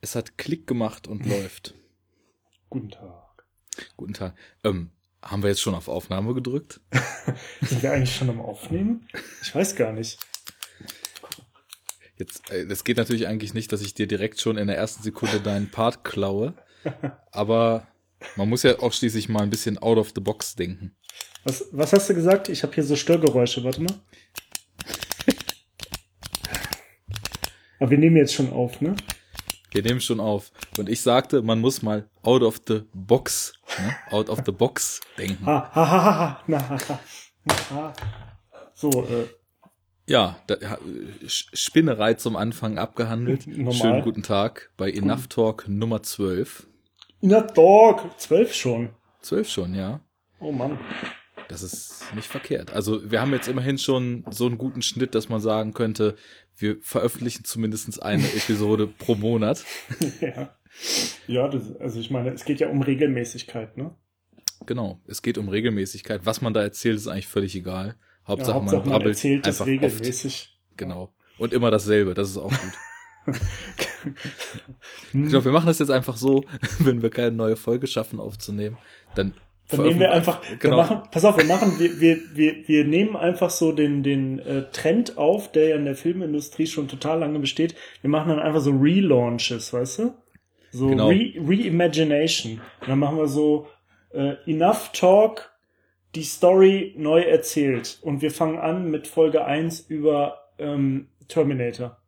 Es hat Klick gemacht und läuft. Guten Tag. Guten Tag. Ähm, haben wir jetzt schon auf Aufnahme gedrückt? Sind wir eigentlich schon am Aufnehmen? Ich weiß gar nicht. Jetzt, äh, das geht natürlich eigentlich nicht, dass ich dir direkt schon in der ersten Sekunde deinen Part klaue. Aber man muss ja auch schließlich mal ein bisschen out of the box denken. Was, was hast du gesagt? Ich habe hier so Störgeräusche. Warte mal. Aber wir nehmen jetzt schon auf, ne? Wir nehmen schon auf. Und ich sagte, man muss mal out of the box, ne? out of the box denken. Ha, ha, ha, na. So, äh, Ja, da, Spinnerei zum Anfang abgehandelt. Normal. Schönen guten Tag bei Enough Talk Nummer 12. in der Dog. Zwölf schon. 12 schon, ja. Oh Mann. Das ist nicht verkehrt. Also wir haben jetzt immerhin schon so einen guten Schnitt, dass man sagen könnte, wir veröffentlichen zumindest eine Episode pro Monat. ja. Ja, das, also ich meine, es geht ja um Regelmäßigkeit, ne? Genau, es geht um Regelmäßigkeit. Was man da erzählt, ist eigentlich völlig egal. Hauptsache, ja, Hauptsache man man erzählt das einfach oft. regelmäßig. Genau. Und immer dasselbe, das ist auch gut. Ich glaube, wir machen das jetzt einfach so, wenn wir keine neue Folge schaffen aufzunehmen, dann Dann nehmen wir einfach, genau. machen, pass auf, wir machen, wir, wir, wir, wir nehmen einfach so den, den äh, Trend auf, der ja in der Filmindustrie schon total lange besteht. Wir machen dann einfach so Relaunches, weißt du? So Genau. Re Reimagination. Und dann machen wir so äh, Enough Talk, die Story neu erzählt. Und wir fangen an mit Folge 1 über ähm, Terminator.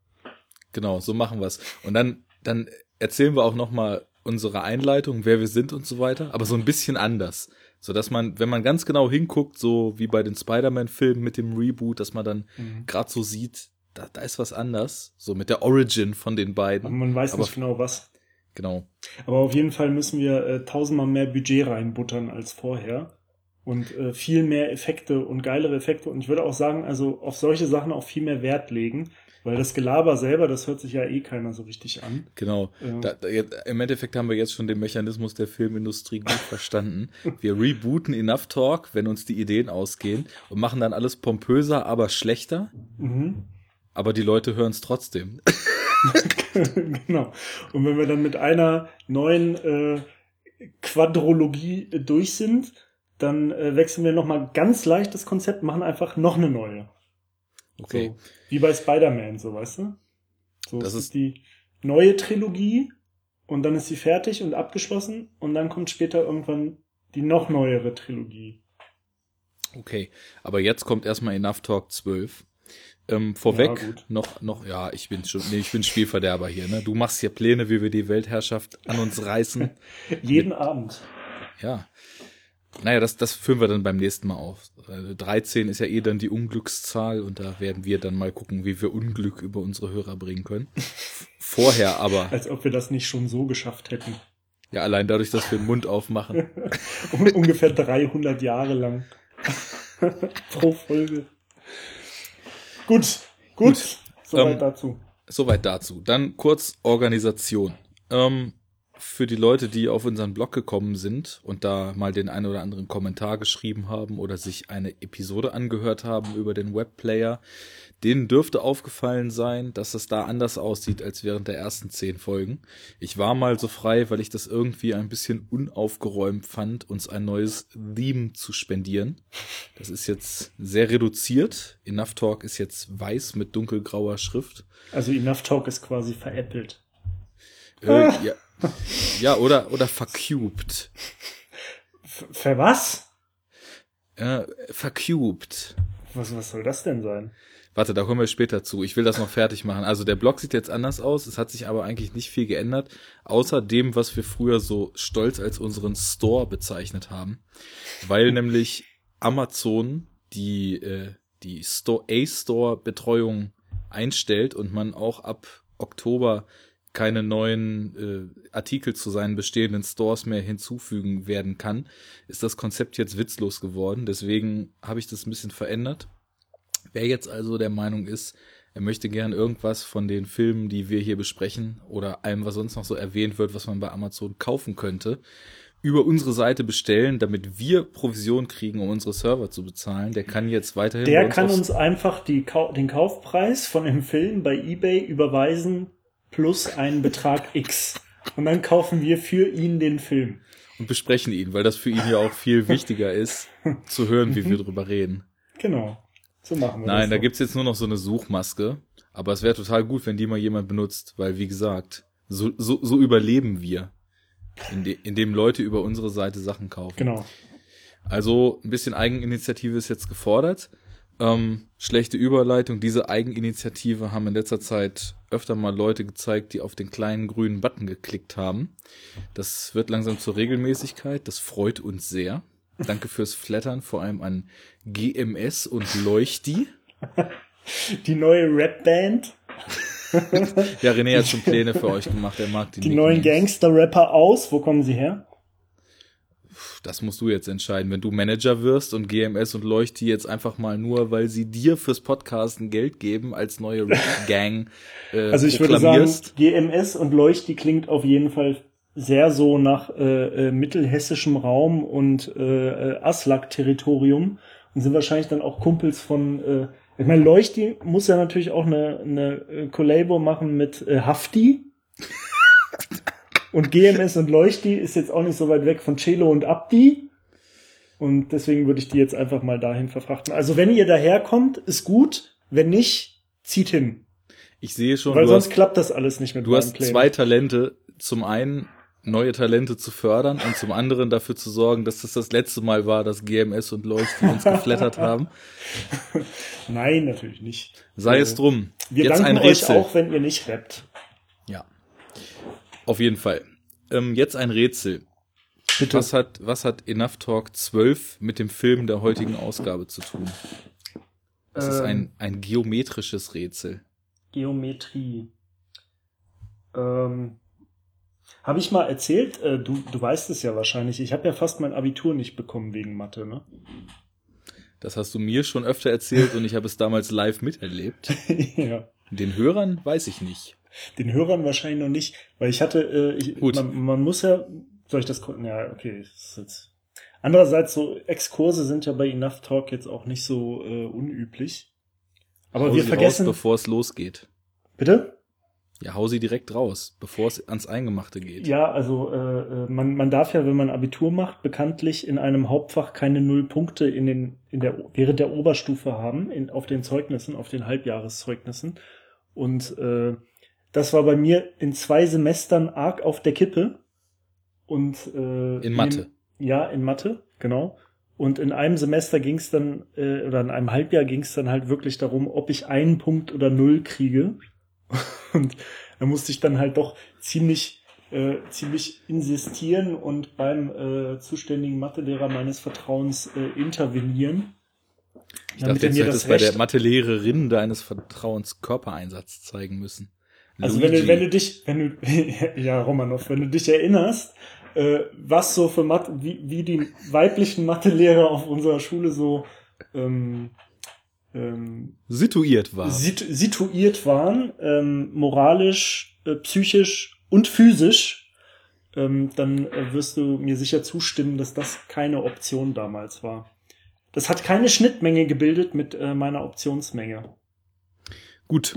Genau, so machen wir's. Und dann, dann erzählen wir auch noch mal unsere Einleitung, wer wir sind und so weiter, aber so ein bisschen anders. So dass man, wenn man ganz genau hinguckt, so wie bei den Spider-Man-Filmen mit dem Reboot, dass man dann Mhm. gerade so sieht, da, da ist was anders. So mit der Origin von den Aber beiden. man weiß Aber- nicht genau was. Genau. Aber auf jeden Fall müssen wir äh, tausendmal mehr Budget reinbuttern als vorher. Und äh, viel mehr Effekte und geilere Effekte. Und ich würde auch sagen, also auf solche Sachen auch viel mehr Wert legen. Weil das Gelaber selber, das hört sich ja eh keiner so richtig an. Genau. Ja. Da, da, Im Endeffekt haben wir jetzt schon den Mechanismus der Filmindustrie gut verstanden. Wir rebooten Enough Talk, wenn uns die Ideen ausgehen und machen dann alles pompöser, aber schlechter. Mhm. Aber die Leute hören es trotzdem. genau. Und wenn wir dann mit einer neuen äh, Quadrologie äh, durch sind, dann äh, wechseln wir nochmal ganz leicht das Konzept, machen einfach noch eine neue. Okay. So, wie bei Spider-Man, so weißt du? So, Das ist- die neue Trilogie und dann ist sie fertig und abgeschlossen und dann kommt später irgendwann die noch neuere Trilogie. Okay, aber jetzt kommt erstmal Enough Talk 12. Ähm, vorweg Ja, gut. noch, noch, ja, ich bin schon, nee, ich bin Spielverderber hier, ne? Du machst hier Pläne, wie wir die Weltherrschaft an uns reißen. Jeden Abend. Ja. Naja, das, das führen wir dann beim nächsten Mal auf. Äh, 13 ist ja eh dann die Unglückszahl und da werden wir dann mal gucken, wie wir Unglück über unsere Hörer bringen können. Vorher aber, Als ob wir das nicht schon so geschafft hätten. ja, allein dadurch, dass wir den Mund aufmachen. Un- Ungefähr 300 Jahre lang. Pro Folge. Gut, gut. Gut. Soweit Ähm, dazu. Soweit dazu. Dann kurz Organisation. Ähm, für die Leute, die auf unseren Blog gekommen sind und da mal den einen oder anderen Kommentar geschrieben haben oder sich eine Episode angehört haben über den Webplayer, denen dürfte aufgefallen sein, dass es da anders aussieht als während der ersten zehn Folgen. Ich war mal so frei, weil ich das irgendwie ein bisschen unaufgeräumt fand, uns ein neues Theme zu spendieren. Das ist jetzt sehr reduziert. Enough Talk ist jetzt weiß mit dunkelgrauer Schrift. Also Enough Talk ist quasi veräppelt. Äh, ja, ja, oder, oder vercubed. Für was? Äh, vercubed. was? Was soll das denn sein? Warte, da kommen wir später zu. Ich will das noch fertig machen. Also der Blog sieht jetzt anders aus. Es hat sich aber eigentlich nicht viel geändert, außer dem, was wir früher so stolz als unseren Store bezeichnet haben. Weil nämlich Amazon die, äh, die Store, A-Store-Betreuung einstellt und man auch ab Oktober keine neuen äh, Artikel zu seinen bestehenden Stores mehr hinzufügen werden kann, ist das Konzept jetzt witzlos geworden. Deswegen habe ich das ein bisschen verändert. Wer jetzt also der Meinung ist, er möchte gern irgendwas von den Filmen, die wir hier besprechen oder allem, was sonst noch so erwähnt wird, was man bei Amazon kaufen könnte, über unsere Seite bestellen, damit wir Provision kriegen, um unsere Server zu bezahlen, der kann jetzt weiterhin Der kann aufs- uns einfach die, den Kaufpreis von dem Film bei eBay überweisen plus einen Betrag X. Und dann kaufen wir für ihn den Film. Und besprechen ihn, weil das für ihn ja auch viel wichtiger ist, zu hören, wie wir drüber reden. Genau. So machen wir Nein, das. da so. gibt's jetzt nur noch so eine Suchmaske. Aber es wäre total gut, wenn die mal jemand benutzt, weil wie gesagt, so, so, so überleben wir, inde- indem Leute über unsere Seite Sachen kaufen. Genau. Also ein bisschen Eigeninitiative ist jetzt gefordert. Ähm, schlechte Überleitung. Diese Eigeninitiative haben in letzter Zeit öfter mal Leute gezeigt, die auf den kleinen grünen Button geklickt haben. Das wird langsam zur Regelmäßigkeit. Das freut uns sehr. Danke fürs Flattern, vor allem an GMS und Leuchti. Die neue Rap-Band, Ja, René hat schon Pläne für euch gemacht. Er mag die die neuen. Gangster-Rapper aus. Wo kommen sie her? Das musst du jetzt entscheiden. Wenn du Manager wirst und GMS und Leuchti jetzt einfach mal nur, weil sie dir fürs Podcasten Geld geben, als neue Rap-Gang äh, Also ich würde sagen. GMS und Leuchti klingt auf jeden Fall sehr so nach äh, äh, mittelhessischem Raum und äh, äh, Aslak-Territorium und sind wahrscheinlich dann auch Kumpels von, äh, ich meine, Leuchti muss ja natürlich auch eine, eine äh, Collabo machen mit äh, Hafti. Und GMS und Leuchti ist jetzt auch nicht so weit weg von Celo und Abdi. Und deswegen würde ich die jetzt einfach mal dahin verfrachten. Also wenn ihr daherkommt, ist gut. Wenn nicht, zieht hin. Ich sehe schon, Weil sonst hast, klappt das alles nicht mit du hast Plänen. zwei Talente. Zum einen neue Talente zu fördern und zum anderen dafür zu sorgen, dass das das letzte Mal war, dass GMS und Leuchti uns geflattert haben. Nein, natürlich nicht. Sei Äh, es drum. Wir Jetzt danken euch auch, wenn ihr nicht rappt. Auf jeden Fall. Ähm, jetzt ein Rätsel. Bitte. Was hat, was hat Enough Talk 12 mit dem Film der heutigen Ausgabe zu tun? Ist Ähm, ein, ein geometrisches Rätsel. Geometrie. Ähm, habe ich mal erzählt, äh, du, du weißt es ja wahrscheinlich, ich habe ja fast mein Abitur nicht bekommen wegen Mathe, ne? Das hast du mir schon öfter erzählt und ich habe es damals live miterlebt. ja. Den Hörern weiß ich nicht. Den Hörern wahrscheinlich noch nicht, weil ich hatte, äh, ich, Gut. Man, man muss ja, soll ich das gucken? Ja, okay. ist jetzt. Andererseits, so Exkurse sind ja bei Enough Talk jetzt auch nicht so äh, unüblich. Aber Hau wir sie vergessen. Raus, bevor es losgeht. bitte? Ja, hau sie direkt raus, bevor es ans Eingemachte geht. Ja, also äh, äh, man, man darf ja, wenn man Abitur macht, bekanntlich in einem Hauptfach keine null Punkte in den, in der, während der Oberstufe haben, in, auf den Zeugnissen, auf den Halbjahreszeugnissen. Und äh, das war bei mir in zwei Semestern arg auf der Kippe. Und äh, In Mathe. ja, in Mathe, genau. Und in einem Semester ging es dann, äh, oder in einem Halbjahr ging es dann halt wirklich darum, ob ich einen Punkt oder null kriege. Und da musste ich dann halt doch ziemlich, äh, ziemlich insistieren und beim äh, zuständigen Mathelehrer meines Vertrauens äh, intervenieren. Ich dachte, jetzt hättest bei der Mathelehrerin deines Vertrauens Körpereinsatz zeigen müssen. Also wenn du, wenn du dich, wenn du, ja, Romanov, wenn du dich erinnerst, äh, was so für Mathe, wie, wie die weiblichen Mathelehrer auf unserer Schule so ähm, ähm, situiert war. sit situiert waren, ähm, moralisch, äh, psychisch und physisch, ähm, dann äh, wirst du mir sicher zustimmen, dass das keine Option damals war. Das hat keine Schnittmenge gebildet mit äh, meiner Optionsmenge. Gut,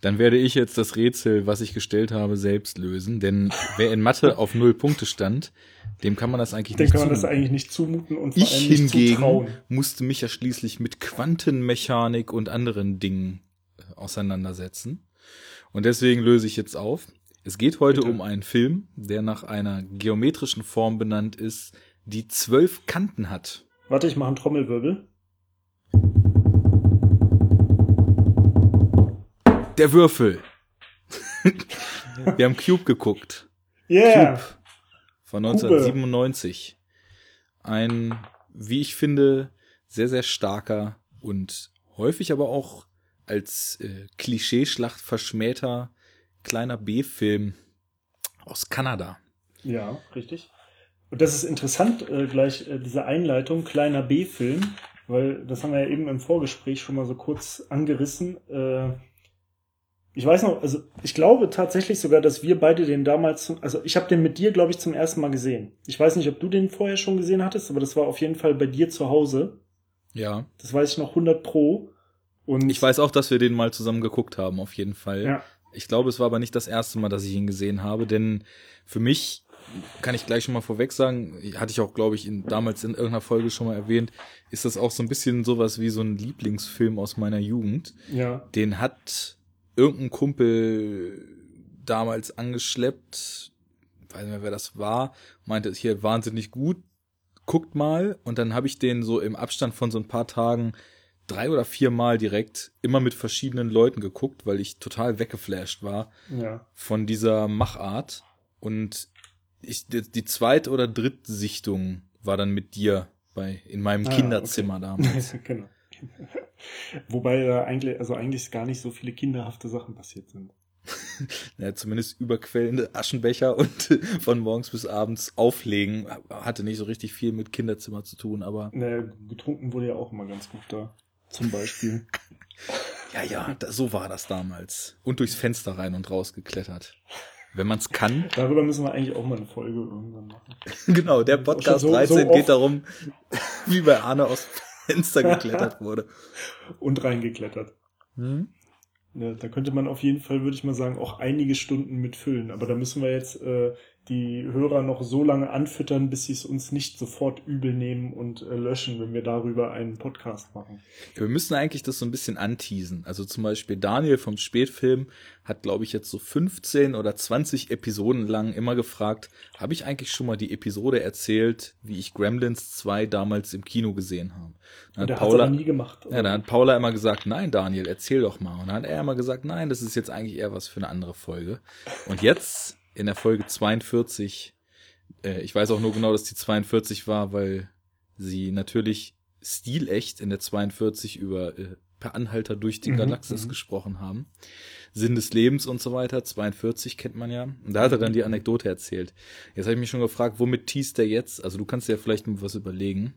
dann werde ich jetzt das Rätsel, was ich gestellt habe, selbst lösen. Denn wer in Mathe auf null Punkte stand, dem kann man das eigentlich Dem nicht kann man das zumuten. eigentlich nicht zumuten und vor Ich allem nicht hingegen zutrauen. musste mich ja schließlich mit Quantenmechanik und anderen Dingen äh, auseinandersetzen. Und deswegen löse ich jetzt auf. Es geht heute Bitte. um einen Film, der nach einer geometrischen Form benannt ist, die zwölf Kanten hat. Warte, ich mache einen Trommelwirbel. Der Würfel. Wir haben Cube geguckt. Yeah! Cube von 1997. Ein, wie ich finde, sehr, sehr starker und häufig aber auch als äh, Klischeeschlacht verschmähter kleiner B-Film aus Kanada. Ja, richtig. Und das ist interessant, äh, gleich äh, diese Einleitung, kleiner B-Film, weil das haben wir ja eben im Vorgespräch schon mal so kurz angerissen. Äh, ich weiß noch, also ich glaube tatsächlich sogar, dass wir beide den damals, zum, also ich habe den mit dir, glaube ich, zum ersten Mal gesehen. Ich weiß nicht, ob du den vorher schon gesehen hattest, aber das war auf jeden Fall bei dir zu Hause. Ja. Das weiß ich noch 100 pro. Und Ich weiß auch, dass wir den mal zusammen geguckt haben, auf jeden Fall. Ja. Ich glaube, es war aber nicht das erste Mal, dass ich ihn gesehen habe, denn für mich kann ich gleich schon mal vorweg sagen, hatte ich auch, glaube ich, in, damals in irgendeiner Folge schon mal erwähnt, ist das auch so ein bisschen sowas wie so ein Lieblingsfilm aus meiner Jugend. Ja. Den hat irgendein Kumpel damals angeschleppt, weiß nicht mehr, wer das war, meinte, hier wahnsinnig gut, guckt mal. Und dann habe ich den so im Abstand von so ein paar Tagen drei oder vier Mal direkt immer mit verschiedenen Leuten geguckt, weil ich total weggeflasht war Ja. von dieser Machart. Und ich, die, die zweite oder dritte Sichtung war dann mit dir bei, in meinem Ah, Kinderzimmer damals. genau. Wobei da eigentlich, also eigentlich gar nicht so viele kinderhafte Sachen passiert sind. Ja, zumindest überquellende Aschenbecher und von morgens bis abends auflegen hatte nicht so richtig viel mit Kinderzimmer zu tun, aber Naja, getrunken wurde ja auch immer ganz gut da. Zum Beispiel. ja, ja, da, so war das damals. Und durchs Fenster rein und raus geklettert. Wenn man's kann. Darüber müssen wir eigentlich auch mal eine Folge irgendwann machen. Genau, der Podcast So- so 13 oft. geht darum, wie bei Arne aus Fenster geklettert wurde. Und reingeklettert. Hm? Ja, da könnte man auf jeden Fall, würde ich mal sagen, auch einige Stunden mitfüllen. Aber da müssen wir jetzt äh, die Hörer noch so lange anfüttern, bis sie es uns nicht sofort übel nehmen und äh, löschen, wenn wir darüber einen Podcast machen. Ja, wir müssen eigentlich das so ein bisschen anteasen. Also zum Beispiel Daniel vom Spätfilm hat, glaube ich, jetzt so 15 oder 20 Episoden lang immer gefragt, habe ich eigentlich schon mal die Episode erzählt, wie ich Gremlins 2 damals im Kino gesehen habe? Dann Und hat aber nie gemacht. ja, dann hat Paula immer gesagt, nein, Daniel, erzähl doch mal. Und dann hat er immer gesagt, nein, das ist jetzt eigentlich eher was für eine andere Folge. Und jetzt in der Folge 42, äh, ich weiß auch nur genau, dass die 42 war, weil sie natürlich stilecht in der 42 über äh, Per Anhalter durch die Mhm, Galaxis mhm. gesprochen haben. Sinn des Lebens und so weiter, 42 kennt man ja. Und da hat er dann die Anekdote erzählt. Jetzt habe ich mich schon gefragt, womit teast er jetzt? Also du kannst dir ja vielleicht mal was überlegen.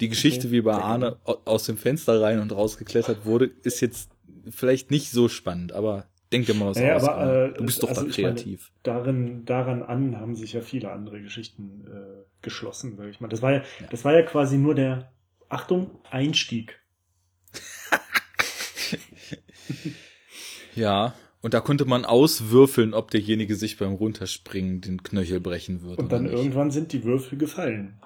Die Geschichte, Okay. wie bei Arne au- aus dem Fenster rein und rausgeklettert wurde, ist jetzt vielleicht nicht so spannend, aber denk dir mal was Naja, aus. aber, äh, du bist doch also da ich meine, kreativ. darin, daran an haben sich ja viele andere Geschichten äh, geschlossen, sage ich mal. Das war ja, Ja. das war ja quasi nur der, Achtung, Einstieg. ja, und da konnte man auswürfeln, ob derjenige sich beim Runterspringen den Knöchel brechen wird. Und dann irgendwann sind die Würfel gefallen.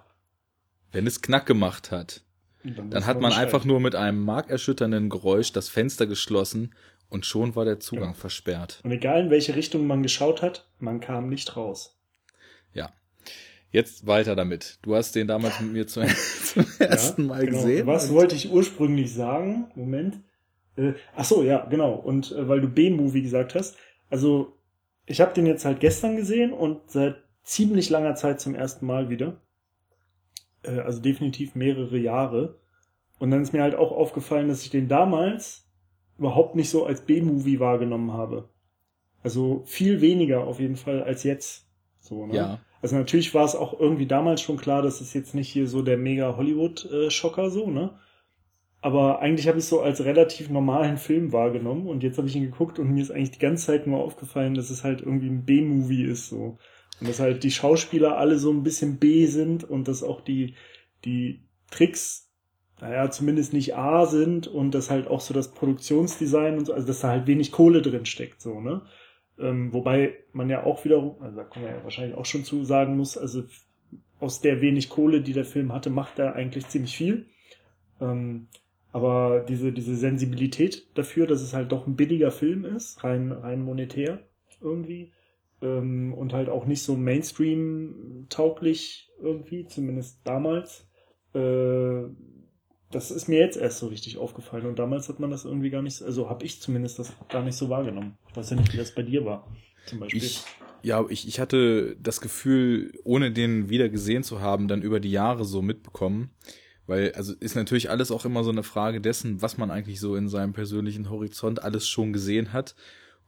Wenn es Knack gemacht hat, dann wissen hat man Bescheid. einfach nur mit einem markerschütternden Geräusch das Fenster geschlossen und schon war der Zugang Ja. versperrt. Und egal in welche Richtung man geschaut hat, man kam nicht raus. Ja. Jetzt weiter damit. Du hast den damals mit mir zum, zum ersten Mal genau. gesehen. Was wollte ich ursprünglich sagen? Moment. Äh, ach so, ja, genau. Und äh, weil du B-Movie gesagt hast, also ich habe den jetzt halt gestern gesehen und seit ziemlich langer Zeit zum ersten Mal wieder. Äh, also definitiv mehrere Jahre. Und dann ist mir halt auch aufgefallen, dass ich den damals überhaupt nicht so als B-Movie wahrgenommen habe. Also viel weniger auf jeden Fall als jetzt. So, ne? Ja. Also natürlich war es auch irgendwie damals schon klar, dass es jetzt nicht hier so der mega Hollywood-Schocker so, ne? Aber eigentlich habe ich es so als relativ normalen Film wahrgenommen und jetzt habe ich ihn geguckt und mir ist eigentlich die ganze Zeit nur aufgefallen, dass es halt irgendwie ein B-Movie ist so. Und dass halt die Schauspieler alle so ein bisschen B sind und dass auch die, die Tricks, naja, zumindest nicht A sind und dass halt auch so das Produktionsdesign und so, also dass da halt wenig Kohle drin steckt, so, ne? Ähm, wobei man ja auch wiederum, also da kann man ja wahrscheinlich auch schon zu sagen muss, also aus der wenig Kohle, die der Film hatte, macht er eigentlich ziemlich viel. Ähm, aber diese, diese Sensibilität dafür, dass es halt doch ein billiger Film ist, rein, rein monetär irgendwie, ähm, und halt auch nicht so Mainstream-tauglich irgendwie, zumindest damals, äh, das ist mir jetzt erst so richtig aufgefallen und damals hat man das irgendwie gar nicht, so- also habe ich zumindest das gar nicht so wahrgenommen. Ich weiß ja nicht, wie das bei dir war, zum Beispiel. Ich, ja, ich, ich hatte das Gefühl, ohne den wieder gesehen zu haben, dann über die Jahre so mitbekommen. Weil, also ist natürlich alles auch immer so eine Frage dessen, was man eigentlich so in seinem persönlichen Horizont alles schon gesehen hat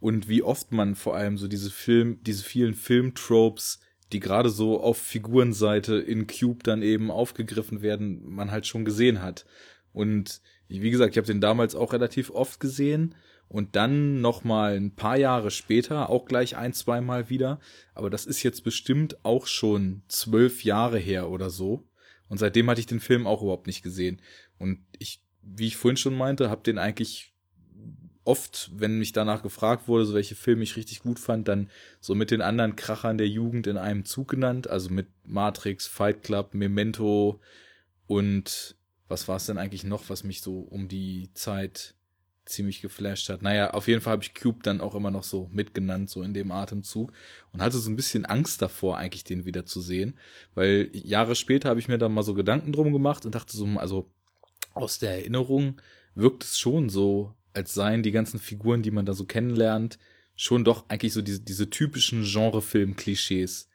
und wie oft man vor allem so diese Film, diese vielen Filmtropes, die gerade so auf Figurenseite in Cube dann eben aufgegriffen werden, man halt schon gesehen hat. Und wie gesagt, ich habe den damals auch relativ oft gesehen und dann noch mal ein paar Jahre später auch gleich ein, zweimal wieder. Aber das ist jetzt bestimmt auch schon zwölf Jahre her oder so. Und seitdem hatte ich den Film auch überhaupt nicht gesehen. Und ich, wie ich vorhin schon meinte, habe den eigentlich oft, wenn mich danach gefragt wurde, so welche Filme ich richtig gut fand, dann so mit den anderen Krachern der Jugend in einem Zug genannt, also mit Matrix, Fight Club, Memento und was war es denn eigentlich noch, was mich so um die Zeit ziemlich geflasht hat. Naja, auf jeden Fall habe ich Cube dann auch immer noch so mitgenannt, so in dem Atemzug. Und hatte so ein bisschen Angst davor, eigentlich den wieder zu sehen. Weil Jahre später habe ich mir dann mal so Gedanken drum gemacht und dachte so, also aus der Erinnerung wirkt es schon so, als seien die ganzen Figuren, die man da so kennenlernt, schon doch eigentlich so diese, diese typischen Genrefilm-Klischees.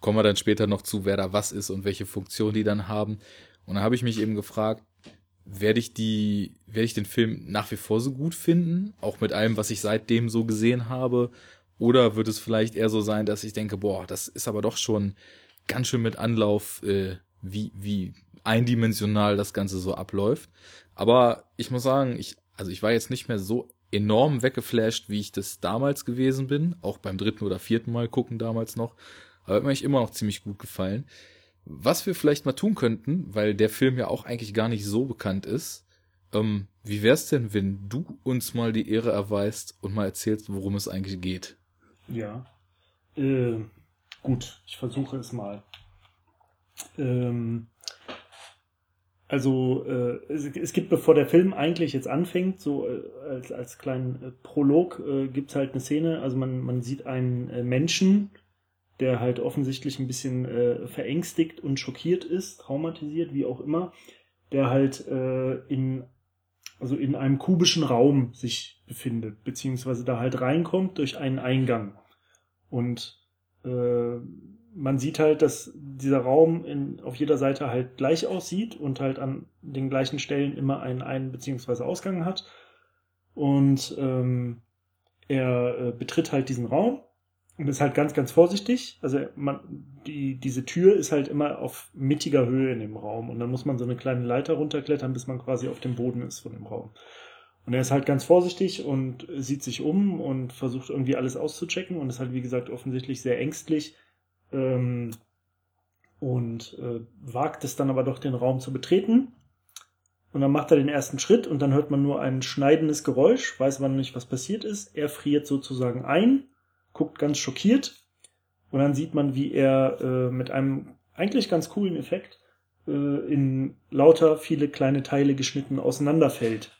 Kommen wir dann später noch zu, wer da was ist und welche Funktion die dann haben. Und dann habe ich mich eben gefragt, werde ich die, werde ich den Film nach wie vor so gut finden, auch mit allem, was ich seitdem so gesehen habe, oder wird es vielleicht eher so sein, dass ich denke, boah, das ist aber doch schon ganz schön mit Anlauf, äh, wie, wie eindimensional das Ganze so abläuft. Aber ich muss sagen, ich, also ich war jetzt nicht mehr so enorm weggeflasht, wie ich das damals gewesen bin, auch beim dritten oder vierten Mal gucken damals noch, aber hat mir immer noch ziemlich gut gefallen. Was wir vielleicht mal tun könnten, weil der Film ja auch eigentlich gar nicht so bekannt ist, ähm, wie wär's denn, wenn du uns mal die Ehre erweist und mal erzählst, worum es eigentlich geht? Ja. Äh, gut, ich versuche es mal. Ähm, also äh, es, es, gibt, bevor der Film eigentlich jetzt anfängt, so äh, als, als kleinen äh, Prolog, äh, gibt halt eine Szene, also man, man sieht einen äh, Menschen, der halt offensichtlich ein bisschen äh, verängstigt und schockiert ist, traumatisiert, wie auch immer, der halt in also in einem kubischen Raum sich befindet, beziehungsweise da halt reinkommt durch einen Eingang. Und man sieht halt, dass dieser Raum in, auf jeder Seite halt gleich aussieht und halt an den gleichen Stellen immer einen Ein- beziehungsweise Ausgang hat. Und ähm, er äh, betritt halt diesen Raum und ist halt ganz, ganz vorsichtig. Also man, die, diese Tür ist halt immer auf mittiger Höhe in dem Raum. Und dann muss man so eine kleine Leiter runterklettern, bis man quasi auf dem Boden ist von dem Raum. Und er ist halt ganz vorsichtig und sieht sich um und versucht irgendwie alles auszuchecken und ist halt, wie gesagt, offensichtlich sehr ängstlich. Ähm, und äh, wagt es dann aber doch, den Raum zu betreten. Und dann macht er den ersten Schritt und dann hört man nur ein schneidendes Geräusch, weiß man nicht, was passiert ist. Er friert sozusagen ein guckt ganz schockiert und dann sieht man, wie er äh, mit einem eigentlich ganz coolen Effekt äh, in lauter viele kleine Teile geschnitten auseinanderfällt.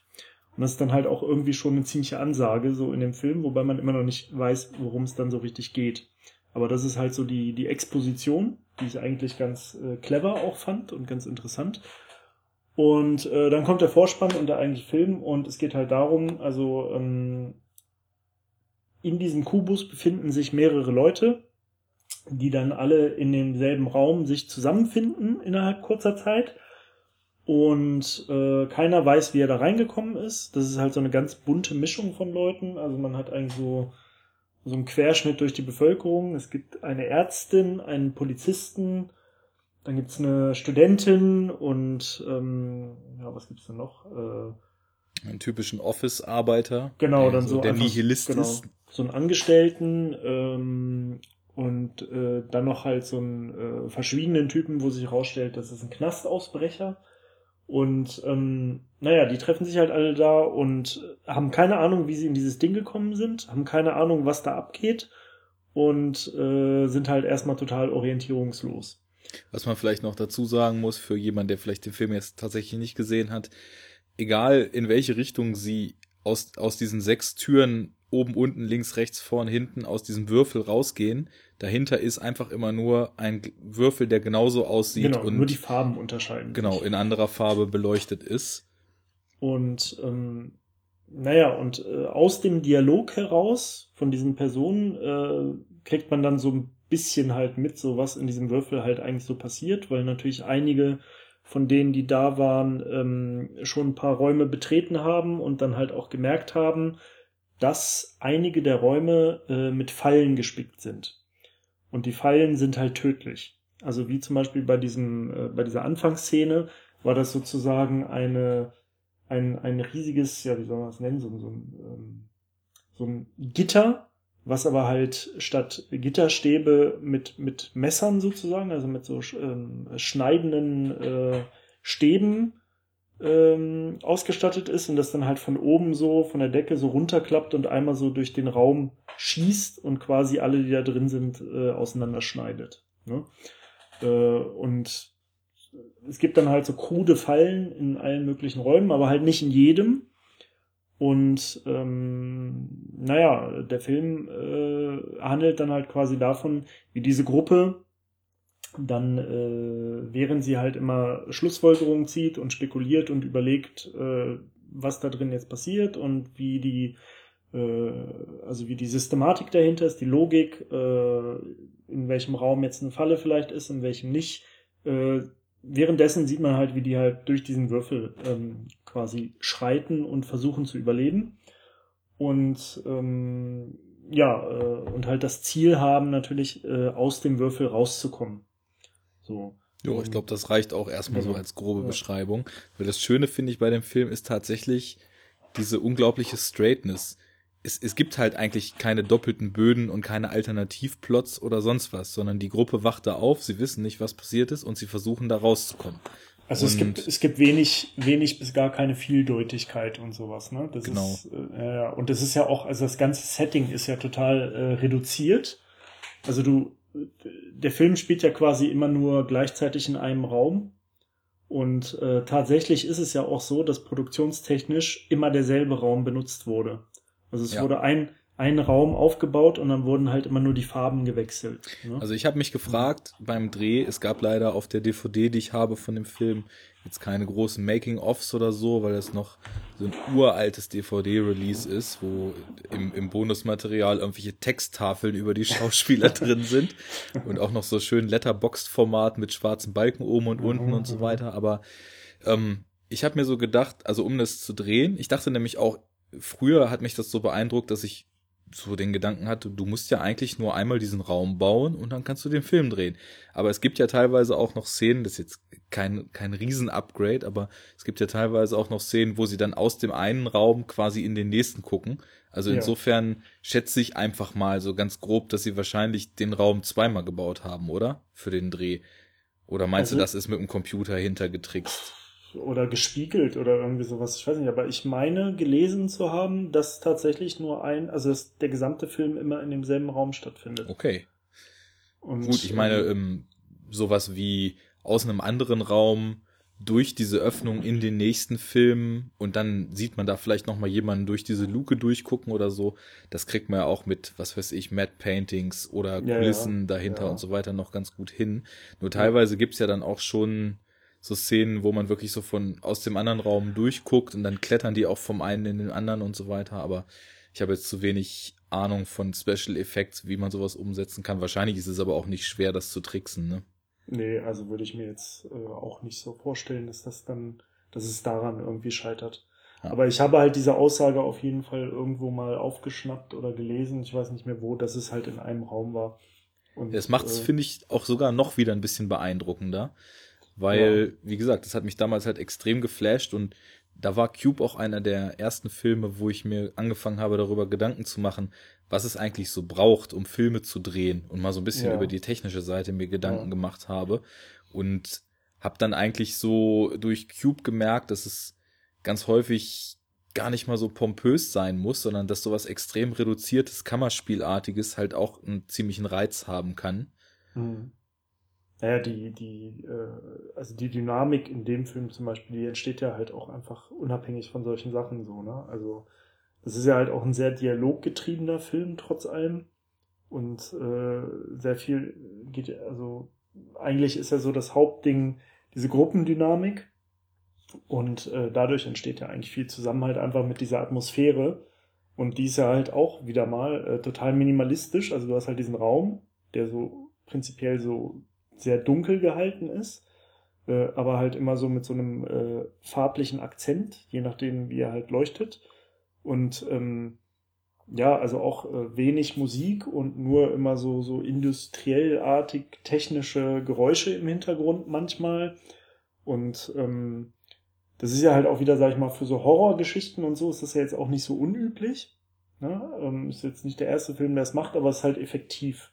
Und das ist dann halt auch irgendwie schon eine ziemliche Ansage so in dem Film, wobei man immer noch nicht weiß, worum es dann so richtig geht. Aber das ist halt so die, die Exposition, die ich eigentlich ganz äh, clever auch fand und ganz interessant. Und äh, dann kommt der Vorspann und der eigentliche Film und es geht halt darum, also ähm, in diesem Kubus befinden sich mehrere Leute, die dann alle in demselben Raum sich zusammenfinden innerhalb kurzer Zeit. Und äh, keiner weiß, wie er da reingekommen ist. Das ist halt so eine ganz bunte Mischung von Leuten. Also man hat eigentlich so, so einen Querschnitt durch die Bevölkerung. Es gibt eine Ärztin, einen Polizisten, dann gibt's eine Studentin und ähm, ja, was gibt's denn noch? Äh, einen typischen Office-Arbeiter. Genau, dann so, so der einfach, Nihilist genau, ist so einen Angestellten ähm, und äh, dann noch halt so einen äh, verschwiegenen Typen, wo sich herausstellt, das ist ein Knastausbrecher. Und ähm, naja, die treffen sich halt alle da und haben keine Ahnung, wie sie in dieses Ding gekommen sind, haben keine Ahnung, was da abgeht und äh, sind halt erstmal total orientierungslos. Was man vielleicht noch dazu sagen muss, für jemanden, der vielleicht den Film jetzt tatsächlich nicht gesehen hat, egal in welche Richtung sie aus, aus diesen sechs Türen oben, unten, links, rechts, vorn, hinten aus diesem Würfel rausgehen. Dahinter ist einfach immer nur ein Würfel, der genauso aussieht genau, und nur die Farben unterscheiden. Genau, in anderer Farbe beleuchtet ist. Und ähm, naja, und äh, aus dem Dialog heraus von diesen Personen äh, kriegt man dann so ein bisschen halt mit, so was in diesem Würfel halt eigentlich so passiert, weil natürlich einige von denen, die da waren, ähm, schon ein paar Räume betreten haben und dann halt auch gemerkt haben, dass einige der Räume äh, mit Fallen gespickt sind. Und die Fallen sind halt tödlich. Also wie zum Beispiel bei diesem, äh, bei dieser Anfangsszene war das sozusagen eine, ein, ein riesiges, ja, wie soll man das nennen, so, so, ein, ähm, so ein Gitter, was aber halt statt Gitterstäbe mit, mit Messern sozusagen, also mit so ähm, schneidenden äh, Stäben ähm, ausgestattet ist und das dann halt von oben so, von der Decke so runterklappt und einmal so durch den Raum schießt und quasi alle, die da drin sind, äh, auseinanderschneidet. Ne? Äh, und es gibt dann halt so krude Fallen in allen möglichen Räumen, aber halt nicht in jedem. Und ähm, naja, der Film äh, handelt dann halt quasi davon, wie diese Gruppe dann, äh, während sie halt immer Schlussfolgerungen zieht und spekuliert und überlegt, äh, was da drin jetzt passiert und wie die, äh, also wie die Systematik dahinter ist, die Logik, äh, in welchem Raum jetzt eine Falle vielleicht ist, in welchem nicht. Äh, währenddessen sieht man halt, wie die halt durch diesen Würfel ähm, quasi schreiten und versuchen zu überleben. Und ähm, ja, äh, und halt das Ziel haben, natürlich äh, aus dem Würfel rauszukommen. So. Jo, ich glaube, das reicht auch erstmal genau. so als grobe ja. Beschreibung. Weil das Schöne, finde ich, bei dem Film ist tatsächlich diese unglaubliche Straightness. Es, es gibt halt eigentlich keine doppelten Böden und keine Alternativplots oder sonst was, sondern die Gruppe wacht da auf, sie wissen nicht, was passiert ist und sie versuchen da rauszukommen. Also und es gibt, es gibt wenig, wenig bis gar keine Vieldeutigkeit und sowas, ne? Das genau. ist, äh, und das ist ja auch, also das ganze Setting ist ja total äh, reduziert. Also du, der Film spielt ja quasi immer nur gleichzeitig in einem Raum. Und äh, tatsächlich ist es ja auch so, dass produktionstechnisch immer derselbe Raum benutzt wurde. Also es ja. wurde ein, ein Raum aufgebaut und dann wurden halt immer nur die Farben gewechselt. Ne? Also ich habe mich gefragt beim Dreh, es gab leider auf der DVD, die ich habe von dem Film, jetzt keine großen Making-ofs oder so, weil es noch so ein uraltes DVD-Release ist, wo im, im Bonusmaterial irgendwelche Texttafeln über die Schauspieler drin sind und auch noch so schön Letterboxd-Format mit schwarzen Balken oben und unten und so weiter. Aber ähm, ich habe mir so gedacht, also um das zu drehen, ich dachte nämlich auch, früher hat mich das so beeindruckt, dass ich so den Gedanken hatte, du musst ja eigentlich nur einmal diesen Raum bauen und dann kannst du den Film drehen. Aber es gibt ja teilweise auch noch Szenen, das ist jetzt kein, kein Riesen-Upgrade, aber es gibt ja teilweise auch noch Szenen, wo sie dann aus dem einen Raum quasi in den nächsten gucken. Also ja. insofern schätze ich einfach mal so ganz grob, dass sie wahrscheinlich den Raum zweimal gebaut haben, oder? Für den Dreh. Oder meinst also, du, das ist mit dem Computer hintergetrickst? Oder gespiegelt oder irgendwie sowas. Ich weiß nicht, aber ich meine gelesen zu haben, dass tatsächlich nur ein, also dass der gesamte Film immer in demselben Raum stattfindet. Okay. Und, Gut, ich meine, ähm, ähm, sowas wie aus einem anderen Raum durch diese Öffnung in den nächsten Film und dann sieht man da vielleicht noch mal jemanden durch diese Luke durchgucken oder so. Das kriegt man ja auch mit, was weiß ich, Matte Paintings oder Kulissen ja, dahinter ja. und so weiter noch ganz gut hin. Nur teilweise gibt's ja dann auch schon so Szenen, wo man wirklich so von aus dem anderen Raum durchguckt und dann klettern die auch vom einen in den anderen und so weiter. Aber ich habe jetzt zu wenig Ahnung von Special Effects, wie man sowas umsetzen kann. Wahrscheinlich ist es aber auch nicht schwer, das zu tricksen, ne? Nee, also würde ich mir jetzt äh, auch nicht so vorstellen, dass das dann, dass es daran irgendwie scheitert. Ja. Aber ich habe halt diese Aussage auf jeden Fall irgendwo mal aufgeschnappt oder gelesen, ich weiß nicht mehr wo, dass es halt in einem Raum war. Und, das macht es, äh, finde ich, auch sogar noch wieder ein bisschen beeindruckender, weil, ja. wie gesagt, das hat mich damals halt extrem geflasht und da war Cube auch einer der ersten Filme, wo ich mir angefangen habe, darüber Gedanken zu machen, was es eigentlich so braucht, um Filme zu drehen und mal so ein bisschen ja. über die technische Seite mir Gedanken ja. gemacht habe und habe dann eigentlich so durch Cube gemerkt, dass es ganz häufig gar nicht mal so pompös sein muss, sondern dass sowas extrem reduziertes, Kammerspielartiges halt auch einen ziemlichen Reiz haben kann. Mhm naja, die, die, äh, also die Dynamik in dem Film zum Beispiel, die entsteht ja halt auch einfach unabhängig von solchen Sachen so, ne? Also das ist ja halt auch ein sehr dialoggetriebener Film trotz allem. Und äh, sehr viel geht, also eigentlich ist ja so das Hauptding diese Gruppendynamik. Und äh, dadurch entsteht ja eigentlich viel Zusammenhalt einfach mit dieser Atmosphäre. Und die ist ja halt auch wieder mal äh, total minimalistisch. Also du hast halt diesen Raum, der so prinzipiell so sehr dunkel gehalten ist, äh, aber halt immer so mit so einem äh, farblichen Akzent, je nachdem, wie er halt leuchtet. Und ähm, ja, also auch äh, wenig Musik und nur immer so, so industriellartig technische Geräusche im Hintergrund manchmal. Und ähm, das ist ja halt auch wieder, sag ich mal, für so Horrorgeschichten und so ist das ja jetzt auch nicht so unüblich. Ne? Ähm, ist jetzt nicht der erste Film, der es macht, aber es ist halt effektiv.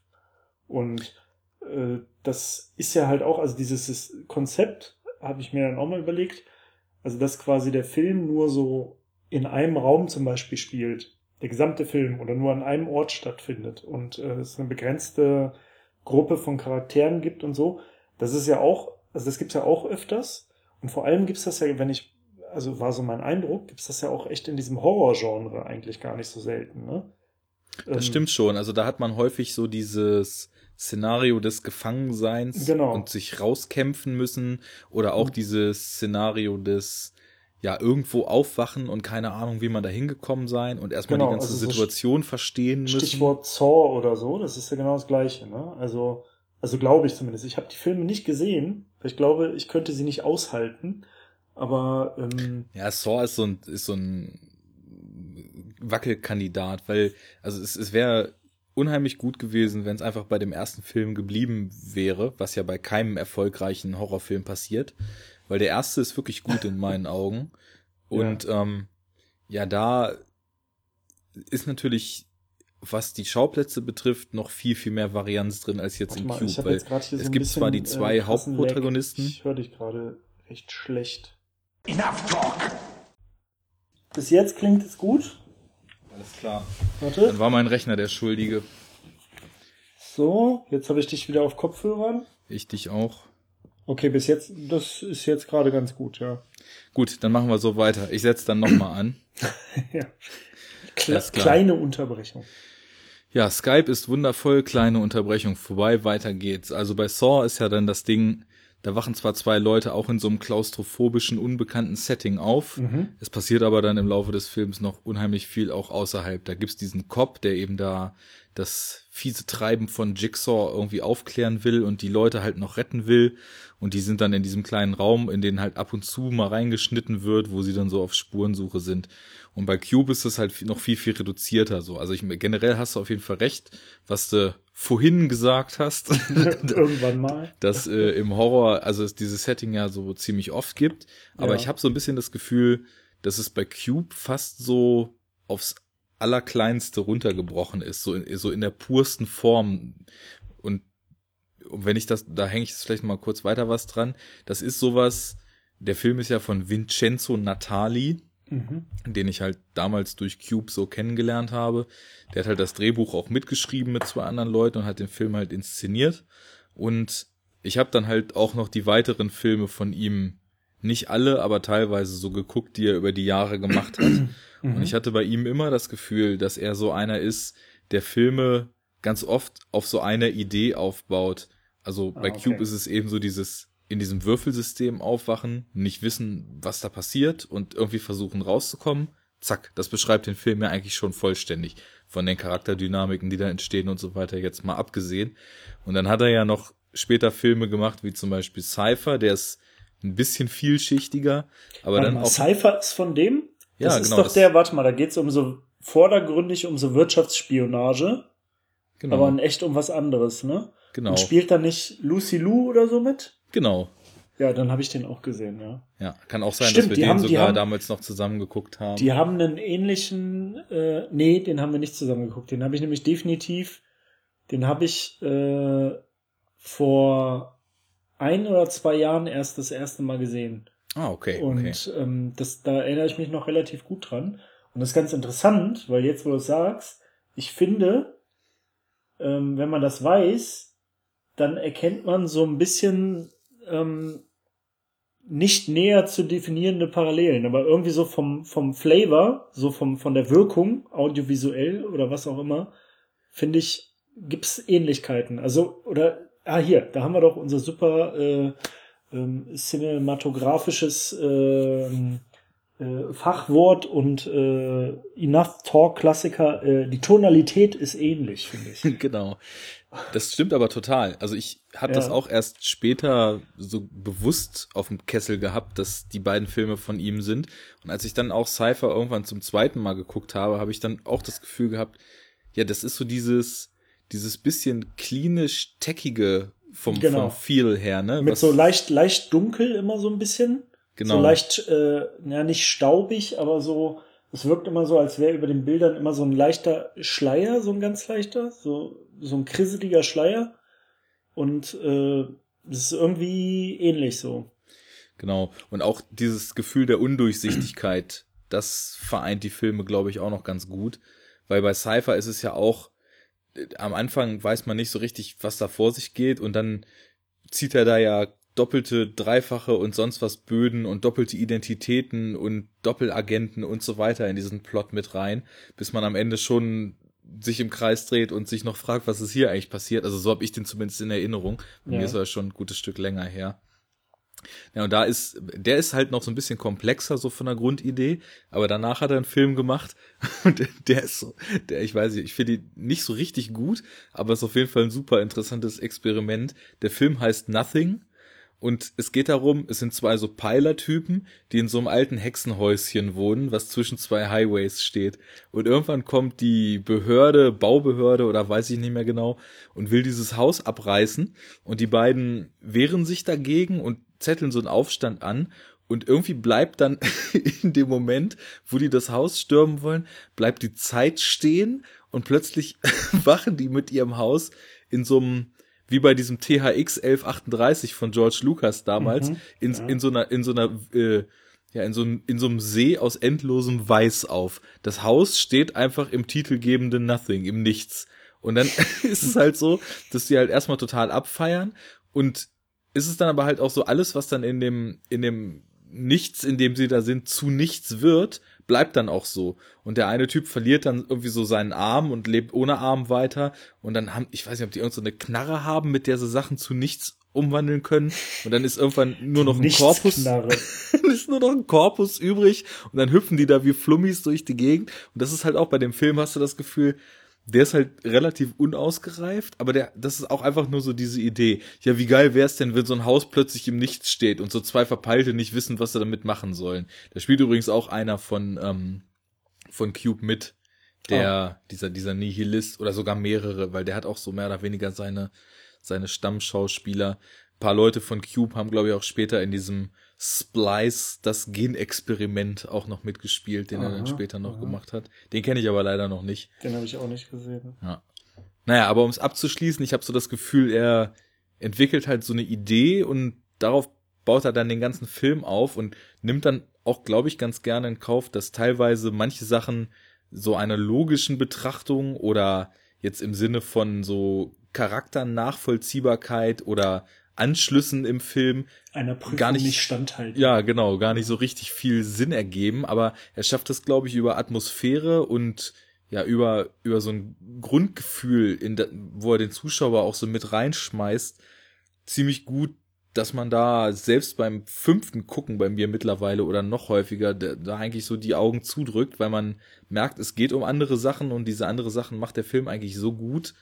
Und äh, das ist ja halt auch, also dieses Konzept habe ich mir dann auch mal überlegt. Also dass quasi der Film nur so in einem Raum zum Beispiel spielt, der gesamte Film oder nur an einem Ort stattfindet und äh, es eine begrenzte Gruppe von Charakteren gibt und so. Das ist ja auch, also das gibt's ja auch öfters. Und vor allem gibt's das ja, wenn ich, also war so mein Eindruck, gibt's das ja auch echt in diesem Horrorgenre eigentlich gar nicht so selten, ne? Das Ähm, stimmt schon. Also da hat man häufig so dieses Szenario des Gefangenseins Genau. und sich rauskämpfen müssen oder auch Mhm. dieses Szenario des ja irgendwo aufwachen und keine Ahnung, wie man da hingekommen sein und erstmal Genau, die ganze also so Situation verstehen müssen. Stichwort Saw oder so, das ist ja genau das Gleiche, ne? Also, also glaube ich zumindest. Ich habe die Filme nicht gesehen, weil ich glaube, ich könnte sie nicht aushalten. Aber ähm, Ja, Saw ist so ein, ist so ein Wackelkandidat, weil, also es, es wäre unheimlich gut gewesen, wenn es einfach bei dem ersten Film geblieben wäre, was ja bei keinem erfolgreichen Horrorfilm passiert, weil der erste ist wirklich gut in meinen Augen. Und ähm, ja, da ist natürlich, was die Schauplätze betrifft, noch viel, viel mehr Varianz drin als jetzt warte im mal, Cube, weil jetzt gerade hier es so gibt bisschen, zwar die zwei äh, Hauptprotagonisten. Ich höre dich gerade recht schlecht. Enough talk! Bis jetzt klingt es gut. Alles klar. Warte. Dann war mein Rechner der Schuldige. So, jetzt habe ich dich wieder auf Kopfhörern. Ich dich auch. Okay, bis jetzt, das ist jetzt gerade ganz gut, ja. Gut, dann machen wir so weiter. Ich setze dann nochmal an. ja. Kle kleine Unterbrechung. Ja, Skype ist wundervoll, kleine Unterbrechung vorbei, weiter geht's. Also bei Saw ist ja dann das Ding, da wachen zwar zwei Leute auch in so einem klaustrophobischen, unbekannten Setting auf. Mhm. Es passiert aber dann im Laufe des Films noch unheimlich viel auch außerhalb. Da gibt's diesen Cop, der eben da das fiese Treiben von Jigsaw irgendwie aufklären will und die Leute halt noch retten will. Und die sind dann in diesem kleinen Raum, in den halt ab und zu mal reingeschnitten wird, wo sie dann so auf Spurensuche sind. Und bei Cube ist es halt noch viel, viel reduzierter so. Also ich, generell hast du auf jeden Fall recht, was du vorhin gesagt hast, Irgendwann mal. dass äh, im Horror, also es dieses Setting ja so ziemlich oft gibt. Aber Ja. ich habe so ein bisschen das Gefühl, dass es bei Cube fast so aufs Allerkleinste runtergebrochen ist, so in, so in der pursten Form. Und wenn ich das, da hänge ich jetzt vielleicht mal kurz weiter was dran. Das ist sowas, der Film ist ja von Vincenzo Natali, Mhm. den ich halt damals durch Cube so kennengelernt habe. Der hat halt das Drehbuch auch mitgeschrieben mit zwei anderen Leuten und hat den Film halt inszeniert. Und ich habe dann halt auch noch die weiteren Filme von ihm, nicht alle, aber teilweise so geguckt, die er über die Jahre gemacht hat. Mhm. Und ich hatte bei ihm immer das Gefühl, dass er so einer ist, der Filme ganz oft auf so einer Idee aufbaut. Also bei Ah, okay. Cube ist es eben so dieses in diesem Würfelsystem aufwachen, nicht wissen, was da passiert und irgendwie versuchen rauszukommen. Zack, das beschreibt den Film ja eigentlich schon vollständig. Von den Charakterdynamiken, die da entstehen und so weiter, jetzt mal abgesehen. Und dann hat er ja noch später Filme gemacht, wie zum Beispiel Cypher, der ist ein bisschen vielschichtiger, aber Warte dann mal, auch. Cypher ist von dem? Ja, das ist genau, doch der, warte mal, da geht's um so vordergründig um so Wirtschaftsspionage, Genau, aber in echt um was anderes, ne? genau, Und spielt da nicht Lucy Lou oder so mit? Genau. Ja, dann habe ich den auch gesehen, ja. Ja, kann auch sein, Stimmt, dass wir den haben- sogar haben- damals noch zusammen geguckt haben. Die haben einen ähnlichen, äh, nee, den haben wir nicht zusammen geguckt. Den habe ich nämlich definitiv, den habe ich äh, vor ein oder zwei Jahren erst das erste Mal gesehen. ah, okay, okay. Und ähm, das, da erinnere ich mich noch relativ gut dran. Und das ist ganz interessant, weil jetzt, wo du es sagst, ich finde, ähm, wenn man das weiß, dann erkennt man so ein bisschen ähm, nicht näher zu definierende Parallelen, aber irgendwie so vom, vom Flavor, so vom, von der Wirkung, audiovisuell oder was auch immer, finde ich, gibt's Ähnlichkeiten. Also, oder, ah, hier, da haben wir doch unser super äh, ähm, cinematografisches ähm, äh, Fachwort und äh, Enough Talk Klassiker. Äh, die Tonalität ist ähnlich, finde ich. genau. Das stimmt aber total. Also ich habe das Ja. auch erst später so bewusst auf dem Kessel gehabt, dass die beiden Filme von ihm sind. Und als ich dann auch Cypher irgendwann zum zweiten Mal geguckt habe, habe ich dann auch das Gefühl gehabt, ja, das ist so dieses, dieses bisschen klinisch teckige vom, Genau. vom Feel her, ne? Mit Was- so leicht, leicht dunkel immer so ein bisschen. genau. So leicht, äh, ja, nicht staubig, aber so, es wirkt immer so, als wäre über den Bildern immer so ein leichter Schleier, so ein ganz leichter, so, so ein krisseliger Schleier. Und äh, das ist irgendwie ähnlich so. Genau. Und auch dieses Gefühl der Undurchsichtigkeit, das vereint die Filme, glaube ich, auch noch ganz gut. Weil bei Cypher ist es ja auch, am Anfang weiß man nicht so richtig, was da vor sich geht und dann zieht er da ja doppelte, dreifache und sonst was Böden und doppelte Identitäten und Doppelagenten und so weiter in diesen Plot mit rein, bis man am Ende schon sich im Kreis dreht und sich noch fragt, was ist hier eigentlich passiert. Also so habe ich den zumindest in Erinnerung. Bei ja. mir ist er schon ein gutes Stück länger her. Ja, und da ist, der ist halt noch so ein bisschen komplexer, so von der Grundidee, aber danach hat er einen Film gemacht und der ist so, der, ich weiß nicht, ich finde ihn nicht so richtig gut, aber ist auf jeden Fall ein super interessantes Experiment. Der Film heißt Nothing und es geht darum, es sind zwei so Peilertypen, die in so einem alten Hexenhäuschen wohnen, was zwischen zwei Highways steht. Und irgendwann kommt die Behörde, Baubehörde oder weiß ich nicht mehr genau, und will dieses Haus abreißen. Und die beiden wehren sich dagegen und zetteln so einen Aufstand an. Und irgendwie bleibt dann in dem Moment, wo die das Haus stürmen wollen, bleibt die Zeit stehen und plötzlich wachen die mit ihrem Haus in so einem wie bei diesem THX 1138 von George Lucas damals, mhm, in, ja. in so einer, in so einer, äh, ja, in so, in so einem See aus endlosem Weiß auf. Das Haus steht einfach im titelgebenden Nothing, im Nichts. Und dann ist es halt so, dass die halt erstmal total abfeiern und ist es dann aber halt auch so alles, was dann in dem, in dem Nichts, in dem sie da sind, zu nichts wird, bleibt dann auch so. Und der eine Typ verliert dann irgendwie so seinen Arm und lebt ohne Arm weiter. Und dann haben, ich weiß nicht, ob die irgend so eine Knarre haben, mit der sie Sachen zu nichts umwandeln können. Und dann ist irgendwann nur noch ein Korpus. ist nur noch ein Korpus übrig. Und dann hüpfen die da wie Flummis durch die Gegend. Und das ist halt auch bei dem Film, hast du das Gefühl, der ist halt relativ unausgereift, aber der, das ist auch einfach nur so diese Idee. Ja, wie geil wär's denn, wenn so ein Haus plötzlich im Nichts steht und so zwei Verpeilte nicht wissen, was sie damit machen sollen. Da spielt übrigens auch einer von, ähm, von Cube mit, der, oh. dieser, dieser Nihilist oder sogar mehrere, weil der hat auch so mehr oder weniger seine, seine Stammschauspieler. Ein paar Leute von Cube haben, glaube ich, auch später in diesem Splice, das Genexperiment, auch noch mitgespielt, den aha, er dann später noch aha. gemacht hat. Den kenne ich aber leider noch nicht. Den habe ich auch nicht gesehen. Ja. Naja, aber um es abzuschließen, ich habe so das Gefühl, er entwickelt halt so eine Idee und darauf baut er dann den ganzen Film auf und nimmt dann auch, glaube ich, ganz gerne in Kauf, dass teilweise manche Sachen so einer logischen Betrachtung oder jetzt im Sinne von so Charakternachvollziehbarkeit oder Anschlüssen im Film einer Prüfung gar nicht, nicht standhalten. Ja, genau, gar nicht so richtig viel Sinn ergeben, aber er schafft es, glaube ich, über Atmosphäre und ja, über, über so ein Grundgefühl, in der, wo er den Zuschauer auch so mit reinschmeißt, ziemlich gut, dass man da selbst beim fünften Gucken bei mir mittlerweile oder noch häufiger da, da eigentlich so die Augen zudrückt, weil man merkt, es geht um andere Sachen und diese andere Sachen macht der Film eigentlich so gut,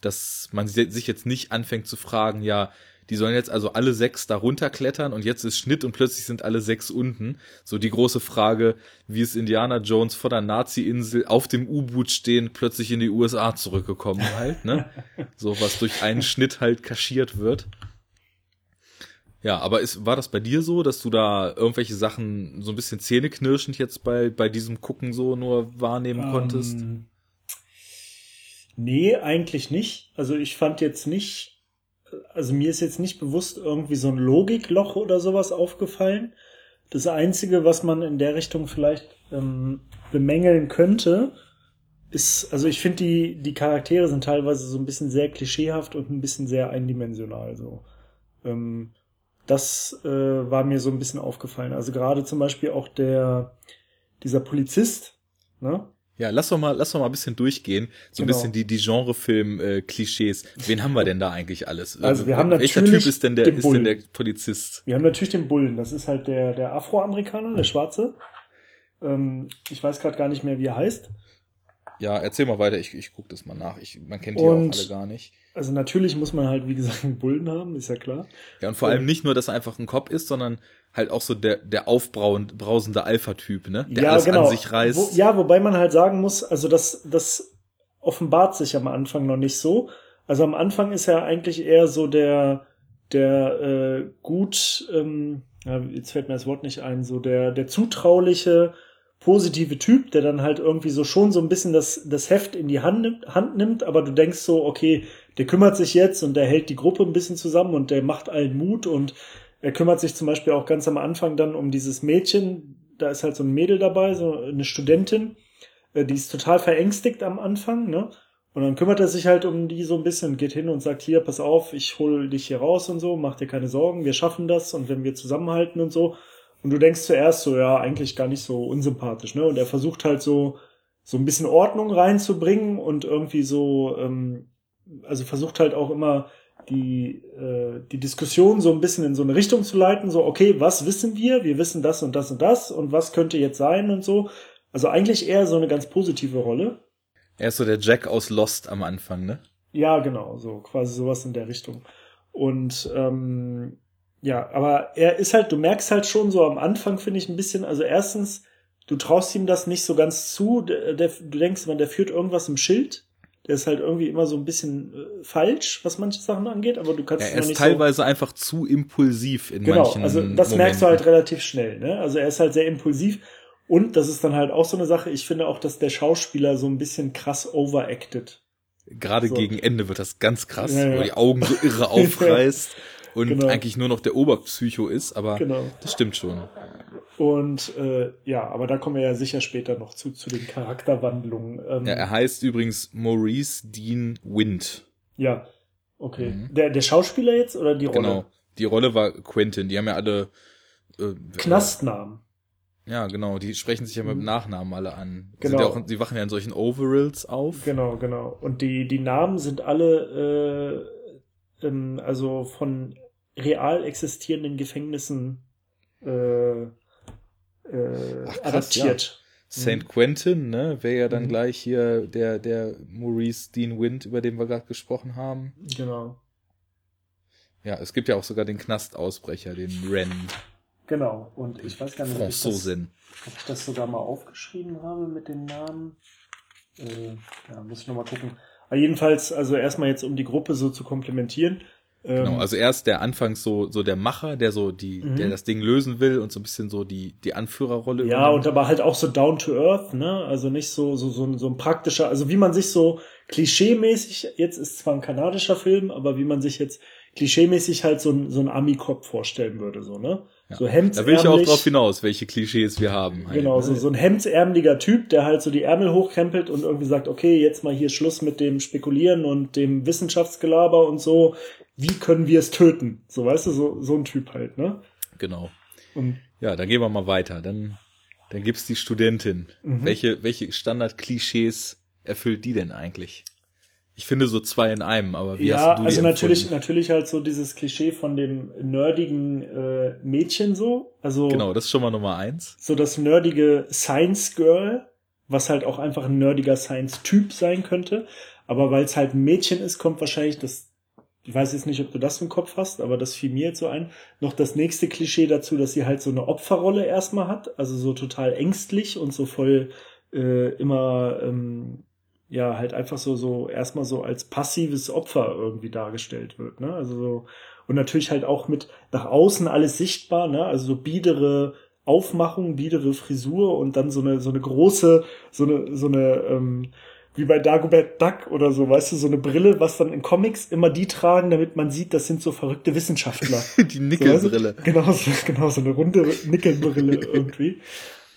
dass man sich jetzt nicht anfängt zu fragen, ja, die sollen jetzt also alle sechs da runterklettern und jetzt ist Schnitt und plötzlich sind alle sechs unten. So die große Frage, wie ist Indiana Jones vor der Nazi-Insel auf dem U-Boot stehen, plötzlich in die USA zurückgekommen halt, ne? So was durch einen Schnitt halt kaschiert wird. Ja, aber ist, war das bei dir so, dass du da irgendwelche Sachen so ein bisschen zähneknirschend jetzt bei, bei diesem Gucken so nur wahrnehmen um, konntest? Nee, eigentlich nicht. Also ich fand jetzt nicht also mir ist jetzt nicht bewusst irgendwie so ein Logikloch oder sowas aufgefallen. Das Einzige, was man in der Richtung vielleicht ähm, bemängeln könnte, ist, also ich finde, die, die Charaktere sind teilweise so ein bisschen sehr klischeehaft und ein bisschen sehr eindimensional. So. Ähm, das äh, war mir so ein bisschen aufgefallen. Also gerade zum Beispiel auch der, dieser Polizist, ne? Ja, lass doch mal, lass doch mal ein bisschen durchgehen. So genau. ein bisschen die, die Genrefilm-Klischees. Wen haben wir denn da eigentlich alles? Also wir haben natürlich. Welcher Typ ist denn der, ist denn der Polizist? Wir haben natürlich den Bullen. Das ist halt der, der Afroamerikaner, der Schwarze. Ähm, ich weiß gerade gar nicht mehr, wie er heißt. Ja, erzähl mal weiter. Ich, ich guck das mal nach. Ich, man kennt die und, auch alle gar nicht. Also natürlich muss man halt, wie gesagt, einen Bullen haben, ist ja klar. Ja, und vor allem nicht nur, dass er einfach ein Kopf ist, sondern halt auch so der, der aufbrausende Alpha-Typ, ne? Der ja, alles genau. an sich reißt. Wo, ja, wobei man halt sagen muss, also das, das offenbart sich am Anfang noch nicht so. Also am Anfang ist er eigentlich eher so der, der äh, gut, ähm, ja, jetzt fällt mir das Wort nicht ein, so der, der zutrauliche, positive Typ, der dann halt irgendwie so schon so ein bisschen das, das Heft in die Hand nimmt, Hand nimmt, aber du denkst so, okay, der kümmert sich jetzt und der hält die Gruppe ein bisschen zusammen und der macht allen Mut und er kümmert sich zum Beispiel auch ganz am Anfang dann um dieses Mädchen, da ist halt so ein Mädel dabei, so eine Studentin, äh, die ist total verängstigt am Anfang, ne? Und dann kümmert er sich halt um die so ein bisschen, geht hin und sagt, hier, pass auf, ich hol dich hier raus und so, mach dir keine Sorgen, wir schaffen das und wenn wir zusammenhalten und so. Und du denkst zuerst so, ja, eigentlich gar nicht so unsympathisch, ne? Und er versucht halt so, so ein bisschen Ordnung reinzubringen und irgendwie so, ähm, also versucht halt auch immer die, äh, die Diskussion so ein bisschen in so eine Richtung zu leiten, so, okay, was wissen wir? Wir wissen das und das und das und was könnte jetzt sein und so. Also eigentlich eher so eine ganz positive Rolle. Er ist so der Jack aus Lost am Anfang, ne? Ja, genau, so quasi sowas in der Richtung. Und ähm, ja, aber er ist halt, du merkst halt schon so am Anfang, finde ich, ein bisschen, also erstens, du traust ihm das nicht so ganz zu, der, der, du denkst, man, der führt irgendwas im Schild. Der ist halt irgendwie immer so ein bisschen äh, falsch, was manche Sachen angeht, aber du kannst ja, er ist teilweise so einfach zu impulsiv in genau, manchen also das Momenten. merkst du halt relativ schnell, ne? Also er ist halt sehr impulsiv und das ist dann halt auch so eine Sache, ich finde auch, dass der Schauspieler so ein bisschen krass overacted. Gerade So. gegen Ende wird das ganz krass, Ja, ja. wo die Augen so irre aufreißt und Genau. eigentlich nur noch der Oberpsycho ist, aber Genau. das stimmt schon. Und äh, ja, aber da kommen wir ja sicher später noch zu, zu den Charakterwandlungen. Ähm, Ja, er heißt übrigens Maurice Dean Wind. ja, okay. Mhm. Der, der Schauspieler jetzt oder die Rolle? Genau. Die Rolle war Quentin. Die haben ja alle äh, Knastnamen. Ja, genau. Die sprechen sich ja mit dem Nachnamen alle an. Genau. Ja auch, die wachen ja in solchen Overalls auf. Genau, genau. Und die, die Namen sind alle äh, ähm, also von real existierenden Gefängnissen äh, äh, Ach, krass, adaptiert. St. Quentin, ne, wäre ja dann Mhm. gleich hier der, der Maurice Dean Wind, über den wir gerade gesprochen haben. Genau. Ja, es gibt ja auch sogar den Knastausbrecher, den Ren. Genau. Und ich weiß gar nicht, ob ich, das, ob ich das sogar mal aufgeschrieben habe mit den Namen. Äh, ja, muss ich nochmal gucken. Aber jedenfalls, also erstmal jetzt, um die Gruppe so zu komplementieren. Ähm, Genau, also er ist der anfangs so, so der Macher, der so die, Mhm. der das Ding lösen will und so ein bisschen so die, die Anführerrolle. Ja, übernimmt. und aber halt auch so down to earth, ne? Also nicht so, so, so, ein- so ein praktischer, also wie man sich so klischeemäßig, jetzt ist zwar ein kanadischer Film, aber wie man sich jetzt klischeemäßig halt so ein, so ein Ami-Cop vorstellen würde, so, ne? Ja. So Hemdsärmlich. Da will ich auch drauf hinaus, welche Klischees wir haben. halt, Genau, ne? so, so ein hemdsärmeliger Typ, der halt so die Ärmel hochkrempelt und irgendwie sagt, okay, jetzt mal hier Schluss mit dem Spekulieren und dem Wissenschaftsgelaber und so. Wie können wir es töten? So, weißt du, so, so ein Typ halt, ne? Genau. Und Ja, dann gehen wir mal weiter. Dann, dann gibt's die Studentin. Mhm. Welche, welche Standard-Klischees erfüllt die denn eigentlich? Ich finde so zwei in einem, aber wie ja, hast du die also natürlich, empfunden? natürlich halt so dieses Klischee von dem nerdigen äh, Mädchen so. Also Genau, das ist schon mal Nummer eins. so das nerdige Science Girl, was halt auch einfach ein nerdiger Science-Typ sein könnte. Aber weil es halt ein Mädchen ist, kommt wahrscheinlich das, ich weiß jetzt nicht, ob du das im Kopf hast, aber das fiel mir jetzt so ein, noch das nächste Klischee dazu, dass sie halt so eine Opferrolle erstmal hat, also so total ängstlich und so voll äh, immer, ähm, ja, halt einfach so, so erstmal so als passives Opfer irgendwie dargestellt wird, ne? Also so, und natürlich halt auch mit nach außen alles sichtbar, ne? Also so biedere Aufmachung, biedere Frisur und dann so eine, so eine große, so eine, so eine, ähm, wie bei Dagobert Duck oder so, weißt du, so eine Brille, was dann in Comics immer die tragen, damit man sieht, das sind so verrückte Wissenschaftler. Die Nickelbrille. So, weißt du? genau, so, genau, so eine runde Nickelbrille irgendwie.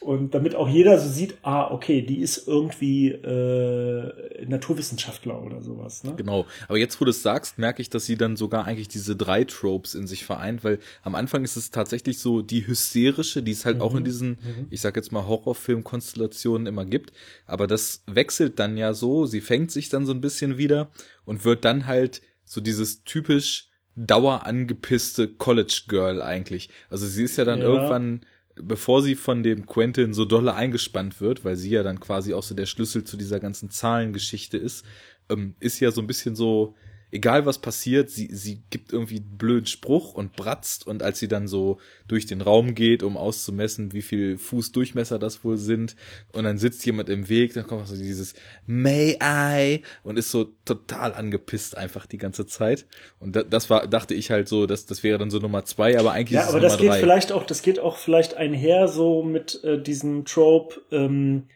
Und damit auch jeder so sieht, ah, okay, die ist irgendwie äh, Naturwissenschaftler oder sowas. Ne? Genau. Aber jetzt, wo du es sagst, merke ich, dass sie dann sogar eigentlich diese drei Tropes in sich vereint, weil am Anfang ist es tatsächlich so die hysterische, die es halt auch in diesen, Mhm. ich sag jetzt mal, Horrorfilm-Konstellationen immer gibt. Aber das wechselt dann ja so, sie fängt sich dann so ein bisschen wieder und wird dann halt so dieses typisch dauerangepisste College Girl eigentlich. Also sie ist ja dann Ja. irgendwann bevor sie von dem Quentin so dolle eingespannt wird, weil sie ja dann quasi auch so der Schlüssel zu dieser ganzen Zahlengeschichte ist, ähm, ist ja so ein bisschen so, egal was passiert, sie, sie gibt irgendwie einen blöden Spruch und bratzt und als sie dann so durch den Raum geht, um auszumessen, wie viel Fußdurchmesser das wohl sind und dann sitzt jemand im Weg, dann kommt so dieses May I? und ist so total angepisst einfach die ganze Zeit. Und da, das war, dachte ich halt so, dass das wäre dann so Nummer zwei, aber eigentlich Ja, ist es aber das Nummer geht drei. vielleicht auch, das geht auch vielleicht einher so mit äh, diesem Trope, ähm,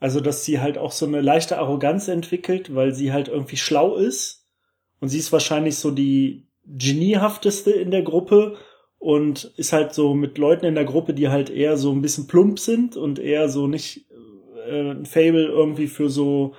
also dass sie halt auch so eine leichte Arroganz entwickelt, weil sie halt irgendwie schlau ist und sie ist wahrscheinlich so die geniehafteste in der Gruppe und ist halt so mit Leuten in der Gruppe, die halt eher so ein bisschen plump sind und eher so nicht äh, ein Fable irgendwie für so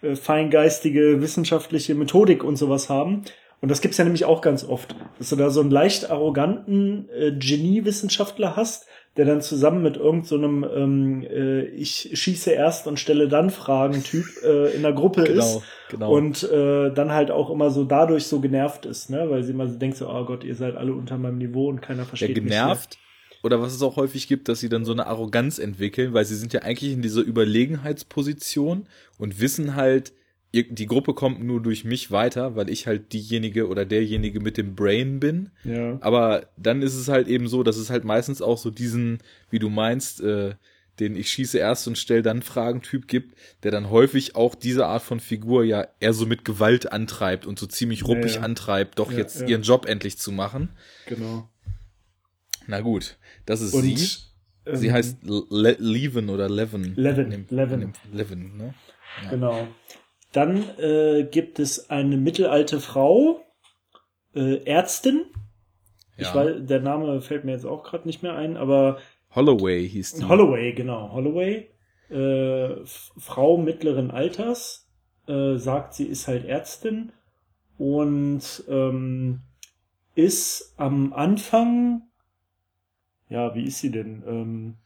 äh, feingeistige wissenschaftliche Methodik und sowas haben. Und das gibt's ja nämlich auch ganz oft, dass du da so einen leicht arroganten äh, Genie-Wissenschaftler hast, der dann zusammen mit irgendeinem so ähm, äh, ich schieße erst und stelle dann Fragen Typ äh, in der Gruppe genau, ist genau. und äh, dann halt auch immer so dadurch so genervt ist, ne, weil sie immer so denkt so, oh Gott, ihr seid alle unter meinem Niveau und keiner versteht der genervt, mich. Oder was es auch häufig gibt, dass sie dann so eine Arroganz entwickeln, weil sie sind ja eigentlich in dieser Überlegenheitsposition und wissen halt, die Gruppe kommt nur durch mich weiter, weil ich halt diejenige oder derjenige mit dem Brain bin. Ja. Aber dann ist es halt eben so, dass es halt meistens auch so diesen, wie du meinst, äh, den ich schieße erst und stell dann Fragen-Typ gibt, der dann häufig auch diese Art von Figur ja eher so mit Gewalt antreibt und so ziemlich ruppig ja, ja. antreibt, doch ja, jetzt ihren Job endlich zu machen. Genau. Na gut, das ist und, sie. Ähm, sie heißt Le Leven oder Leven. Leven. Leven. Leven, ne? Genau. Dann äh, gibt es eine mittelalte Frau, äh, Ärztin. Ja. Ich weiß, der Name fällt mir jetzt auch gerade nicht mehr ein, aber Holloway hieß die. Holloway, genau. Holloway, äh, Frau mittleren Alters, äh, sagt, sie ist halt Ärztin und ähm, ist am Anfang, ja, wie ist sie denn? Ähm,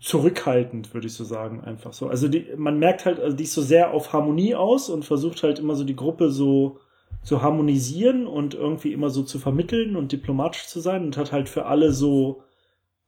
zurückhaltend, würde ich so sagen, einfach so. Also die, man merkt halt, also die ist so sehr auf Harmonie aus und versucht halt immer so die Gruppe so zu harmonisieren und irgendwie immer so zu vermitteln und diplomatisch zu sein und hat halt für alle so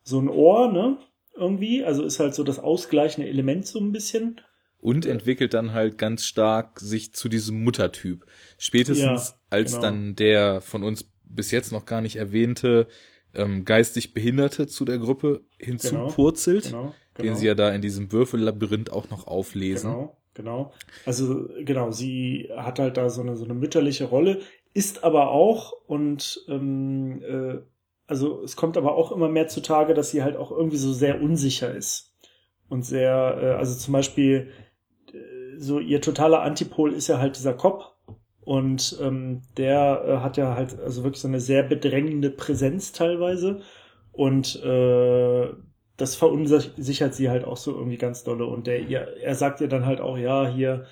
so ein Ohr, ne? Irgendwie, also ist halt so das ausgleichende Element so ein bisschen. Und entwickelt dann halt ganz stark sich zu diesem Muttertyp. Spätestens ja, als genau. dann der von uns bis jetzt noch gar nicht erwähnte ähm, geistig Behinderte zu der Gruppe hinzupurzelt, genau, genau, genau. den sie ja da in diesem Würfellabyrinth auch noch auflesen. Genau, genau. Also genau, sie hat halt da so eine so eine mütterliche Rolle, ist aber auch und ähm, äh, also es kommt aber auch immer mehr zutage, dass sie halt auch irgendwie so sehr unsicher ist und sehr, äh, also zum Beispiel äh, so ihr totaler Antipol ist ja halt dieser Kopf und ähm, der äh, hat ja halt also wirklich so eine sehr bedrängende Präsenz teilweise. Und äh, das verunsichert sie halt auch so irgendwie ganz dolle. Und der, ihr, er sagt ja dann halt auch, ja, hier,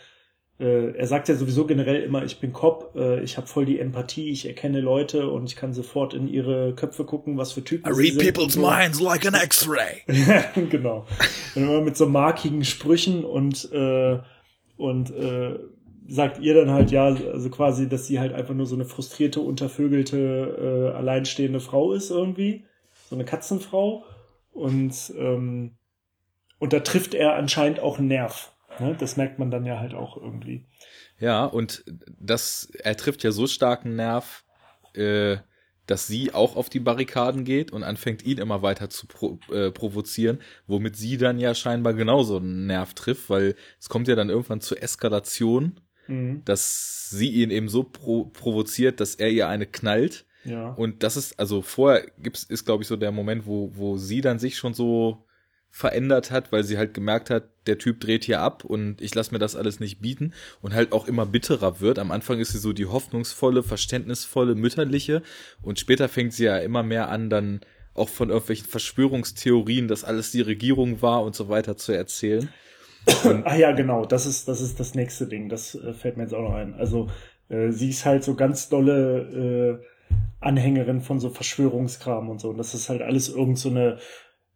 äh, er sagt ja sowieso generell immer, ich bin Cop, äh, ich habe voll die Empathie, ich erkenne Leute und ich kann sofort in ihre Köpfe gucken, was für Typen I read people's so. minds like an X-ray. genau. Und immer mit so markigen Sprüchen und äh, und äh, sagt ihr dann halt ja, also quasi, dass sie halt einfach nur so eine frustrierte, untervögelte, äh, alleinstehende Frau ist irgendwie. So eine Katzenfrau. Und, ähm, und da trifft er anscheinend auch einen Nerv. Ne? Das merkt man dann ja halt auch irgendwie. Ja, und das, er trifft ja so starken Nerv, äh, dass sie auch auf die Barrikaden geht und anfängt, ihn immer weiter zu pro, äh, provozieren, womit sie dann ja scheinbar genauso einen Nerv trifft, weil es kommt ja dann irgendwann zur Eskalation mhm. dass sie ihn eben so pro provoziert, dass er ihr eine knallt. Ja. Und das ist, also vorher gibt's, ist, glaube ich, so der Moment, wo, wo sie dann sich schon so verändert hat, weil sie halt gemerkt hat, der Typ dreht hier ab und ich lasse mir das alles nicht bieten und halt auch immer bitterer wird. Am Anfang ist sie so die hoffnungsvolle, verständnisvolle, mütterliche und später fängt sie ja immer mehr an, dann auch von irgendwelchen Verschwörungstheorien, dass alles die Regierung war und so weiter zu erzählen. Ah ja, genau, das ist, das ist das nächste Ding. Das äh, fällt mir jetzt auch noch ein. Also äh, sie ist halt so ganz dolle äh, Anhängerin von so Verschwörungskram und so. Und das ist halt alles irgend so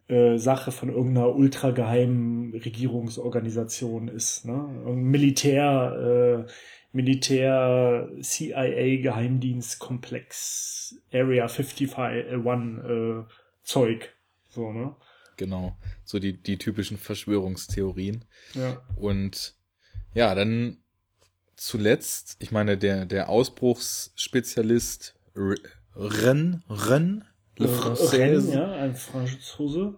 äh, Sache von irgendeiner ultrageheimen Regierungsorganisation ist. Ne? Militär, äh, Militär, CIA, Geheimdienstkomplex, Area 51 äh, Zeug. So, ne? Genau, so die, die typischen Verschwörungstheorien. Ja. Und ja, dann zuletzt, ich meine, der, der Ausbruchsspezialist Ren, Ren, Le Française. ja, ein Franzose.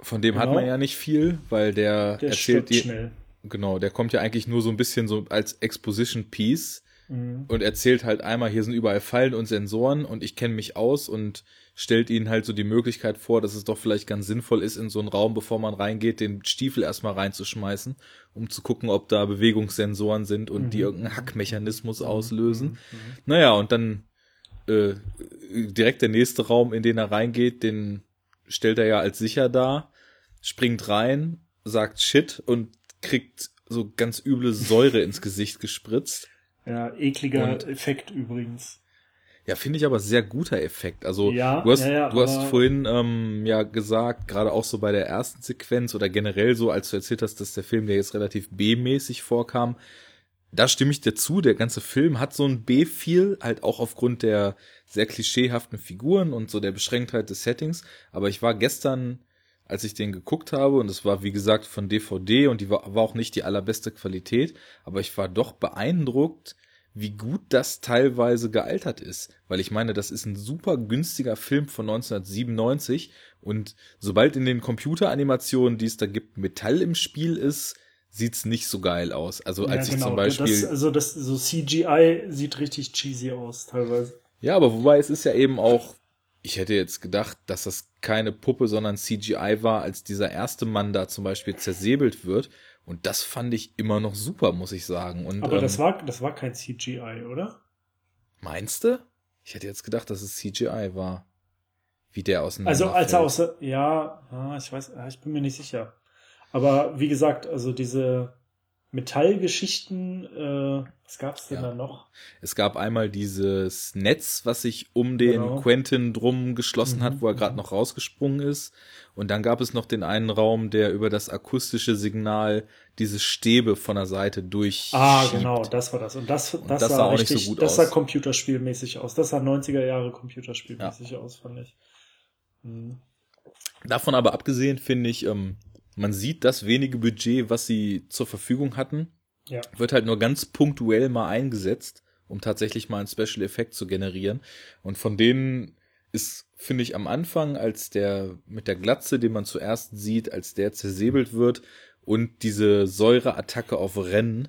Von dem genau. hat man ja nicht viel, weil der, der erzählt die, schnell. Genau, der kommt ja eigentlich nur so ein bisschen so als Exposition Piece mhm. und erzählt halt einmal, hier sind überall Fallen und Sensoren und ich kenne mich aus und stellt ihnen halt so die Möglichkeit vor, dass es doch vielleicht ganz sinnvoll ist, in so einen Raum, bevor man reingeht, den Stiefel erstmal reinzuschmeißen, um zu gucken, ob da Bewegungssensoren sind und mhm. die irgendeinen Hackmechanismus mhm. auslösen. Mhm. mhm. Naja, und dann äh, direkt der nächste Raum, in den er reingeht, den stellt er ja als sicher dar, springt rein, sagt Shit und kriegt so ganz üble Säure ins Gesicht gespritzt. Ja, ekliger und, Effekt übrigens. Ja, finde ich aber sehr guter Effekt. Also ja, du hast, ja, ja, du hast vorhin ähm, ja gesagt, gerade auch so bei der ersten Sequenz oder generell so, als du erzählt hast, dass der Film dir jetzt relativ B-mäßig vorkam, da stimme ich dir zu. Der ganze Film hat so ein B-Feel, halt auch aufgrund der sehr klischeehaften Figuren und so der Beschränktheit des Settings. Aber ich war gestern, als ich den geguckt habe, und es war wie gesagt von DVD und die war, war auch nicht die allerbeste Qualität, aber ich war doch beeindruckt, wie gut das teilweise gealtert ist. Weil ich meine, das ist ein super günstiger Film von 1997 und sobald in den Computeranimationen, die es da gibt, Metall im Spiel ist, sieht's nicht so geil aus. Also als ja, genau. ich zum Beispiel. Das, also das so CGI sieht richtig cheesy aus teilweise. Ja, aber wobei es ist ja eben auch, ich hätte jetzt gedacht, dass das keine Puppe, sondern CGI war, als dieser erste Mann da zum Beispiel zersäbelt wird. Und das fand ich immer noch super, muss ich sagen. Und, Aber das ähm, war, das war kein CGI, oder? Meinst du? Ich hätte jetzt gedacht, dass es CGI war. Wie der auseinander. Also als er aus, ja, ich weiß, ich bin mir nicht sicher. Aber wie gesagt, also diese, Metallgeschichten, äh, was gab's denn ja. da noch? Es gab einmal dieses Netz, was sich um den genau. Quentin drum geschlossen mhm. hat, wo er gerade mhm. noch rausgesprungen ist. Und dann gab es noch den einen Raum, der über das akustische Signal diese Stäbe von der Seite durch. Ah, genau, das war das. Und das, Und das, das sah, sah, auch richtig, nicht so gut das aus. Das sah computerspielmäßig aus. Das sah 90er Jahre computerspielmäßig ja. aus, fand ich. Mhm. Davon aber abgesehen finde ich, ähm, man sieht das wenige Budget, was sie zur Verfügung hatten, ja. wird halt nur ganz punktuell mal eingesetzt, um tatsächlich mal einen Special Effekt zu generieren. Und von denen ist, finde ich, am Anfang, als der mit der Glatze, den man zuerst sieht, als der zersäbelt wird und diese Säureattacke auf Rennen,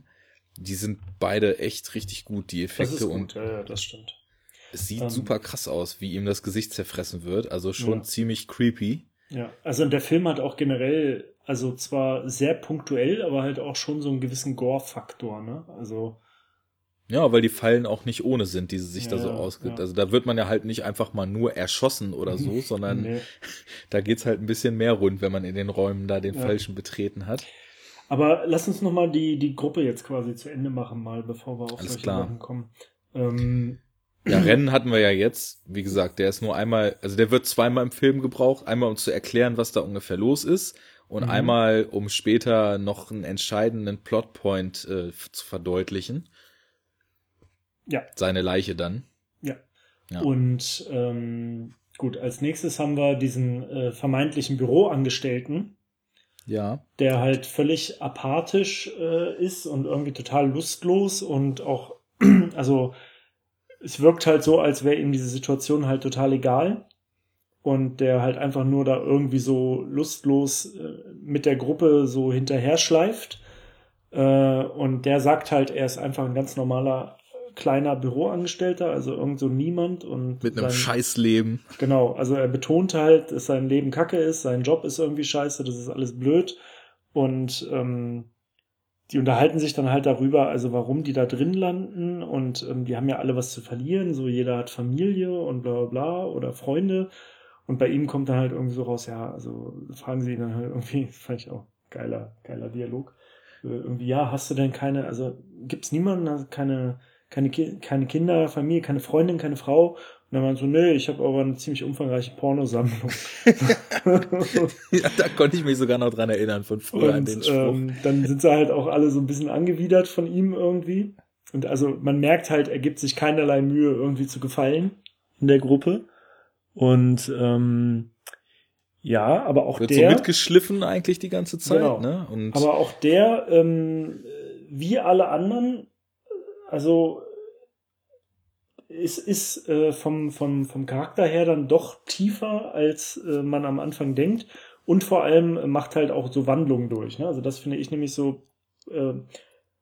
die sind beide echt richtig gut, die Effekte. und ja, ja, das stimmt. Es sieht ähm, super krass aus, wie ihm das Gesicht zerfressen wird. Also schon ja. ziemlich creepy. Ja, also der Film hat auch generell also zwar sehr punktuell, aber halt auch schon so einen gewissen Gore-Faktor, ne? Also. Ja, weil die Fallen auch nicht ohne sind, die sie sich ja, da so ausgibt. Ja. Also da wird man ja halt nicht einfach mal nur erschossen oder so, sondern nee. da geht's halt ein bisschen mehr rund, wenn man in den Räumen da den ja. falschen betreten hat. Aber lass uns nochmal die, die Gruppe jetzt quasi zu Ende machen, mal, bevor wir auf Alles solche klar. Sachen kommen. Ähm, ja, Rennen hatten wir ja jetzt. Wie gesagt, der ist nur einmal, also der wird zweimal im Film gebraucht. Einmal, um zu erklären, was da ungefähr los ist und mhm. einmal, um später noch einen entscheidenden Plotpoint äh, zu verdeutlichen. Ja. Seine Leiche dann. Ja. ja. Und ähm, gut, als nächstes haben wir diesen äh, vermeintlichen Büroangestellten. Ja. Der halt völlig apathisch äh, ist und irgendwie total lustlos und auch, also es wirkt halt so, als wäre ihm diese Situation halt total egal und der halt einfach nur da irgendwie so lustlos äh, mit der Gruppe so hinterher schleift. Äh, und der sagt halt, er ist einfach ein ganz normaler kleiner Büroangestellter, also irgend so niemand und mit einem sein, Scheißleben. Genau, also er betont halt, dass sein Leben kacke ist, sein Job ist irgendwie scheiße, das ist alles blöd und ähm, die unterhalten sich dann halt darüber, also warum die da drin landen und ähm, die haben ja alle was zu verlieren, so jeder hat Familie und bla bla bla oder Freunde und bei ihm kommt dann halt irgendwie so raus, ja, also fragen sie ihn dann halt irgendwie, das fand ich auch geiler, geiler Dialog. Äh, irgendwie, ja, hast du denn keine, also gibt's niemanden, keine, keine, keine Kinder, Familie, keine Freundin, keine Frau? Und dann waren so, nö, ich habe aber eine ziemlich umfangreiche Pornosammlung. ja, da konnte ich mich sogar noch dran erinnern von früher und, an den Spruch. Ähm, dann sind sie halt auch alle so ein bisschen angewidert von ihm irgendwie. Und also man merkt halt, er gibt sich keinerlei Mühe, irgendwie zu gefallen in der Gruppe. Und ähm, ja, aber auch Wird der. so mitgeschliffen eigentlich die ganze Zeit, genau. ne? Und aber auch der, ähm, wie alle anderen, also es ist äh, vom, vom, vom Charakter her dann doch tiefer, als äh, man am Anfang denkt. Und vor allem macht halt auch so Wandlungen durch. Ne? Also das finde ich nämlich so äh,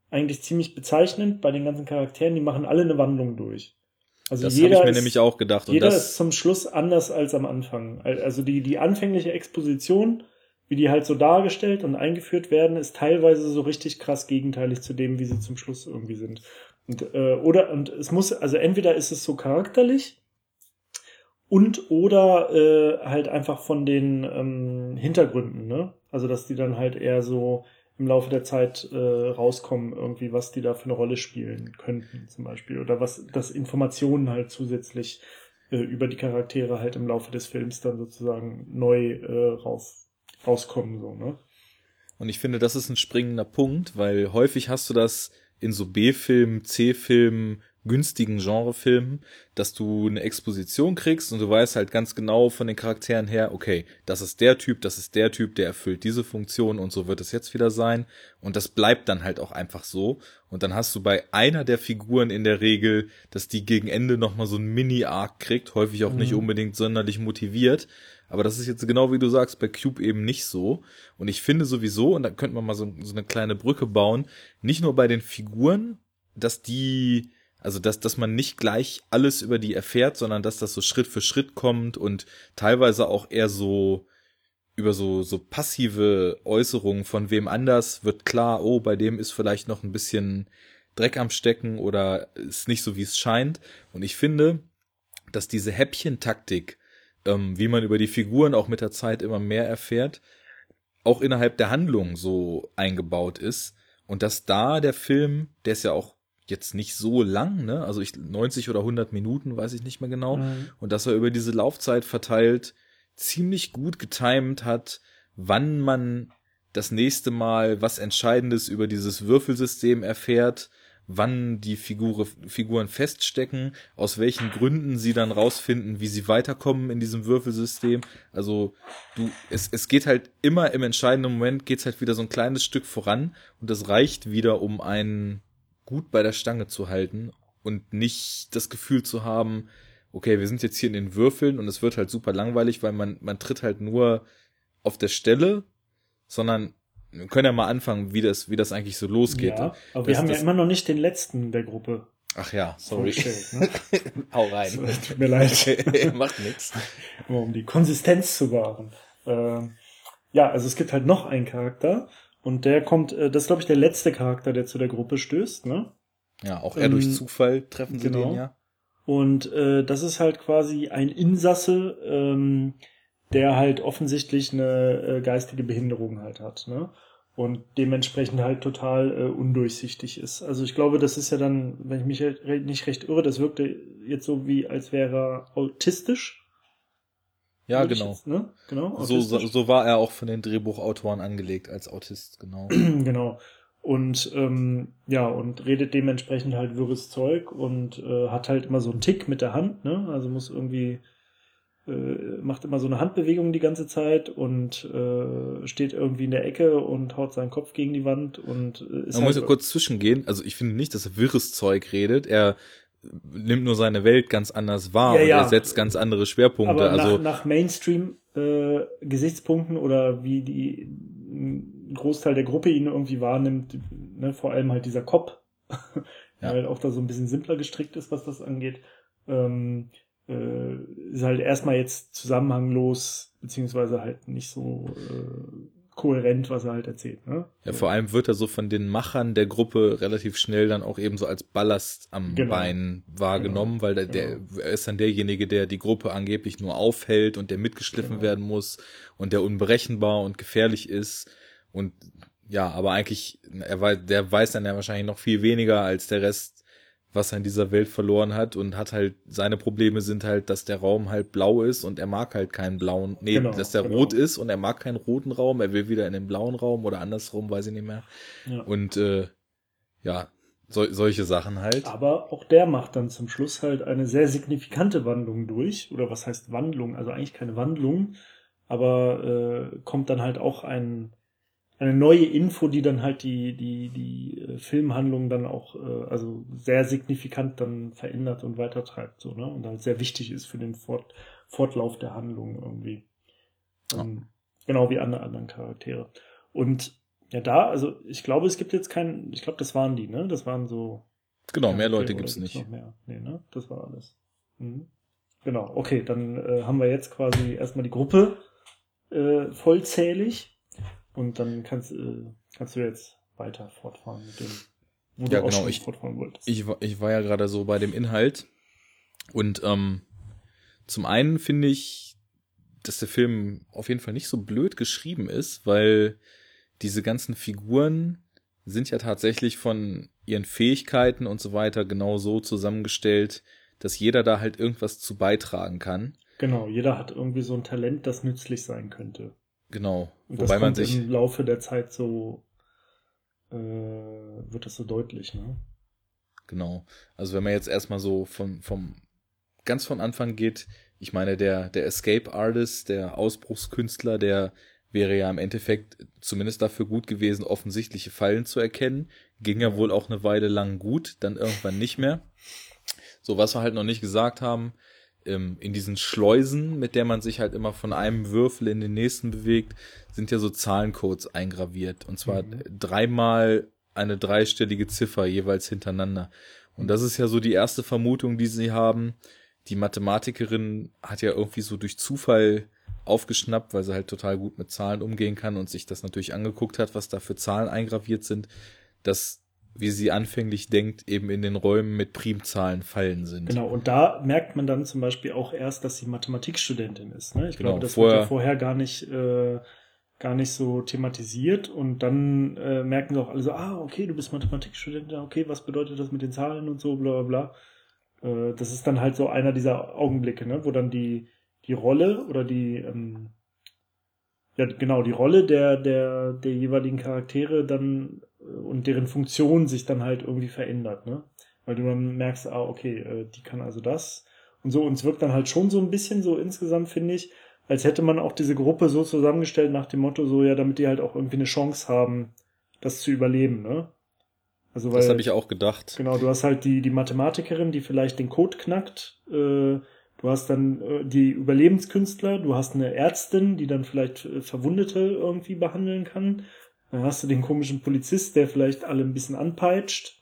eigentlich ziemlich bezeichnend bei den ganzen Charakteren. Die machen alle eine Wandlung durch. Also das habe ich mir ist, nämlich auch gedacht. Jeder ist zum Schluss anders als am Anfang. Also die, die anfängliche Exposition, wie die halt so dargestellt und eingeführt werden, ist teilweise so richtig krass gegenteilig zu dem, wie sie zum Schluss irgendwie sind. Und, äh, oder, und es muss, also entweder ist es so charakterlich, und oder äh, halt einfach von den ähm, Hintergründen, ne? Also dass die dann halt eher so im Laufe der Zeit äh, rauskommen, irgendwie, was die da für eine Rolle spielen könnten, zum Beispiel. Oder was, dass Informationen halt zusätzlich äh, über die Charaktere halt im Laufe des Films dann sozusagen neu äh, raus, rauskommen, so, ne? Und ich finde, das ist ein springender Punkt, weil häufig hast du das in so B-Filmen, C-Filmen, günstigen Genrefilmen, dass du eine Exposition kriegst und du weißt halt ganz genau von den Charakteren her, okay, das ist der Typ, das ist der Typ, der erfüllt diese Funktion und so wird es jetzt wieder sein. Und das bleibt dann halt auch einfach so. Und dann hast du bei einer der Figuren in der Regel, dass die gegen Ende nochmal so ein Mini-Arc kriegt, häufig auch mhm. nicht unbedingt sonderlich motiviert. Aber das ist jetzt genau wie du sagst, bei Cube eben nicht so. Und ich finde sowieso, und da könnte man mal so, so eine kleine Brücke bauen, nicht nur bei den Figuren, dass die also, dass, dass man nicht gleich alles über die erfährt, sondern dass das so Schritt für Schritt kommt und teilweise auch eher so über so, so passive Äußerungen von wem anders wird klar, oh, bei dem ist vielleicht noch ein bisschen Dreck am Stecken oder ist nicht so, wie es scheint. Und ich finde, dass diese Häppchentaktik, ähm, wie man über die Figuren auch mit der Zeit immer mehr erfährt, auch innerhalb der Handlung so eingebaut ist. Und dass da der Film, der ist ja auch jetzt nicht so lang, ne? Also ich 90 oder 100 Minuten, weiß ich nicht mehr genau. Mhm. Und dass er über diese Laufzeit verteilt ziemlich gut getimt hat, wann man das nächste Mal was Entscheidendes über dieses Würfelsystem erfährt, wann die Figur, Figuren feststecken, aus welchen Gründen sie dann rausfinden, wie sie weiterkommen in diesem Würfelsystem. Also du, es, es geht halt immer im entscheidenden Moment geht's halt wieder so ein kleines Stück voran und das reicht wieder, um einen gut bei der Stange zu halten und nicht das Gefühl zu haben, okay, wir sind jetzt hier in den Würfeln und es wird halt super langweilig, weil man, man tritt halt nur auf der Stelle, sondern wir können ja mal anfangen, wie das, wie das eigentlich so losgeht. Ja, aber das, wir haben ja immer noch nicht den letzten der Gruppe. Ach ja, sorry. Ne? Hau rein. So, tut mir leid. Macht nix. Um die Konsistenz zu wahren. Ähm, ja, also es gibt halt noch einen Charakter, und der kommt, äh, das ist, glaube ich, der letzte Charakter, der zu der Gruppe stößt, ne? Ja, auch er ähm, durch Zufall treffen sie genau. den, ja. Und äh, das ist halt quasi ein Insasse, ähm, der halt offensichtlich eine äh, geistige Behinderung halt hat, ne? Und dementsprechend halt total äh, undurchsichtig ist. Also ich glaube, das ist ja dann, wenn ich mich halt nicht recht irre, das wirkte jetzt so wie, als wäre er autistisch. Ja, genau. Jetzt, ne? genau so, so, so war er auch von den Drehbuchautoren angelegt als Autist, genau. genau. Und ähm, ja, und redet dementsprechend halt wirres Zeug und äh, hat halt immer so einen Tick mit der Hand, ne? Also muss irgendwie äh, macht immer so eine Handbewegung die ganze Zeit und äh, steht irgendwie in der Ecke und haut seinen Kopf gegen die Wand und äh, ist Man halt muss ja kurz zwischengehen. Also ich finde nicht, dass er wirres Zeug redet. Er nimmt nur seine Welt ganz anders wahr ja, und ja. er setzt ganz andere Schwerpunkte. Aber also nach, nach Mainstream äh, oder wie die ein Großteil der Gruppe ihn irgendwie wahrnimmt, ne, vor allem halt dieser Kopf, ja. halt auch da so ein bisschen simpler gestrickt ist, was das angeht, ähm, äh, ist halt erstmal jetzt zusammenhanglos, beziehungsweise halt nicht so äh, kohärent, was er halt erzählt. Ne? Ja, vor allem wird er so von den Machern der Gruppe relativ schnell dann auch eben so als Ballast am genau. Bein wahrgenommen, genau. weil der, der genau. er ist dann derjenige, der die Gruppe angeblich nur aufhält und der mitgeschliffen genau. werden muss und der unberechenbar und gefährlich ist und ja, aber eigentlich, er weiß, der weiß dann ja wahrscheinlich noch viel weniger als der Rest was er in dieser Welt verloren hat und hat halt, seine Probleme sind halt, dass der Raum halt blau ist und er mag halt keinen blauen, nee, genau, dass der genau. rot ist und er mag keinen roten Raum, er will wieder in den blauen Raum oder andersrum, weiß ich nicht mehr. Ja. Und äh, ja, so, solche Sachen halt. Aber auch der macht dann zum Schluss halt eine sehr signifikante Wandlung durch, oder was heißt Wandlung? Also eigentlich keine Wandlung, aber äh, kommt dann halt auch ein eine neue Info, die dann halt die, die, die äh, Filmhandlung dann auch, äh, also sehr signifikant dann verändert und weitertreibt, so, ne? Und halt sehr wichtig ist für den Fort, Fortlauf der Handlung irgendwie. Ja. Ähm, genau wie andere anderen Charaktere. Und ja, da, also ich glaube, es gibt jetzt keinen, ich glaube, das waren die, ne? Das waren so. Genau, mehr Leute gibt's nicht. Noch mehr? Nee, ne? Das war alles. Mhm. Genau, okay, dann äh, haben wir jetzt quasi erstmal die Gruppe äh, vollzählig und dann kannst, äh, kannst du jetzt weiter fortfahren mit dem, wo ja, du genau. ich, fortfahren wolltest. Ich, ich war ja gerade so bei dem Inhalt und ähm, zum einen finde ich, dass der Film auf jeden Fall nicht so blöd geschrieben ist, weil diese ganzen Figuren sind ja tatsächlich von ihren Fähigkeiten und so weiter genau so zusammengestellt, dass jeder da halt irgendwas zu beitragen kann. Genau, jeder hat irgendwie so ein Talent, das nützlich sein könnte. Genau. Und Wobei man sich im Laufe der Zeit so äh, wird das so deutlich, ne? Genau. Also wenn man jetzt erstmal so von, vom ganz von Anfang geht, ich meine, der, der Escape Artist, der Ausbruchskünstler, der wäre ja im Endeffekt zumindest dafür gut gewesen, offensichtliche Fallen zu erkennen. Ging ja wohl auch eine Weile lang gut, dann irgendwann nicht mehr. So, was wir halt noch nicht gesagt haben, ähm, in diesen Schleusen, mit der man sich halt immer von einem Würfel in den nächsten bewegt, sind ja so Zahlencodes eingraviert. Und zwar mhm. dreimal eine dreistellige Ziffer jeweils hintereinander. Und das ist ja so die erste Vermutung, die sie haben. Die Mathematikerin hat ja irgendwie so durch Zufall aufgeschnappt, weil sie halt total gut mit Zahlen umgehen kann und sich das natürlich angeguckt hat, was da für Zahlen eingraviert sind, dass wie sie anfänglich denkt, eben in den Räumen mit Primzahlen fallen sind. Genau, und da merkt man dann zum Beispiel auch erst, dass sie Mathematikstudentin ist. Ne? Ich genau, glaube, das vorher, wird ja vorher gar nicht, äh, gar nicht so thematisiert und dann äh, merken sie auch alle so, ah, okay, du bist Mathematikstudentin, okay, was bedeutet das mit den Zahlen und so, bla bla bla. Äh, das ist dann halt so einer dieser Augenblicke, ne? wo dann die, die Rolle oder die, ähm, ja, genau, die Rolle der, der, der jeweiligen Charaktere dann und deren Funktion sich dann halt irgendwie verändert, ne? Weil du dann merkst, ah, okay, äh, die kann also das und so. Und es wirkt dann halt schon so ein bisschen so insgesamt, finde ich, als hätte man auch diese Gruppe so zusammengestellt nach dem Motto, so, ja, damit die halt auch irgendwie eine Chance haben, das zu überleben, ne? Also, weil, das habe ich auch gedacht. Genau, du hast halt die, die Mathematikerin, die vielleicht den Code knackt, äh, Du hast dann äh, die Überlebenskünstler, du hast eine Ärztin, die dann vielleicht äh, Verwundete irgendwie behandeln kann. Dann hast du den komischen Polizist, der vielleicht alle ein bisschen anpeitscht.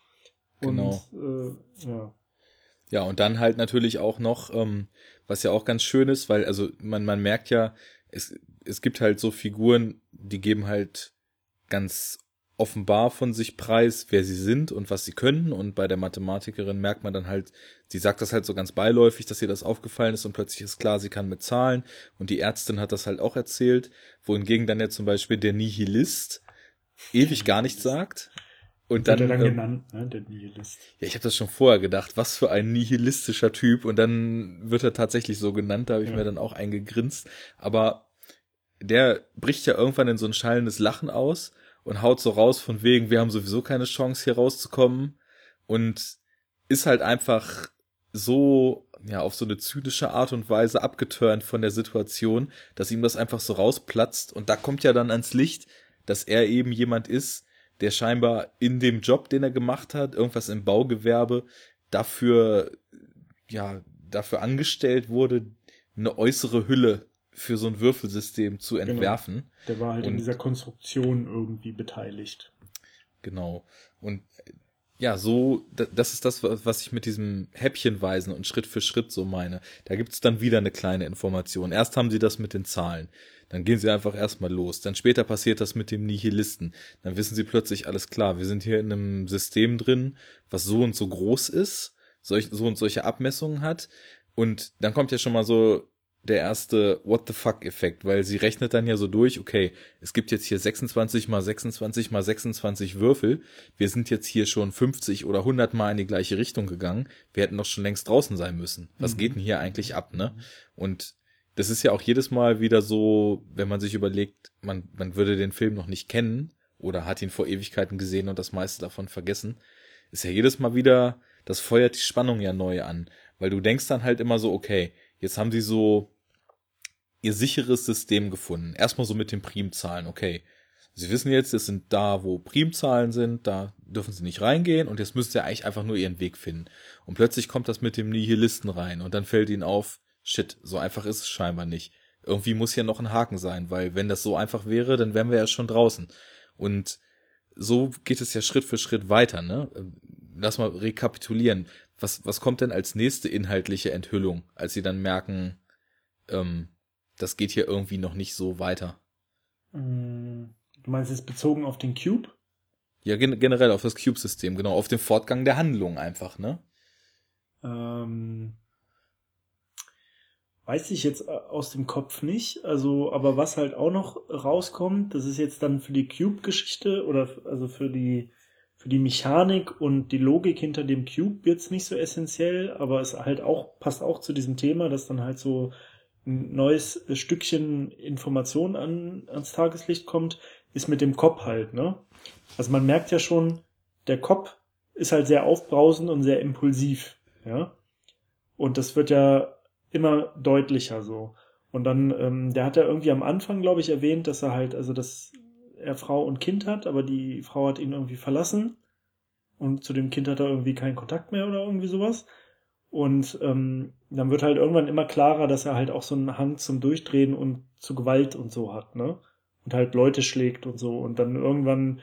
Genau. Und, äh, ja. Ja, und dann halt natürlich auch noch, ähm, was ja auch ganz schön ist, weil, also man, man merkt ja, es, es gibt halt so Figuren, die geben halt ganz offenbar von sich preis, wer sie sind und was sie können. Und bei der Mathematikerin merkt man dann halt, sie sagt das halt so ganz beiläufig, dass ihr das aufgefallen ist und plötzlich ist klar, sie kann mit Zahlen. Und die Ärztin hat das halt auch erzählt, wohingegen dann ja zum Beispiel der Nihilist ewig gar nichts sagt. Und dann, dann ähm, genannt, ne, der Nihilist. Ja, ich habe das schon vorher gedacht, was für ein nihilistischer Typ. Und dann wird er tatsächlich so genannt, da habe ich ja. mir dann auch eingegrinst. Aber der bricht ja irgendwann in so ein schallendes Lachen aus und haut so raus von wegen, wir haben sowieso keine Chance hier rauszukommen und ist halt einfach so, ja, auf so eine zynische Art und Weise abgeturnt von der Situation, dass ihm das einfach so rausplatzt und da kommt ja dann ans Licht, dass er eben jemand ist, der scheinbar in dem Job, den er gemacht hat, irgendwas im Baugewerbe, dafür, ja, dafür angestellt wurde, eine äußere Hülle für so ein Würfelsystem zu genau. entwerfen. Genau. Der war halt und, in dieser Konstruktion irgendwie beteiligt. Genau. Und ja, so, das ist das, was ich mit diesem Häppchenweisen und Schritt für Schritt so meine. Da gibt's dann wieder eine kleine Information. Erst haben sie das mit den Zahlen. Dann gehen sie einfach erstmal los. Dann später passiert das mit dem Nihilisten. Dann wissen sie plötzlich, alles klar, wir sind hier in einem System drin, was so und so groß ist, solch, so und solche Abmessungen hat. Und dann kommt ja schon mal so der erste What the fuck Effekt, weil sie rechnet dann ja so durch, okay, es gibt jetzt hier 26 mal 26 mal 26 Würfel, wir sind jetzt hier schon 50 oder 100 mal in die gleiche Richtung gegangen, wir hätten doch schon längst draußen sein müssen. Was mhm. geht denn hier eigentlich ab, ne? Und das ist ja auch jedes Mal wieder so, wenn man sich überlegt, man, man würde den Film noch nicht kennen oder hat ihn vor Ewigkeiten gesehen und das meiste davon vergessen, ist ja jedes Mal wieder, das feuert die Spannung ja neu an, weil du denkst dann halt immer so, okay, Jetzt haben sie so ihr sicheres System gefunden. Erstmal so mit den Primzahlen, okay. Sie wissen jetzt, es sind da, wo Primzahlen sind, da dürfen sie nicht reingehen und jetzt müssen sie eigentlich einfach nur ihren Weg finden. Und plötzlich kommt das mit dem Nihilisten rein und dann fällt ihnen auf, shit, so einfach ist es scheinbar nicht. Irgendwie muss hier noch ein Haken sein, weil wenn das so einfach wäre, dann wären wir ja schon draußen. Und so geht es ja Schritt für Schritt weiter, ne? Lass mal rekapitulieren was, was kommt denn als nächste inhaltliche Enthüllung, als sie dann merken, ähm, das geht hier irgendwie noch nicht so weiter? Mm, du meinst es bezogen auf den Cube? Ja, gen generell auf das Cube-System, genau, auf den Fortgang der Handlung einfach, ne? Ähm, weiß ich jetzt äh, aus dem Kopf nicht. Also, aber was halt auch noch rauskommt, das ist jetzt dann für die Cube-Geschichte oder also für die für die Mechanik und die Logik hinter dem Cube wird's nicht so essentiell, aber es halt auch passt auch zu diesem Thema, dass dann halt so ein neues Stückchen Information an, ans Tageslicht kommt, ist mit dem Kopf halt, ne? Also man merkt ja schon, der Kopf ist halt sehr aufbrausend und sehr impulsiv, ja. Und das wird ja immer deutlicher so. Und dann, ähm, der hat ja irgendwie am Anfang, glaube ich, erwähnt, dass er halt, also dass er Frau und Kind hat, aber die Frau hat ihn irgendwie verlassen und zu dem Kind hat er irgendwie keinen Kontakt mehr oder irgendwie sowas. Und ähm, dann wird halt irgendwann immer klarer, dass er halt auch so einen Hang zum Durchdrehen und zu Gewalt und so hat, ne? Und halt Leute schlägt und so. Und dann irgendwann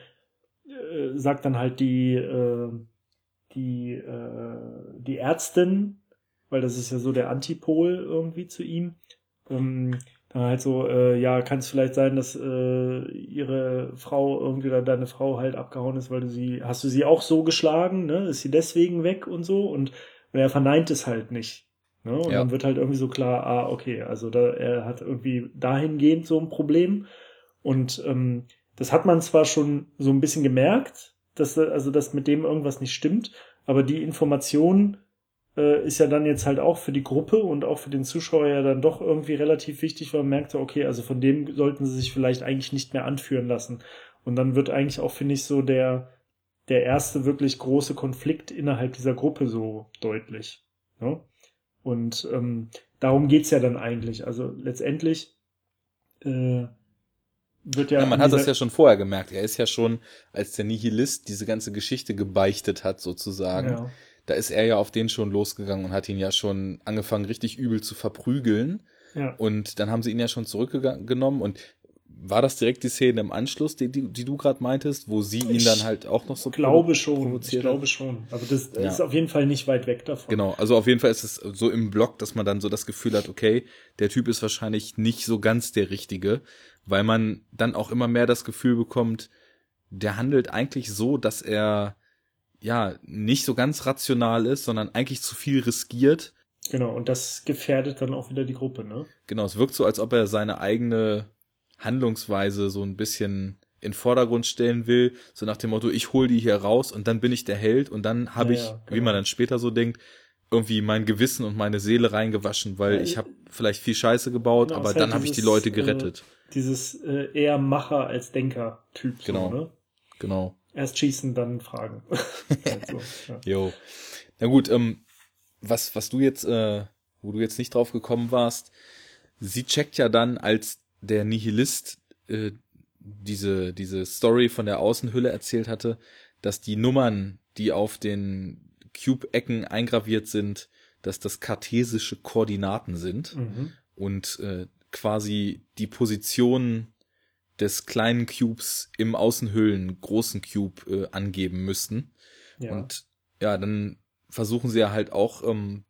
äh, sagt dann halt die, äh, die, äh, die Ärztin, weil das ist ja so der Antipol irgendwie zu ihm, ähm, dann halt so, äh, ja, kann es vielleicht sein, dass äh, ihre Frau irgendwie oder deine Frau halt abgehauen ist, weil du sie, hast du sie auch so geschlagen, ne? Ist sie deswegen weg und so? Und, und er verneint es halt nicht. Ne? Und ja. dann wird halt irgendwie so klar, ah, okay, also da, er hat irgendwie dahingehend so ein Problem. Und ähm, das hat man zwar schon so ein bisschen gemerkt, dass also dass mit dem irgendwas nicht stimmt, aber die Information äh, ist ja dann jetzt halt auch für die Gruppe und auch für den Zuschauer ja dann doch irgendwie relativ wichtig, weil man merkte, okay, also von dem sollten sie sich vielleicht eigentlich nicht mehr anführen lassen. Und dann wird eigentlich auch, finde ich, so der, der erste wirklich große Konflikt innerhalb dieser Gruppe so deutlich. Ne? Und ähm, darum geht's ja dann eigentlich. Also letztendlich äh, wird ja. ja man hat das ja schon vorher gemerkt. Er ist ja schon, als der Nihilist diese ganze Geschichte gebeichtet hat, sozusagen. Ja da ist er ja auf den schon losgegangen und hat ihn ja schon angefangen, richtig übel zu verprügeln. Ja. Und dann haben sie ihn ja schon zurückgenommen und war das direkt die Szene im Anschluss, die, die, die du gerade meintest, wo sie ihn dann halt auch noch so ich glaube schon, ich glaube schon. Aber das ja. ist auf jeden Fall nicht weit weg davon. Genau, also auf jeden Fall ist es so im Blog, dass man dann so das Gefühl hat, okay, der Typ ist wahrscheinlich nicht so ganz der Richtige, weil man dann auch immer mehr das Gefühl bekommt, der handelt eigentlich so, dass er ja, nicht so ganz rational ist, sondern eigentlich zu viel riskiert. Genau, und das gefährdet dann auch wieder die Gruppe, ne? Genau, es wirkt so, als ob er seine eigene Handlungsweise so ein bisschen in Vordergrund stellen will, so nach dem Motto, ich hol die hier raus und dann bin ich der Held und dann habe ja, ich, genau. wie man dann später so denkt, irgendwie mein Gewissen und meine Seele reingewaschen, weil ja, ich habe vielleicht viel Scheiße gebaut, genau, aber dann halt habe ich die Leute gerettet. Äh, dieses äh, eher Macher als Denker-Typ. Genau. So, ne? Genau. Erst schießen, dann fragen. also, ja. Jo. Na gut, ähm, was, was du jetzt, äh, wo du jetzt nicht drauf gekommen warst, sie checkt ja dann, als der Nihilist äh, diese, diese Story von der Außenhülle erzählt hatte, dass die Nummern, die auf den Cube-Ecken eingraviert sind, dass das kartesische Koordinaten sind mhm. und äh, quasi die Positionen des kleinen Cubes im Außenhüllen großen Cube äh, angeben müssten. Ja. Und ja, dann versuchen sie ja halt auch ähm,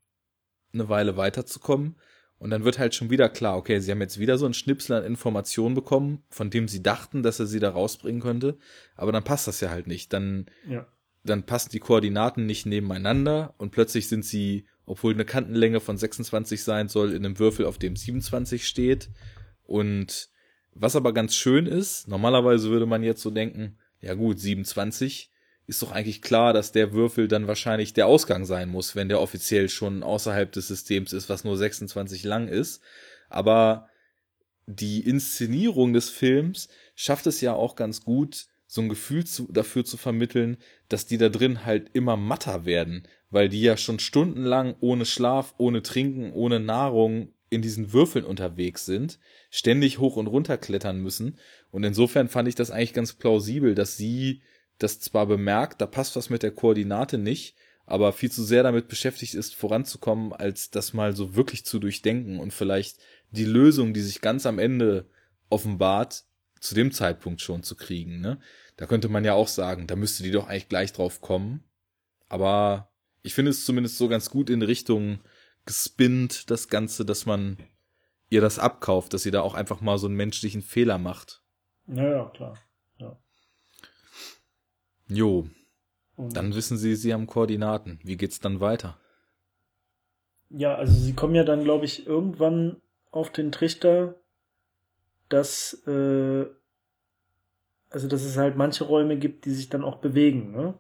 eine Weile weiterzukommen. Und dann wird halt schon wieder klar, okay, sie haben jetzt wieder so einen Schnipsel an Informationen bekommen, von dem sie dachten, dass er sie da rausbringen könnte. Aber dann passt das ja halt nicht. Dann, ja. dann passen die Koordinaten nicht nebeneinander und plötzlich sind sie, obwohl eine Kantenlänge von 26 sein soll, in einem Würfel, auf dem 27 steht. Und was aber ganz schön ist, normalerweise würde man jetzt so denken, ja gut, 27 ist doch eigentlich klar, dass der Würfel dann wahrscheinlich der Ausgang sein muss, wenn der offiziell schon außerhalb des Systems ist, was nur 26 lang ist. Aber die Inszenierung des Films schafft es ja auch ganz gut, so ein Gefühl zu, dafür zu vermitteln, dass die da drin halt immer matter werden, weil die ja schon stundenlang ohne Schlaf, ohne Trinken, ohne Nahrung in diesen Würfeln unterwegs sind, ständig hoch und runter klettern müssen. Und insofern fand ich das eigentlich ganz plausibel, dass sie das zwar bemerkt, da passt was mit der Koordinate nicht, aber viel zu sehr damit beschäftigt ist, voranzukommen, als das mal so wirklich zu durchdenken und vielleicht die Lösung, die sich ganz am Ende offenbart, zu dem Zeitpunkt schon zu kriegen. Ne? Da könnte man ja auch sagen, da müsste die doch eigentlich gleich drauf kommen. Aber ich finde es zumindest so ganz gut in Richtung gespinnt, das Ganze, dass man ihr das abkauft, dass sie da auch einfach mal so einen menschlichen Fehler macht. Ja, ja, klar. Ja. Jo. Und dann wissen sie, sie haben Koordinaten. Wie geht's dann weiter? ja, also sie kommen ja dann, glaube ich, irgendwann auf den Trichter, dass, äh, also dass es halt manche Räume gibt, die sich dann auch bewegen, ne?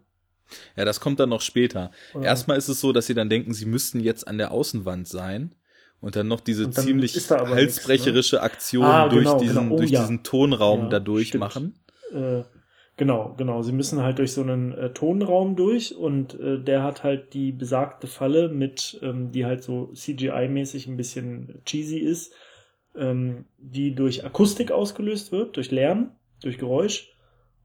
Ja, das kommt dann noch später. Oder? Erstmal ist es so, dass sie dann denken, sie müssten jetzt an der Außenwand sein und dann noch diese ziemlich halsbrecherische nix, ne? Aktion ah, durch, genau, diesen, genau. Oh, durch ja. diesen Tonraum ja, da durchmachen. Äh, genau, genau. Sie müssen halt durch so einen äh, Tonraum durch und äh, der hat halt die besagte Falle mit, ähm, die halt so CGI-mäßig ein bisschen cheesy ist, ähm, die durch Akustik ausgelöst wird, durch Lärm, durch Geräusch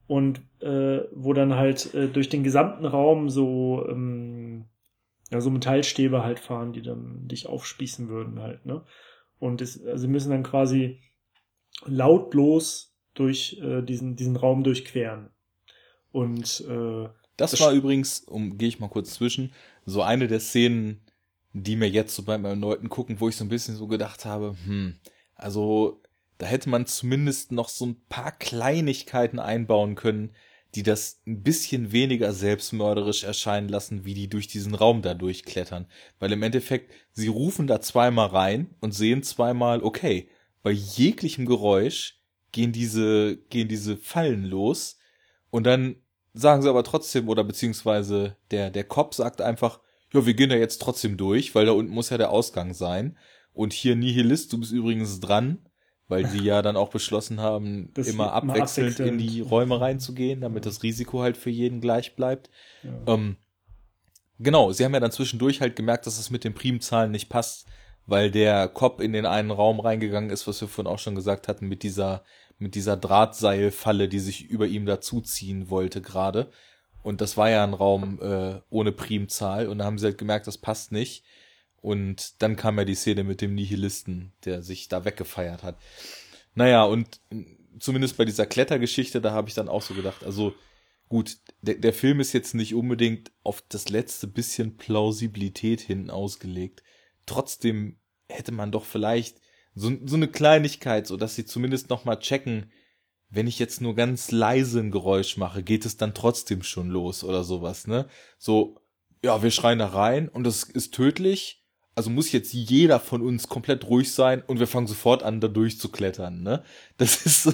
und äh, wo dann halt äh, durch den gesamten Raum so ähm, ja so Metallstäbe halt fahren, die dann dich aufspießen würden halt ne? Und es, also sie müssen dann quasi lautlos durch äh, diesen diesen Raum durchqueren. Und äh, das, das war übrigens, um gehe ich mal kurz zwischen, so eine der Szenen, die mir jetzt so beim erneuten gucken, wo ich so ein bisschen so gedacht habe, hm, also da hätte man zumindest noch so ein paar Kleinigkeiten einbauen können, die das ein bisschen weniger selbstmörderisch erscheinen lassen, wie die durch diesen Raum da durchklettern. Weil im Endeffekt, sie rufen da zweimal rein und sehen zweimal, okay, bei jeglichem Geräusch gehen diese, gehen diese Fallen los und dann sagen sie aber trotzdem, oder beziehungsweise der, der Cop sagt einfach, ja, wir gehen da jetzt trotzdem durch, weil da unten muss ja der Ausgang sein. Und hier Nihilist, du bist übrigens dran weil sie ja dann auch beschlossen haben, das immer abwechselnd, in die Räume reinzugehen, damit das Risiko halt für jeden gleich bleibt. Ja. Ähm, genau, sie haben ja dann zwischendurch halt gemerkt, dass es mit den Primzahlen nicht passt, weil der Cop in den einen Raum reingegangen ist, was wir vorhin auch schon gesagt hatten, mit dieser, mit dieser Drahtseilfalle, die sich über ihm dazuziehen wollte gerade. Und das war ja ein Raum äh, ohne Primzahl und da haben sie halt gemerkt, das passt nicht. Und dann kam ja die Szene mit dem Nihilisten, der sich da weggefeiert hat. Naja, und zumindest bei dieser Klettergeschichte, da habe ich dann auch so gedacht, also gut, der, der Film ist jetzt nicht unbedingt auf das letzte bisschen Plausibilität hin ausgelegt. Trotzdem hätte man doch vielleicht so, so eine Kleinigkeit, so dass sie zumindest noch mal checken, wenn ich jetzt nur ganz leise ein Geräusch mache, geht es dann trotzdem schon los oder sowas, ne? So, ja, wir schreien da rein und das ist tödlich, also muss jetzt jeder von uns komplett ruhig sein und wir fangen sofort an, da durchzuklettern, ne? Das ist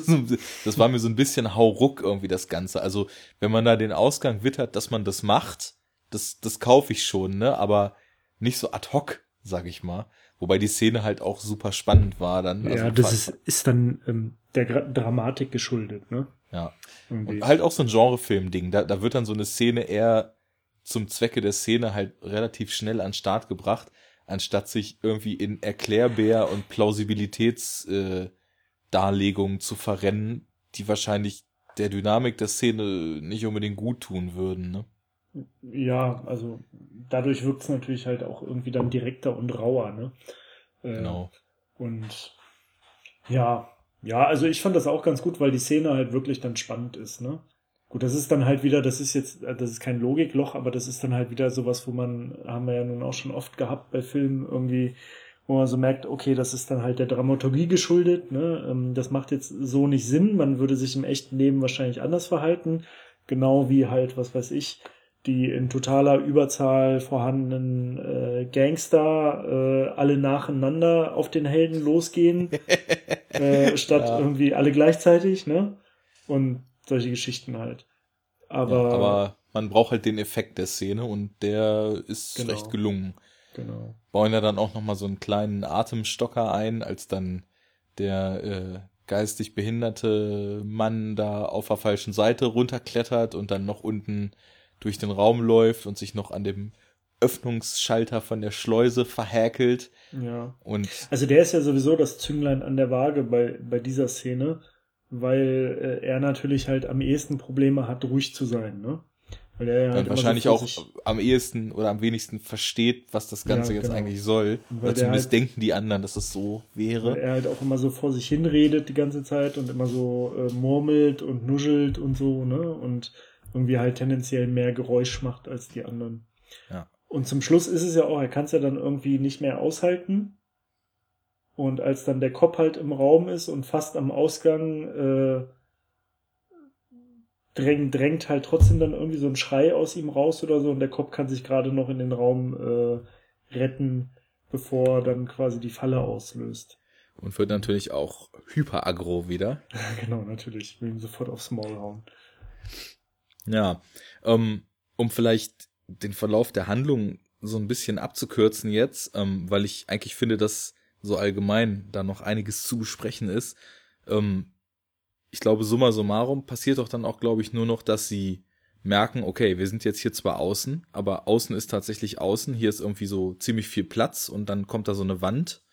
das war mir so ein bisschen hauruck irgendwie das Ganze. Also, wenn man da den Ausgang wittert, dass man das macht, das, das kaufe ich schon, ne? Aber nicht so ad hoc, sag ich mal. Wobei die Szene halt auch super spannend war dann. Also ja, das ist, ist dann ähm, der Gra Dramatik geschuldet, ne? Ja. Und halt auch so ein Genrefilm-Ding. Da, da wird dann so eine Szene eher zum Zwecke der Szene halt relativ schnell an Start gebracht anstatt sich irgendwie in Erklärbär und Plausibilitätsdarlegungen äh, zu verrennen, die wahrscheinlich der Dynamik der Szene nicht unbedingt gut tun würden. Ne? Ja, also dadurch wirkt es natürlich halt auch irgendwie dann direkter und rauer. Ne? Äh, genau. Und ja, ja, also ich fand das auch ganz gut, weil die Szene halt wirklich dann spannend ist. Ne? Gut, das ist dann halt wieder, das ist jetzt, das ist kein Logikloch, aber das ist dann halt wieder sowas, wo man, haben wir ja nun auch schon oft gehabt bei Filmen irgendwie, wo man so merkt, okay, das ist dann halt der Dramaturgie geschuldet, ne? Ähm, das macht jetzt so nicht Sinn, man würde sich im echten Leben wahrscheinlich anders verhalten, genau wie halt, was weiß ich, die in totaler Überzahl vorhandenen äh, Gangster äh, alle nacheinander auf den Helden losgehen, äh, statt ja. irgendwie alle gleichzeitig, ne? Und solche Geschichten halt. Aber, ja, aber man braucht halt den Effekt der Szene und der ist genau, recht gelungen. Genau. Bauen ja dann auch nochmal so einen kleinen Atemstocker ein, als dann der äh, geistig behinderte Mann da auf der falschen Seite runterklettert und dann noch unten durch den Raum läuft und sich noch an dem Öffnungsschalter von der Schleuse verhäkelt. Ja. Und also der ist ja sowieso das Zünglein an der Waage bei, bei dieser Szene, weil äh, er natürlich halt am ehesten Probleme hat, ruhig zu sein, ne? Weil er halt wahrscheinlich so auch am ehesten oder am wenigsten versteht, was das Ganze ja, genau. jetzt eigentlich soll. Weil oder zumindest halt, denken die anderen, dass es so wäre. Weil er halt auch immer so vor sich hinredet die ganze Zeit und immer so äh, murmelt und nuschelt und so, ne? Und irgendwie halt tendenziell mehr Geräusch macht als die anderen. Ja. Und zum Schluss ist es ja auch, er kann es ja dann irgendwie nicht mehr aushalten und als dann der Kopf halt im Raum ist und fast am Ausgang äh, drängt, drängt halt trotzdem dann irgendwie so ein Schrei aus ihm raus oder so und der Kopf kann sich gerade noch in den Raum äh, retten. bevor dann quasi die Falle auslöst. Und wird natürlich auch hyper-aggro wieder. genau, natürlich. Will ihm sofort aufs Maul hauen. Ja, ähm, um vielleicht den Verlauf der Handlung so ein bisschen abzukürzen jetzt, ähm, weil ich eigentlich finde, dass so allgemein da noch einiges zu besprechen ist. Ähm, ich glaube, summa summarum passiert doch dann auch, glaube ich, nur noch, dass sie merken, okay, wir sind jetzt hier zwar außen, aber außen ist tatsächlich außen. Hier ist irgendwie so ziemlich viel Platz und dann kommt da so eine Wand.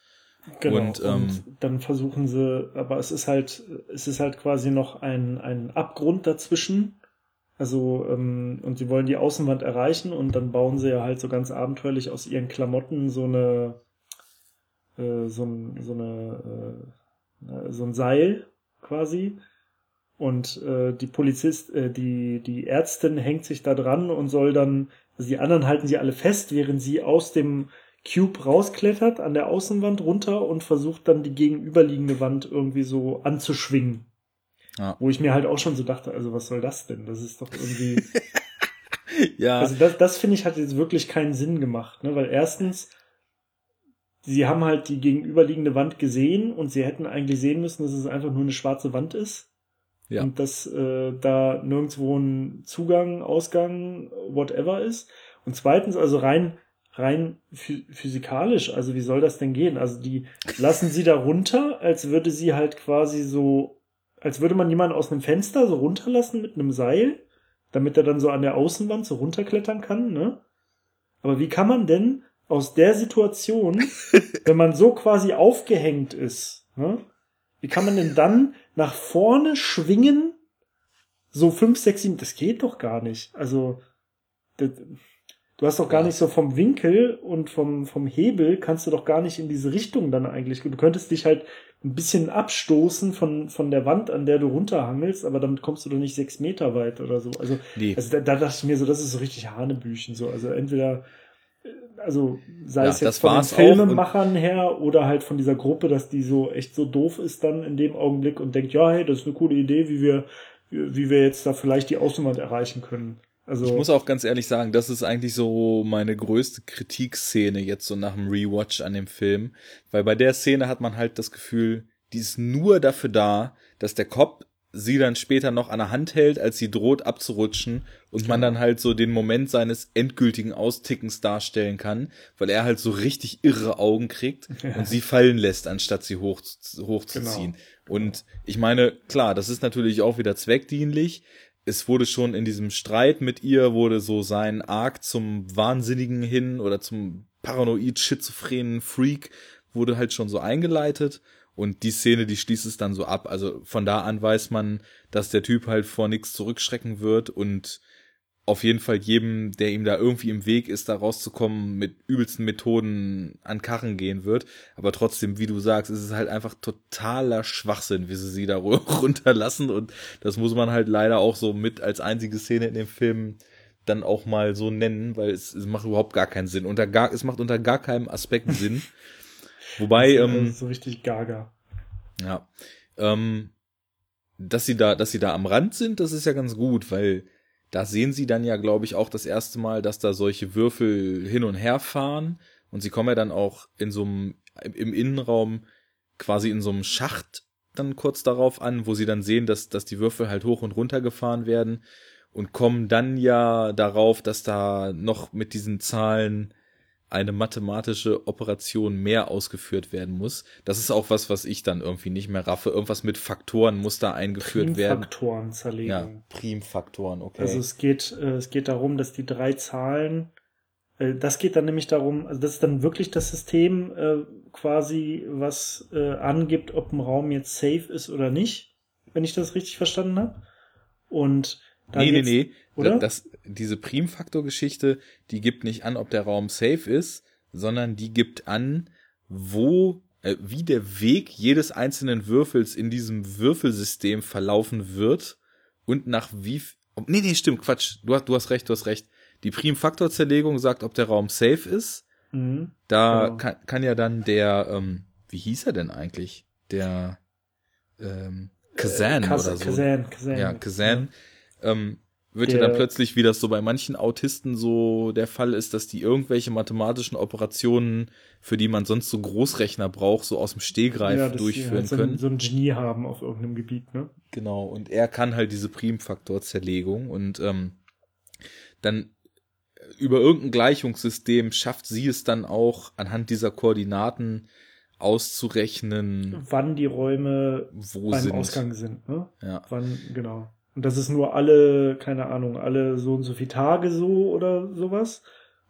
Genau. Und, ähm, und dann versuchen sie, aber es ist halt, es ist halt quasi noch ein, ein Abgrund dazwischen. Also, ähm, und sie wollen die Außenwand erreichen und dann bauen sie ja halt so ganz abenteuerlich aus ihren Klamotten so eine, äh, so, ein, so eine, äh, so ein Seil quasi und äh, die Polizist, äh, die, die Ärztin hängt sich da dran und soll dann, also die anderen halten sie alle fest, während sie aus dem Cube rausklettert an der Außenwand runter und versucht dann die gegenüberliegende Wand irgendwie so anzuschwingen. Ja. Wo ich mir halt auch schon so dachte, also was soll das denn? Das ist doch irgendwie. ja. Also das, das finde ich hat jetzt wirklich keinen Sinn gemacht, ne? Weil erstens, sie haben halt die gegenüberliegende Wand gesehen und sie hätten eigentlich sehen müssen, dass es einfach nur eine schwarze Wand ist. Ja. Und dass äh, da nirgendwo ein Zugang, Ausgang, whatever ist. Und zweitens, also rein, rein physikalisch, also wie soll das denn gehen? Also die lassen sie da runter, als würde sie halt quasi so, als würde man jemanden aus einem Fenster so runterlassen mit einem Seil, damit er dann so an der Außenwand so runterklettern kann, ne? Aber wie kann man denn aus der Situation, wenn man so quasi aufgehängt ist, ne? Wie kann man denn dann nach vorne schwingen? So fünf, sechs, sieben, das geht doch gar nicht. Also, das, du hast doch gar nicht so vom Winkel und vom, vom Hebel kannst du doch gar nicht in diese Richtung dann eigentlich. Du könntest dich halt ein bisschen abstoßen von, von der Wand, an der du runterhangelst, aber damit kommst du doch nicht sechs Meter weit oder so. Also, nee. also da, da dachte ich mir so, das ist so richtig Hanebüchen, so. Also entweder also sei ja, es jetzt von den Filmemachern her oder halt von dieser Gruppe, dass die so echt so doof ist dann in dem Augenblick und denkt, ja, hey, das ist eine coole Idee, wie wir, wie wir jetzt da vielleicht die Außenwand erreichen können. Also ich muss auch ganz ehrlich sagen, das ist eigentlich so meine größte Kritikszene jetzt so nach dem Rewatch an dem Film, weil bei der Szene hat man halt das Gefühl, die ist nur dafür da, dass der Cop sie dann später noch an der Hand hält, als sie droht abzurutschen und man dann halt so den Moment seines endgültigen Austickens darstellen kann, weil er halt so richtig irre Augen kriegt und sie fallen lässt, anstatt sie hoch, hochzuziehen. Genau. Und ich meine, klar, das ist natürlich auch wieder zweckdienlich. Es wurde schon in diesem Streit mit ihr, wurde so sein Arc zum Wahnsinnigen hin oder zum paranoid schizophrenen Freak wurde halt schon so eingeleitet und die Szene, die schließt es dann so ab. Also von da an weiß man, dass der Typ halt vor nichts zurückschrecken wird und auf jeden Fall jedem, der ihm da irgendwie im Weg ist, da rauszukommen, mit übelsten Methoden an Karren gehen wird. Aber trotzdem, wie du sagst, ist es halt einfach totaler Schwachsinn, wie sie sie da runterlassen. Und das muss man halt leider auch so mit als einzige Szene in dem Film dann auch mal so nennen, weil es, es macht überhaupt gar keinen Sinn. Unter gar, es macht unter gar keinem Aspekt Sinn. Wobei, das ist, ähm, so richtig gaga. Ja. Ähm, dass sie da, dass sie da am Rand sind, das ist ja ganz gut, weil da sehen sie dann ja, glaube ich, auch das erste Mal, dass da solche Würfel hin und her fahren und sie kommen ja dann auch in so einem, im Innenraum quasi in so einem Schacht dann kurz darauf an, wo sie dann sehen, dass, dass die Würfel halt hoch und runter gefahren werden und kommen dann ja darauf, dass da noch mit diesen Zahlen eine mathematische Operation mehr ausgeführt werden muss. Das ist auch was, was ich dann irgendwie nicht mehr raffe. Irgendwas mit Faktoren muss da eingeführt werden. Primfaktoren zerlegen. Ja, Primfaktoren, okay. Also es geht, äh, es geht darum, dass die drei Zahlen, äh, das geht dann nämlich darum, also das ist dann wirklich das System äh, quasi, was äh, angibt, ob ein Raum jetzt safe ist oder nicht, wenn ich das richtig verstanden habe. Und da nee, nee, nee. Oder? Das, diese Primfaktor-Geschichte, die gibt nicht an, ob der Raum safe ist, sondern die gibt an, wo, äh, wie der Weg jedes einzelnen Würfels in diesem Würfelsystem verlaufen wird und nach wie, nee, nee, stimmt, Quatsch. Du hast, du hast recht, du hast recht. Die Primfaktorzerlegung sagt, ob der Raum safe ist. Mhm, da genau. kann, kann ja dann der, ähm, wie hieß er denn eigentlich? Der, ähm, Kazan äh, oder so. Kazan, Kazan. Ja, Kazan. Ja ähm, wird ja dann plötzlich, wie das so bei manchen Autisten so der Fall ist, dass die irgendwelche mathematischen Operationen, für die man sonst so Großrechner braucht, so aus dem Stehgreif ja, durchführen halt so können. Ein, so ein Genie haben auf irgendeinem Gebiet, ne? Genau, und er kann halt diese Primfaktorzerlegung und ähm, dann über irgendein Gleichungssystem schafft sie es dann auch anhand dieser Koordinaten auszurechnen, wann die Räume wo beim sind. Ausgang sind, ne? Ja. Wann, genau. Und das ist nur alle, keine Ahnung, alle so und so viele Tage so oder sowas.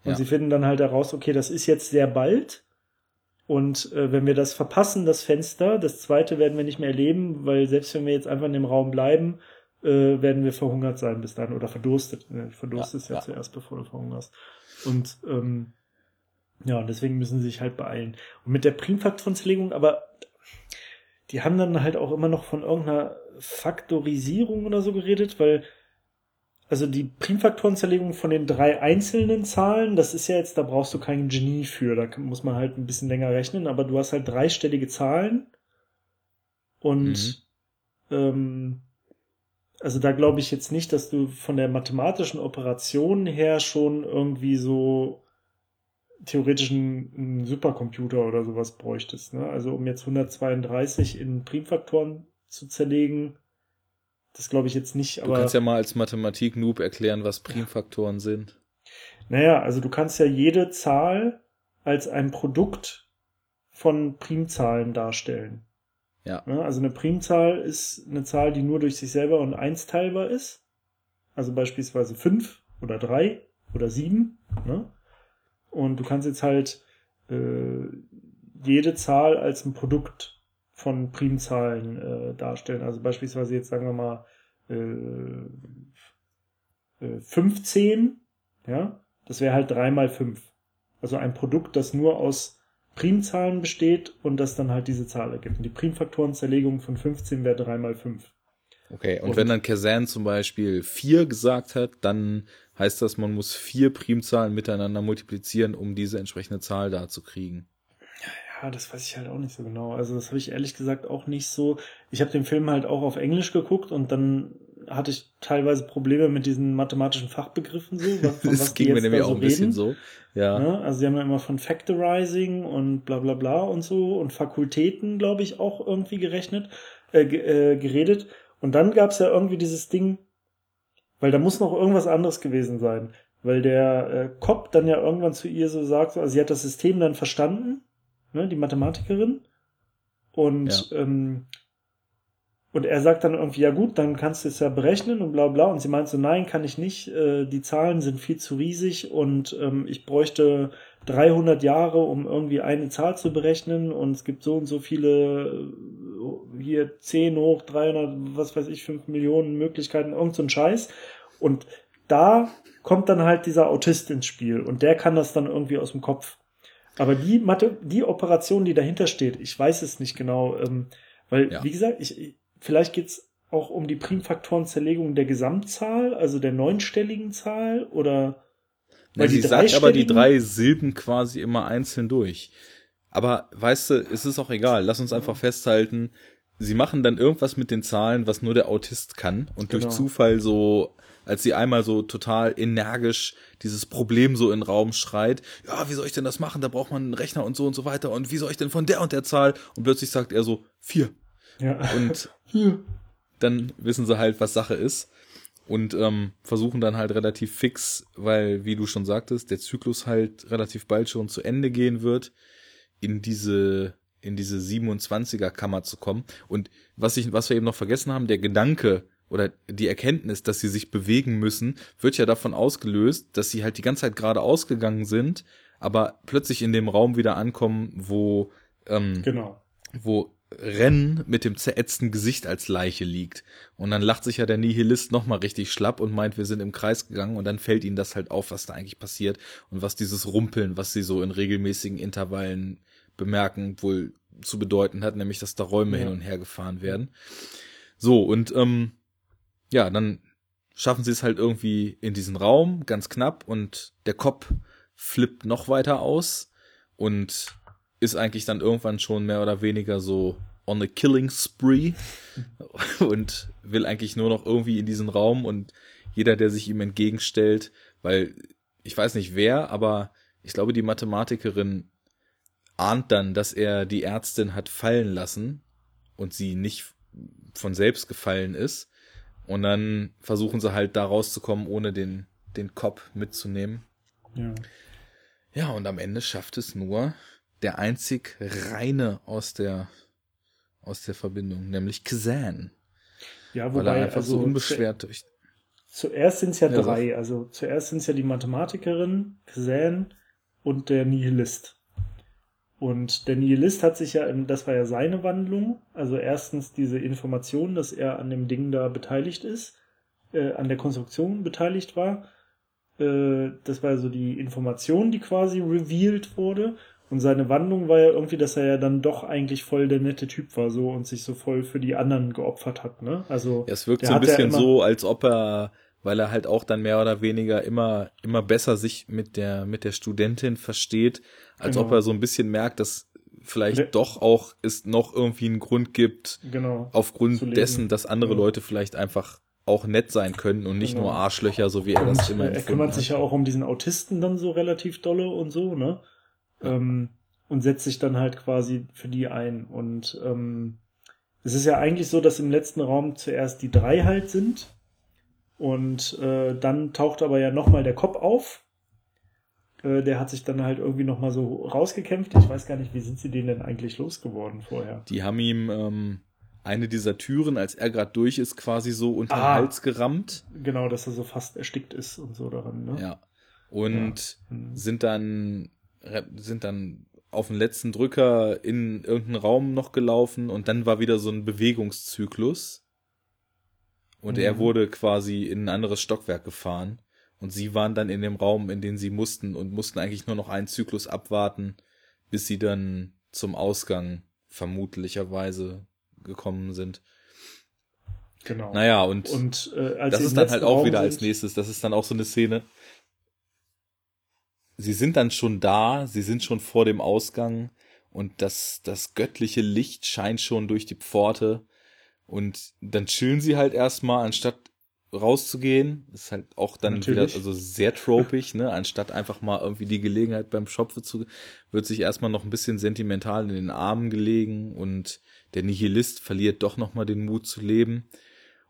Und ja. sie finden dann halt heraus, okay, das ist jetzt sehr bald. Und äh, wenn wir das verpassen, das Fenster, das zweite werden wir nicht mehr erleben, weil selbst wenn wir jetzt einfach in dem Raum bleiben, äh, werden wir verhungert sein bis dann oder verdurstet. Ja, verdurstest ja, ja, ja zuerst, bevor du verhungerst. Und ähm, ja, deswegen müssen sie sich halt beeilen. Und mit der Primfaktorenzerlegung, aber die haben dann halt auch immer noch von irgendeiner Faktorisierung oder so geredet, weil also die Primfaktorenzerlegung von den drei einzelnen Zahlen, das ist ja jetzt, da brauchst du kein Genie für, da muss man halt ein bisschen länger rechnen, aber du hast halt dreistellige Zahlen und mhm. ähm, also da glaube ich jetzt nicht, dass du von der mathematischen Operation her schon irgendwie so theoretisch einen, Supercomputer oder sowas bräuchtest. Ne? Also um jetzt 132 in Primfaktoren zu zerlegen, das glaube ich jetzt nicht. Aber, du kannst ja mal als Mathematik-Noob erklären, was Primfaktoren ja. sind. Naja, also du kannst ja jede Zahl als ein Produkt von Primzahlen darstellen. Ja. Ne? Also eine Primzahl ist eine Zahl, die nur durch sich selber und eins teilbar ist. Also beispielsweise fünf oder drei oder sieben. Ne? Und du kannst jetzt halt äh, jede Zahl als ein Produkt von Primzahlen äh, darstellen. Also beispielsweise jetzt sagen wir mal äh, äh, 15, ja, das wäre halt drei mal fünf. Also ein Produkt, das nur aus Primzahlen besteht und das dann halt diese Zahl ergibt. Und die Primfaktorenzerlegung von 15 wäre drei mal fünf. Okay, und, und wenn dann Kazan zum Beispiel vier gesagt hat, dann heißt das, man muss vier Primzahlen miteinander multiplizieren, um diese entsprechende Zahl da zu kriegen. Ja, das weiß ich halt auch nicht so genau. Also das habe ich ehrlich gesagt auch nicht so. Ich habe den Film halt auch auf Englisch geguckt und dann hatte ich teilweise Probleme mit diesen mathematischen Fachbegriffen so. Was, das ging mir nämlich auch ein bisschen so. Ja. ja. Also sie haben ja immer von Factorizing und bla bla bla und so und Fakultäten, glaube ich, auch irgendwie gerechnet, äh, äh, geredet. Und dann gab's ja irgendwie dieses Ding, weil da muss noch irgendwas anderes gewesen sein. Weil der äh, Cop dann ja irgendwann zu ihr so sagt, also sie hat das System dann verstanden, ne, die Mathematikerin. Und, ja. ähm, und er sagt dann irgendwie, ja gut, dann kannst du es ja berechnen und bla bla. Und sie meint so, nein, kann ich nicht. Äh, die Zahlen sind viel zu riesig und ähm, ich bräuchte 300 Jahre, um irgendwie eine Zahl zu berechnen. Und es gibt so und so viele, äh, hier 10 hoch 300, was weiß ich, 5 Millionen Möglichkeiten, irgend so ein Scheiß. Und da kommt dann halt dieser Autist ins Spiel und der kann das dann irgendwie aus dem Kopf. Aber die Mathe, die Operation, die dahinter steht, ich weiß es nicht genau, ähm, weil, ja. wie gesagt, ich, vielleicht geht's auch um die Primfaktorenzerlegung der Gesamtzahl, also der neunstelligen Zahl oder weil ja, sie sagt aber die drei Silben quasi immer einzeln durch. Aber weißt du, es ist auch egal. Lass uns einfach festhalten, sie machen dann irgendwas mit den Zahlen, was nur der Autist kann und genau. durch Zufall so als sie einmal so total energisch dieses Problem so in den Raum schreit, ja, wie soll ich denn das machen? Da braucht man einen Rechner und so und so weiter. Und wie soll ich denn von der und der Zahl? Und plötzlich sagt er so, vier. Ja. Und dann wissen sie halt, was Sache ist. Und ähm, versuchen dann halt relativ fix, weil, wie du schon sagtest, der Zyklus halt relativ bald schon zu Ende gehen wird, in diese in diese 27er Kammer zu kommen. Und was ich, was wir eben noch vergessen haben, der Gedanke, oder die Erkenntnis, dass sie sich bewegen müssen, wird ja davon ausgelöst, dass sie halt die ganze Zeit gerade ausgegangen sind, aber plötzlich in dem Raum wieder ankommen, wo ähm, genau. wo Rennen mit dem zerätzten Gesicht als Leiche liegt. Und dann lacht sich ja der Nihilist nochmal richtig schlapp und meint, wir sind im Kreis gegangen und dann fällt ihnen das halt auf, was da eigentlich passiert und was dieses Rumpeln, was sie so in regelmäßigen Intervallen bemerken, wohl zu bedeuten hat, nämlich dass da Räume ja. hin und her gefahren werden. So, und ähm, ja, dann schaffen sie es halt irgendwie in diesen Raum, ganz knapp, und der Kopf flippt noch weiter aus und ist eigentlich dann irgendwann schon mehr oder weniger so on a killing spree und will eigentlich nur noch irgendwie in diesen Raum und jeder, der sich ihm entgegenstellt, weil ich weiß nicht wer, aber ich glaube, die Mathematikerin ahnt dann, dass er die Ärztin hat fallen lassen und sie nicht von selbst gefallen ist. Und dann versuchen sie halt da rauszukommen, ohne den, den Kopf mitzunehmen. Ja. Ja, und am Ende schafft es nur der einzig reine aus der, aus der Verbindung, nämlich Kazan. Ja, weil er wobei, einfach also so unbeschwert durch. zuerst sind es ja Ja, drei. Also zuerst sind es ja die Mathematikerin, Xan und der Nihilist. Und der Nihilist hat sich ja, im, das war ja seine Wandlung, also erstens diese Information, dass er an dem Ding da beteiligt ist, äh, an der Konstruktion beteiligt war. Äh, das war so die Information, die quasi revealed wurde. Und seine Wandlung war ja irgendwie, dass er ja dann doch eigentlich voll der nette Typ war so und sich so voll für die anderen geopfert hat, ne? Also Ja, es wirkt so ein ja bisschen immer- so, als ob er, weil er halt auch dann mehr oder weniger immer, immer besser sich mit der, mit der Studentin versteht, als Genau. ob er so ein bisschen merkt, dass vielleicht Der- doch auch es noch irgendwie einen Grund gibt, genau. aufgrund dessen, dass andere Ja. Leute vielleicht einfach auch nett sein können und nicht Genau. nur Arschlöcher, so wie er das Und immer er kümmert hat. sich ja auch um diesen Autisten dann so relativ dolle und so, ne? Ähm, und setzt sich dann halt quasi für die ein. Und ähm, es ist ja eigentlich so, dass im letzten Raum zuerst die drei halt sind. Und äh, dann taucht aber ja nochmal der Kopf auf. Äh, der hat sich dann halt irgendwie nochmal so rausgekämpft. Ich weiß gar nicht, wie sind sie den denn eigentlich losgeworden vorher? Die haben ihm ähm, eine dieser Türen, als er gerade durch ist, quasi so unter den Ah. Hals gerammt. Genau, dass er so fast erstickt ist und so daran, ne? Ja. Und Hm. sind dann sind dann auf den letzten Drücker in irgendeinen Raum noch gelaufen und dann war wieder so ein Bewegungszyklus. Und er Mhm. wurde quasi in ein anderes Stockwerk gefahren. Und sie waren dann in dem Raum, in den sie mussten und mussten eigentlich nur noch einen Zyklus abwarten, bis sie dann zum Ausgang vermutlicherweise gekommen sind. Genau. Naja, und, Und äh, als das ist dann halt auch Raum wieder als nächstes, das ist dann auch so eine Szene. Sie sind dann schon da, sie sind schon vor dem Ausgang und das, das göttliche Licht scheint schon durch die Pforte und dann chillen sie halt erstmal, anstatt rauszugehen. Das ist halt auch dann Natürlich. wieder also sehr tropig, ne? Anstatt einfach mal irgendwie die Gelegenheit beim Schopfe zu, wird sich erstmal noch ein bisschen sentimental in den Armen gelegen und der Nihilist verliert doch nochmal den Mut zu leben.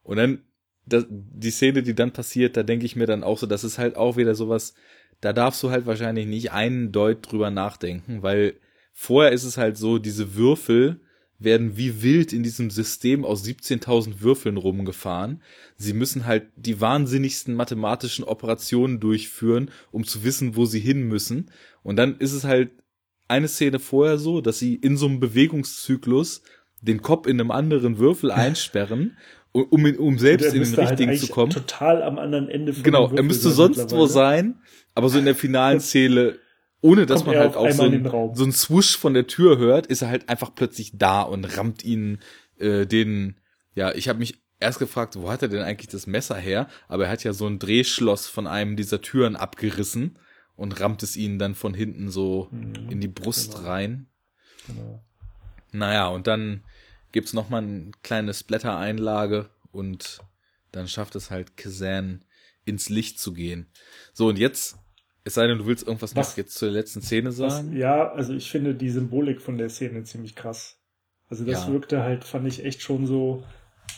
Und dann, das, die Szene, die dann passiert, da denke ich mir dann auch so, das ist halt auch wieder sowas, da darfst du halt wahrscheinlich nicht einen Deut drüber nachdenken, weil vorher ist es halt so, diese Würfel werden wie wild in diesem System aus 17.000 Würfeln rumgefahren. Sie müssen halt die wahnsinnigsten mathematischen Operationen durchführen, um zu wissen, wo sie hin müssen. Und dann ist es halt eine Szene vorher so, dass sie in so einem Bewegungszyklus den Kopf in einem anderen Würfel einsperren, um, um, selbst in den halt richtigen eigentlich zu kommen. Total am anderen Ende von Genau, er müsste sonst wo sein, aber so in der finalen Szene, ohne dass Kommt man halt auch so ein, so ein Swoosh von der Tür hört, ist er halt einfach plötzlich da und rammt ihn äh, den, ja, ich habe mich erst gefragt, wo hat er denn eigentlich das Messer her? Aber er hat ja so ein Drehschloss von einem dieser Türen abgerissen und rammt es ihnen dann von hinten so Mhm, in die Brust genau. rein. Genau. Naja, und dann gibt's noch mal eine kleine Splatter-Einlage und dann schafft es halt Kazan ins Licht zu gehen. So, und jetzt, es sei denn, du willst irgendwas Was- noch jetzt zur letzten Szene Was, sagen? ja, also ich finde die Symbolik von der Szene ziemlich krass. Also das Ja. wirkte halt, fand ich echt schon so,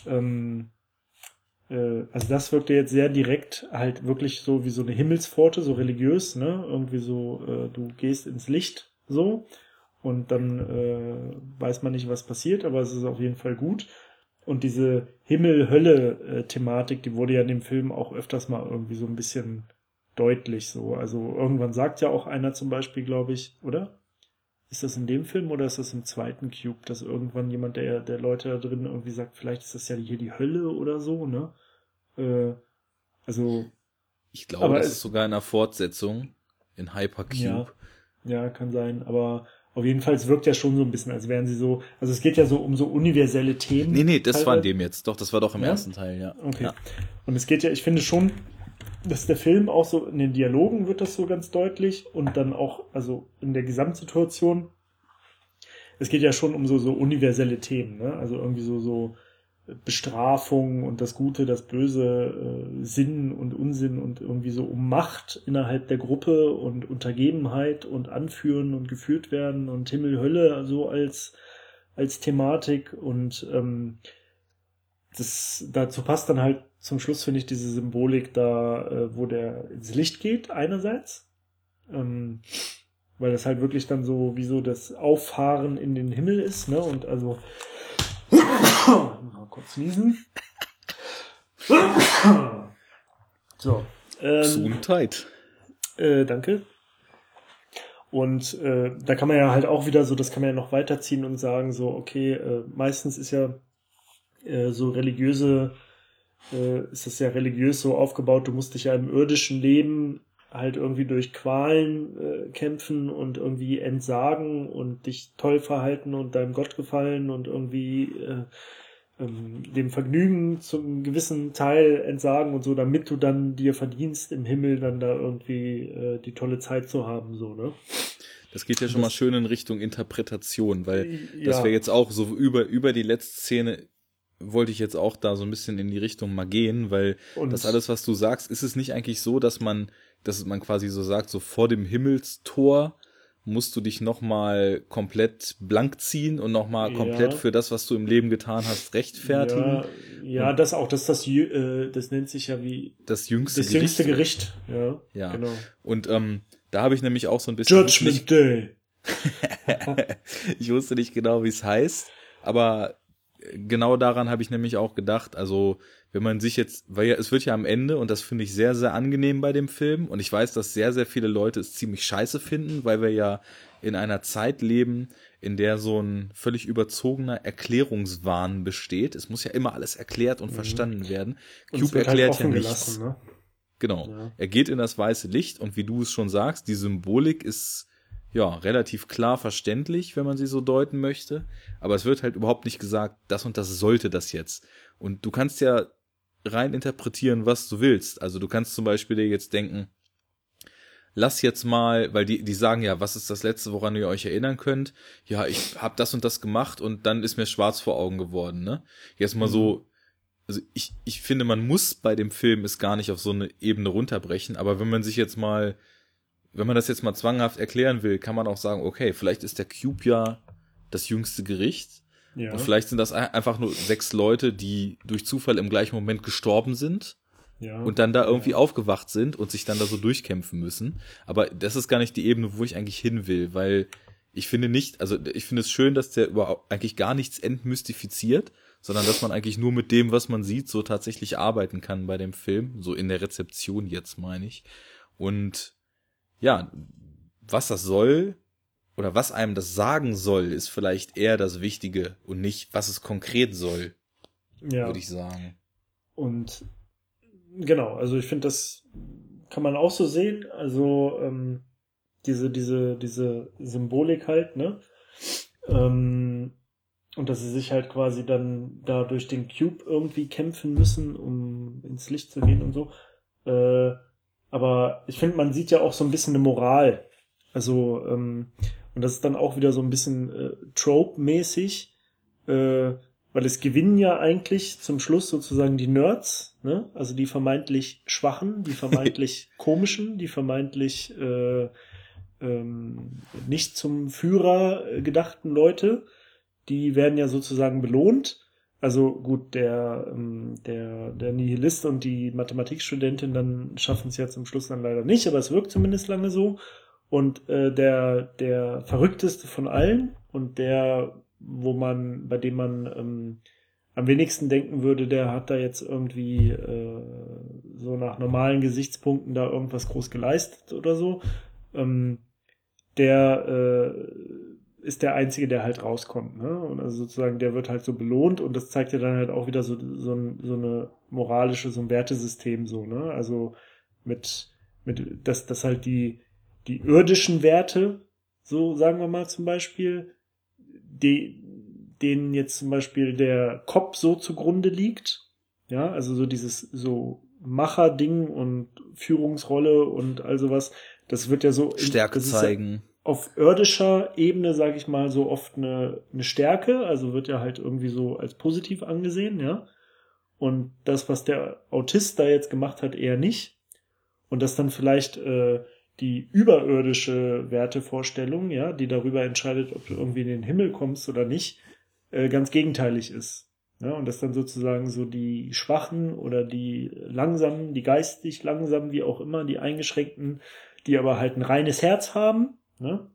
ähm, äh, also das wirkte jetzt sehr direkt, halt wirklich so wie so eine Himmelspforte, so religiös, ne? Irgendwie so, äh, du gehst ins Licht, so, und dann äh, weiß man nicht, was passiert, aber es ist auf jeden Fall gut. Und diese Himmel-Hölle-Thematik, die wurde ja in dem Film auch öfters mal irgendwie so ein bisschen deutlich so. Also irgendwann sagt ja auch einer zum Beispiel, glaube ich, oder? Ist das in dem Film oder ist das im zweiten Cube, dass irgendwann jemand, der, der Leute da drin irgendwie sagt, vielleicht ist das ja hier die Hölle oder so, ne? Äh, also, Ich glaube, das es- ist sogar in einer Fortsetzung in Hypercube. Ja. ja, kann sein, aber auf jeden Fall, es wirkt ja schon so ein bisschen, als wären sie so, also es geht ja so um so universelle Themen. Nee, nee, das war in teilweise. dem jetzt. Doch, das war doch im Ja? ersten Teil, ja. Okay. Ja. Und es geht ja, ich finde schon, dass der Film auch so, in den Dialogen wird das so ganz deutlich und dann auch, also in der Gesamtsituation, es geht ja schon um so, so universelle Themen, ne? Also irgendwie so, so, Bestrafung und das Gute, das Böse, äh, Sinn und Unsinn und irgendwie so um Macht innerhalb der Gruppe und Untergebenheit und Anführen und geführt werden und Himmel, Hölle so als, als Thematik und ähm, das dazu passt dann halt zum Schluss, finde ich, diese Symbolik da, äh, wo der ins Licht geht, einerseits. Ähm, weil das halt wirklich dann so wie so das Auffahren in den Himmel ist, ne? Und also mal kurz niesen. so. Ähm, Gesundheit. Äh, danke. Und äh, da kann man ja halt auch wieder so, das kann man ja noch weiterziehen und sagen, so, okay, äh, meistens ist ja äh, so religiöse, äh, ist das ja religiös so aufgebaut, du musst dich ja im irdischen Leben halt irgendwie durch Qualen äh, kämpfen und irgendwie entsagen und dich toll verhalten und deinem Gott gefallen und irgendwie äh, ähm, dem Vergnügen zum gewissen Teil entsagen und so, damit du dann dir verdienst, im Himmel dann da irgendwie äh, die tolle Zeit zu haben, so, ne? Das geht ja schon das, mal schön in Richtung Interpretation, weil ja. das wäre jetzt auch so über, über die letzte Szene wollte ich jetzt auch da so ein bisschen in die Richtung mal gehen, weil und das alles, was du sagst, ist es nicht eigentlich so, dass man dass man quasi so sagt, so vor dem Himmelstor musst du dich nochmal komplett blank ziehen und nochmal komplett ja. für das, was du im Leben getan hast, rechtfertigen. Ja, ja das auch, das, das, äh, das nennt sich ja wie das jüngste das Gericht. jüngste Gericht. Ja, ja. genau. Und ähm, da habe ich nämlich auch so ein bisschen. Judgment Day. ich wusste nicht genau, wie es heißt, aber genau daran habe ich nämlich auch gedacht. Also wenn man sich jetzt, weil ja, es wird ja am Ende, und das finde ich sehr, sehr angenehm bei dem Film, und ich weiß, dass sehr, sehr viele Leute es ziemlich scheiße finden, weil wir ja in einer Zeit leben, in der so ein völlig überzogener Erklärungswahn besteht. Es muss ja immer alles erklärt und mhm. verstanden werden. Und Cube halt erklärt halt ja nichts. Ne? Genau. Ja. Er geht in das weiße Licht und wie du es schon sagst, die Symbolik ist ja relativ klar verständlich, wenn man sie so deuten möchte. Aber es wird halt überhaupt nicht gesagt, das und das sollte das jetzt. Und du kannst ja rein interpretieren, was du willst. Also du kannst zum Beispiel dir jetzt denken, lass jetzt mal, weil die, die sagen ja, was ist das Letzte, woran ihr euch erinnern könnt? Ja, ich habe das und das gemacht und dann ist mir schwarz vor Augen geworden, ne? Jetzt mal mhm. so, also ich, ich finde, man muss bei dem Film es gar nicht auf so eine Ebene runterbrechen, aber wenn man sich jetzt mal, wenn man das jetzt mal zwanghaft erklären will, kann man auch sagen, okay, vielleicht ist der Cube ja das jüngste Gericht ja. Und vielleicht sind das einfach nur sechs Leute, die durch Zufall im gleichen Moment gestorben sind. Ja. Und dann da irgendwie ja. aufgewacht sind und sich dann da so durchkämpfen müssen. Aber das ist gar nicht die Ebene, wo ich eigentlich hin will, weil ich finde nicht, also ich finde es schön, dass der überhaupt eigentlich gar nichts entmystifiziert, sondern dass man eigentlich nur mit dem, was man sieht, so tatsächlich arbeiten kann bei dem Film, so in der Rezeption jetzt meine ich. Und ja, was das soll, oder was einem das sagen soll, ist vielleicht eher das Wichtige und nicht, was es konkret soll, ja. würde ich sagen. Und genau, also ich finde, das kann man auch so sehen. Also ähm, diese, diese, diese Symbolik halt, ne? Ähm, und dass sie sich halt quasi dann da durch den Cube irgendwie kämpfen müssen, um ins Licht zu gehen und so. Äh, aber ich finde, man sieht ja auch so ein bisschen eine Moral. Also ähm, und das ist dann auch wieder so ein bisschen äh, Trope-mäßig, äh, weil es gewinnen ja eigentlich zum Schluss sozusagen die Nerds, ne? also die vermeintlich Schwachen, die vermeintlich Komischen, die vermeintlich äh, ähm, nicht zum Führer äh, gedachten Leute, die werden ja sozusagen belohnt. Also gut, der, ähm, der, der Nihilist und die Mathematikstudentin dann schaffen es ja zum Schluss dann leider nicht, aber es wirkt zumindest lange so. Und äh, der, der verrückteste von allen und der, wo man, bei dem man ähm, am wenigsten denken würde, der hat da jetzt irgendwie äh, so nach normalen Gesichtspunkten da irgendwas groß geleistet oder so. Ähm, der äh, ist der Einzige, der halt rauskommt. Ne? Und also sozusagen, der wird halt so belohnt und das zeigt ja dann halt auch wieder so, so, ein, so eine moralische, so ein Wertesystem so, ne? Also mit, mit, dass, dass halt die, die irdischen Werte, so sagen wir mal zum Beispiel, die, denen jetzt zum Beispiel der Kopf so zugrunde liegt. Ja, also so dieses so Macher-Ding und Führungsrolle und all sowas, das wird ja so. Stärke zeigen. Auf irdischer Ebene, sage ich mal, so oft eine, eine Stärke, also wird ja halt irgendwie so als positiv angesehen, ja. Und das, was der Autist da jetzt gemacht hat, eher nicht. Und das dann vielleicht äh, die überirdische Wertevorstellung, ja, die darüber entscheidet, ob du irgendwie in den Himmel kommst oder nicht, äh, ganz gegenteilig ist. Ja, und das dann sozusagen so die Schwachen oder die Langsamen, die geistig Langsamen, wie auch immer, die Eingeschränkten, die aber halt ein reines Herz haben, ne?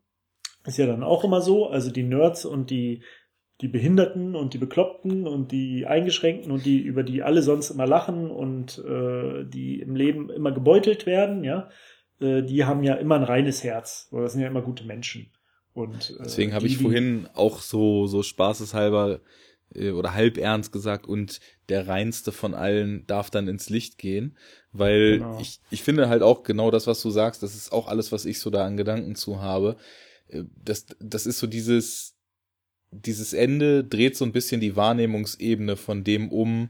Ist ja dann auch immer so. Also die Nerds und die, die Behinderten und die Bekloppten und die Eingeschränkten und die, über die alle sonst immer lachen und äh, die im Leben immer gebeutelt werden, ja, äh, die haben ja immer ein reines Herz. Weil das sind ja immer gute Menschen. Und, äh, Deswegen habe ich vorhin auch so, so spaßeshalber oder halb ernst gesagt und der reinste von allen darf dann ins Licht gehen, weil genau. ich, ich finde halt auch genau das, was du sagst, das ist auch alles, was ich so da an Gedanken zu habe. Äh, das, das ist so dieses, dieses Ende dreht so ein bisschen die Wahrnehmungsebene von dem um,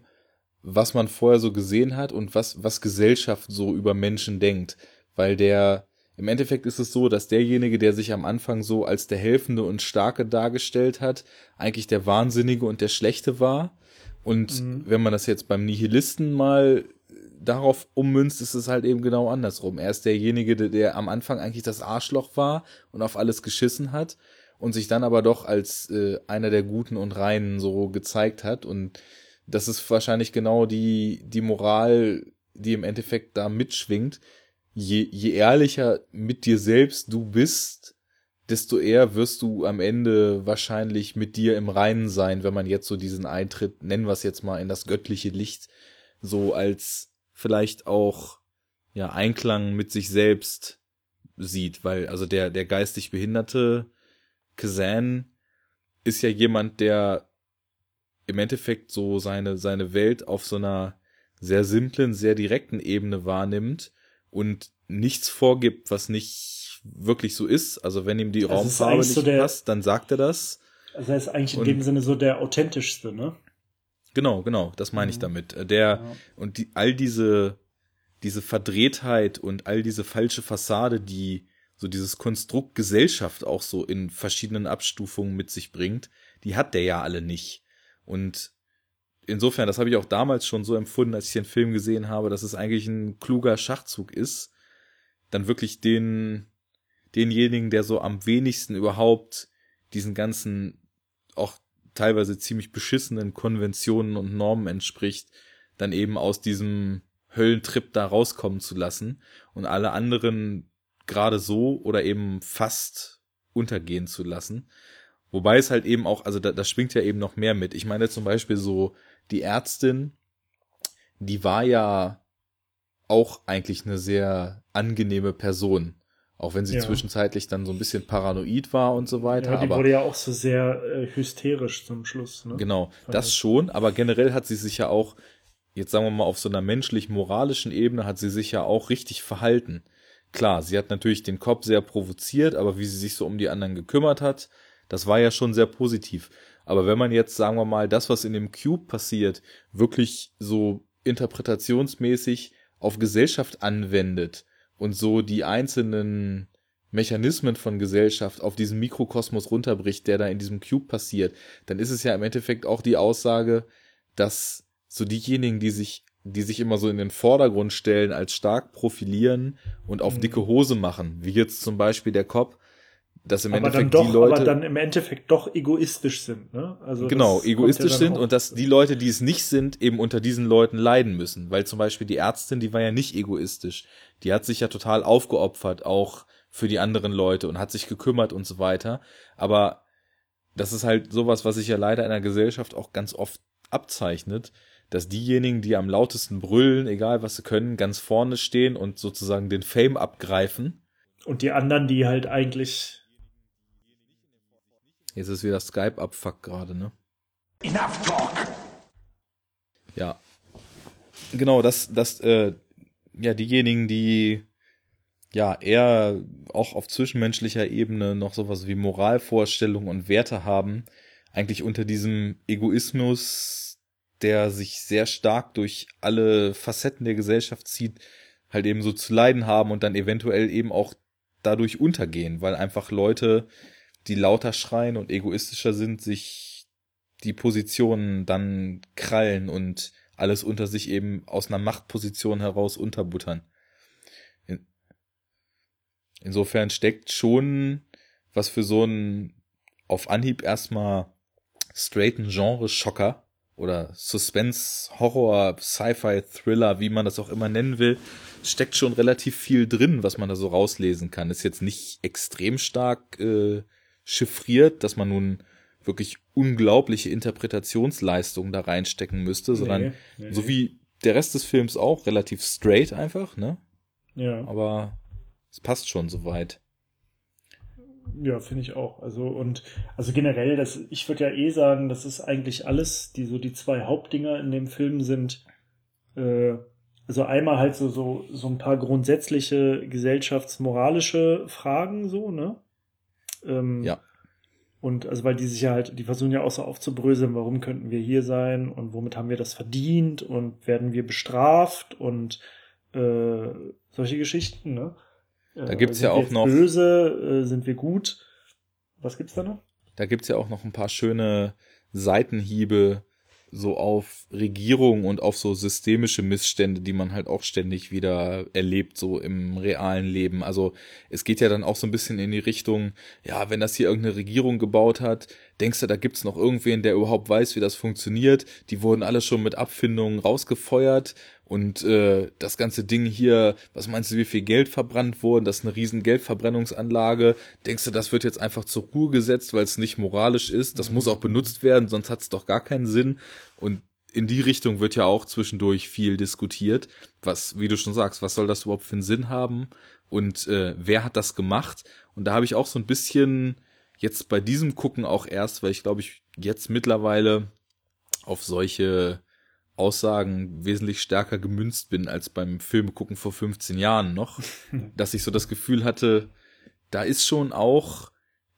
was man vorher so gesehen hat und was, was Gesellschaft so über Menschen denkt. Weil der, im Endeffekt ist es so, dass derjenige, der sich am Anfang so als der Helfende und Starke dargestellt hat, eigentlich der Wahnsinnige und der Schlechte war. Und mhm. wenn man das jetzt beim Nihilisten mal darauf ummünzt, ist es halt eben genau andersrum. Er ist derjenige, der, der am Anfang eigentlich das Arschloch war und auf alles geschissen hat und sich dann aber doch als äh, einer der Guten und Reinen so gezeigt hat. Und das ist wahrscheinlich genau die, die Moral, die im Endeffekt da mitschwingt je, je ehrlicher mit dir selbst du bist, desto eher wirst du am Ende wahrscheinlich mit dir im Reinen sein, wenn man jetzt so diesen Eintritt, nennen wir es jetzt mal, in das göttliche Licht, so als vielleicht auch ja Einklang mit sich selbst sieht, weil also der der geistig behinderte Kazan ist ja jemand, der im Endeffekt so seine seine Welt auf so einer sehr simplen, sehr direkten Ebene wahrnimmt und nichts vorgibt, was nicht wirklich so ist. Also wenn ihm die also Raumfarbe nicht so der, passt, dann sagt er das. Also er ist eigentlich in dem Sinne so der authentischste, ne? Genau, genau, das meine ich mhm. damit. Äh, der ja. und die, all diese diese Verdrehtheit und all diese falsche Fassade, die so dieses Konstrukt Gesellschaft auch so in verschiedenen Abstufungen mit sich bringt, die hat der ja alle nicht. Und insofern, das habe ich auch damals schon so empfunden, als ich den Film gesehen habe, dass es eigentlich ein kluger Schachzug ist, dann wirklich den, denjenigen, der so am wenigsten überhaupt diesen ganzen, auch teilweise ziemlich beschissenen Konventionen und Normen entspricht, dann eben aus diesem Höllentrip da rauskommen zu lassen und alle anderen gerade so oder eben fast untergehen zu lassen. Wobei es halt eben auch, also da, das schwingt ja eben noch mehr mit. Ich meine zum Beispiel so die Ärztin, die war ja auch eigentlich eine sehr angenehme Person. Auch wenn sie ja. zwischenzeitlich dann so ein bisschen paranoid war und so weiter. Ja, die aber, wurde ja auch so sehr äh, hysterisch zum Schluss. Ne? Genau, das schon, aber generell hat sie sich ja auch, jetzt sagen wir mal, auf so einer menschlich-moralischen Ebene hat sie sich ja auch richtig verhalten. Klar, sie hat natürlich den Kopf sehr provoziert, aber wie sie sich so um die anderen gekümmert hat, das war ja schon sehr positiv. Aber wenn man jetzt, sagen wir mal, das, was in dem Cube passiert, wirklich so interpretationsmäßig auf Gesellschaft anwendet und so die einzelnen Mechanismen von Gesellschaft auf diesen Mikrokosmos runterbricht, der da in diesem Cube passiert, dann ist es ja im Endeffekt auch die Aussage, dass so diejenigen, die sich die sich immer so in den Vordergrund stellen, als stark profilieren und auf mhm. dicke Hose machen, wie jetzt zum Beispiel der Cop, dass im aber Endeffekt doch, die Leute. Aber dann im Endeffekt doch egoistisch sind, ne? Also genau, egoistisch ja sind und dass die Leute, die es nicht sind, eben unter diesen Leuten leiden müssen. Weil zum Beispiel die Ärztin, die war ja nicht egoistisch. Die hat sich ja total aufgeopfert, auch für die anderen Leute und hat sich gekümmert und so weiter. Aber das ist halt sowas, was sich ja leider in der Gesellschaft auch ganz oft abzeichnet, dass diejenigen, die am lautesten brüllen, egal was sie können, ganz vorne stehen und sozusagen den Fame abgreifen. Und die anderen, die halt eigentlich Jetzt ist wieder Skype abfuck gerade, ne? Enough talk! Ja. Genau, das, das, äh, ja, diejenigen, die ja eher auch auf zwischenmenschlicher Ebene noch sowas wie Moralvorstellungen und Werte haben, eigentlich unter diesem Egoismus, der sich sehr stark durch alle Facetten der Gesellschaft zieht, halt eben so zu leiden haben und dann eventuell eben auch dadurch untergehen, weil einfach Leute, die lauter schreien und egoistischer sind, sich die Positionen dann krallen und alles unter sich eben aus einer Machtposition heraus unterbuttern. In Insofern steckt schon was für so einen auf Anhieb erstmal straighten Genre-Schocker oder Suspense, Horror, Sci-Fi, Thriller, wie man das auch immer nennen will, steckt schon relativ viel drin, was man da so rauslesen kann. Ist jetzt nicht extrem stark äh, chiffriert, dass man nun wirklich unglaubliche Interpretationsleistungen da reinstecken müsste, sondern nee, nee. so wie der Rest des Films auch relativ straight einfach, ne? Ja. Aber es passt schon soweit. Ja, finde ich auch. Also und also generell, das, ich würde ja eh sagen, das ist eigentlich alles, die so die zwei Hauptdinger in dem Film sind. Äh, also einmal halt so so so ein paar grundsätzliche gesellschaftsmoralische Fragen so ne. Ähm, ja. Und also weil die sich ja halt, die versuchen ja auch so aufzubröseln, warum könnten wir hier sein und womit haben wir das verdient und werden wir bestraft und äh, solche Geschichten, ne? Da gibt's ja auch noch. Böse, äh, sind wir gut. Was gibt's da noch? Da gibt's ja auch noch ein paar schöne Seitenhiebe so auf Regierung und auf so systemische Missstände, die man halt auch ständig wieder erlebt, so im realen Leben. Also es geht ja dann auch so ein bisschen in die Richtung, ja, wenn das hier irgendeine Regierung gebaut hat, denkst du, da gibt's noch irgendwen, der überhaupt weiß, wie das funktioniert? Die wurden alle schon mit Abfindungen rausgefeuert und äh, das ganze Ding hier, was meinst du, wie viel Geld verbrannt wurde? Das ist eine riesen Geldverbrennungsanlage. Denkst du, das wird jetzt einfach zur Ruhe gesetzt, weil es nicht moralisch ist? Das muss auch benutzt werden, sonst hat es doch gar keinen Sinn. Und in die Richtung wird ja auch zwischendurch viel diskutiert. Was, wie du schon sagst, was soll das überhaupt für einen Sinn haben? Und äh, wer hat das gemacht? Und da habe ich auch so ein bisschen jetzt bei diesem Gucken auch erst, weil ich glaube ich jetzt mittlerweile auf solche Aussagen wesentlich stärker gemünzt bin als beim Film gucken vor 15 Jahren noch, dass ich so das Gefühl hatte, da ist schon auch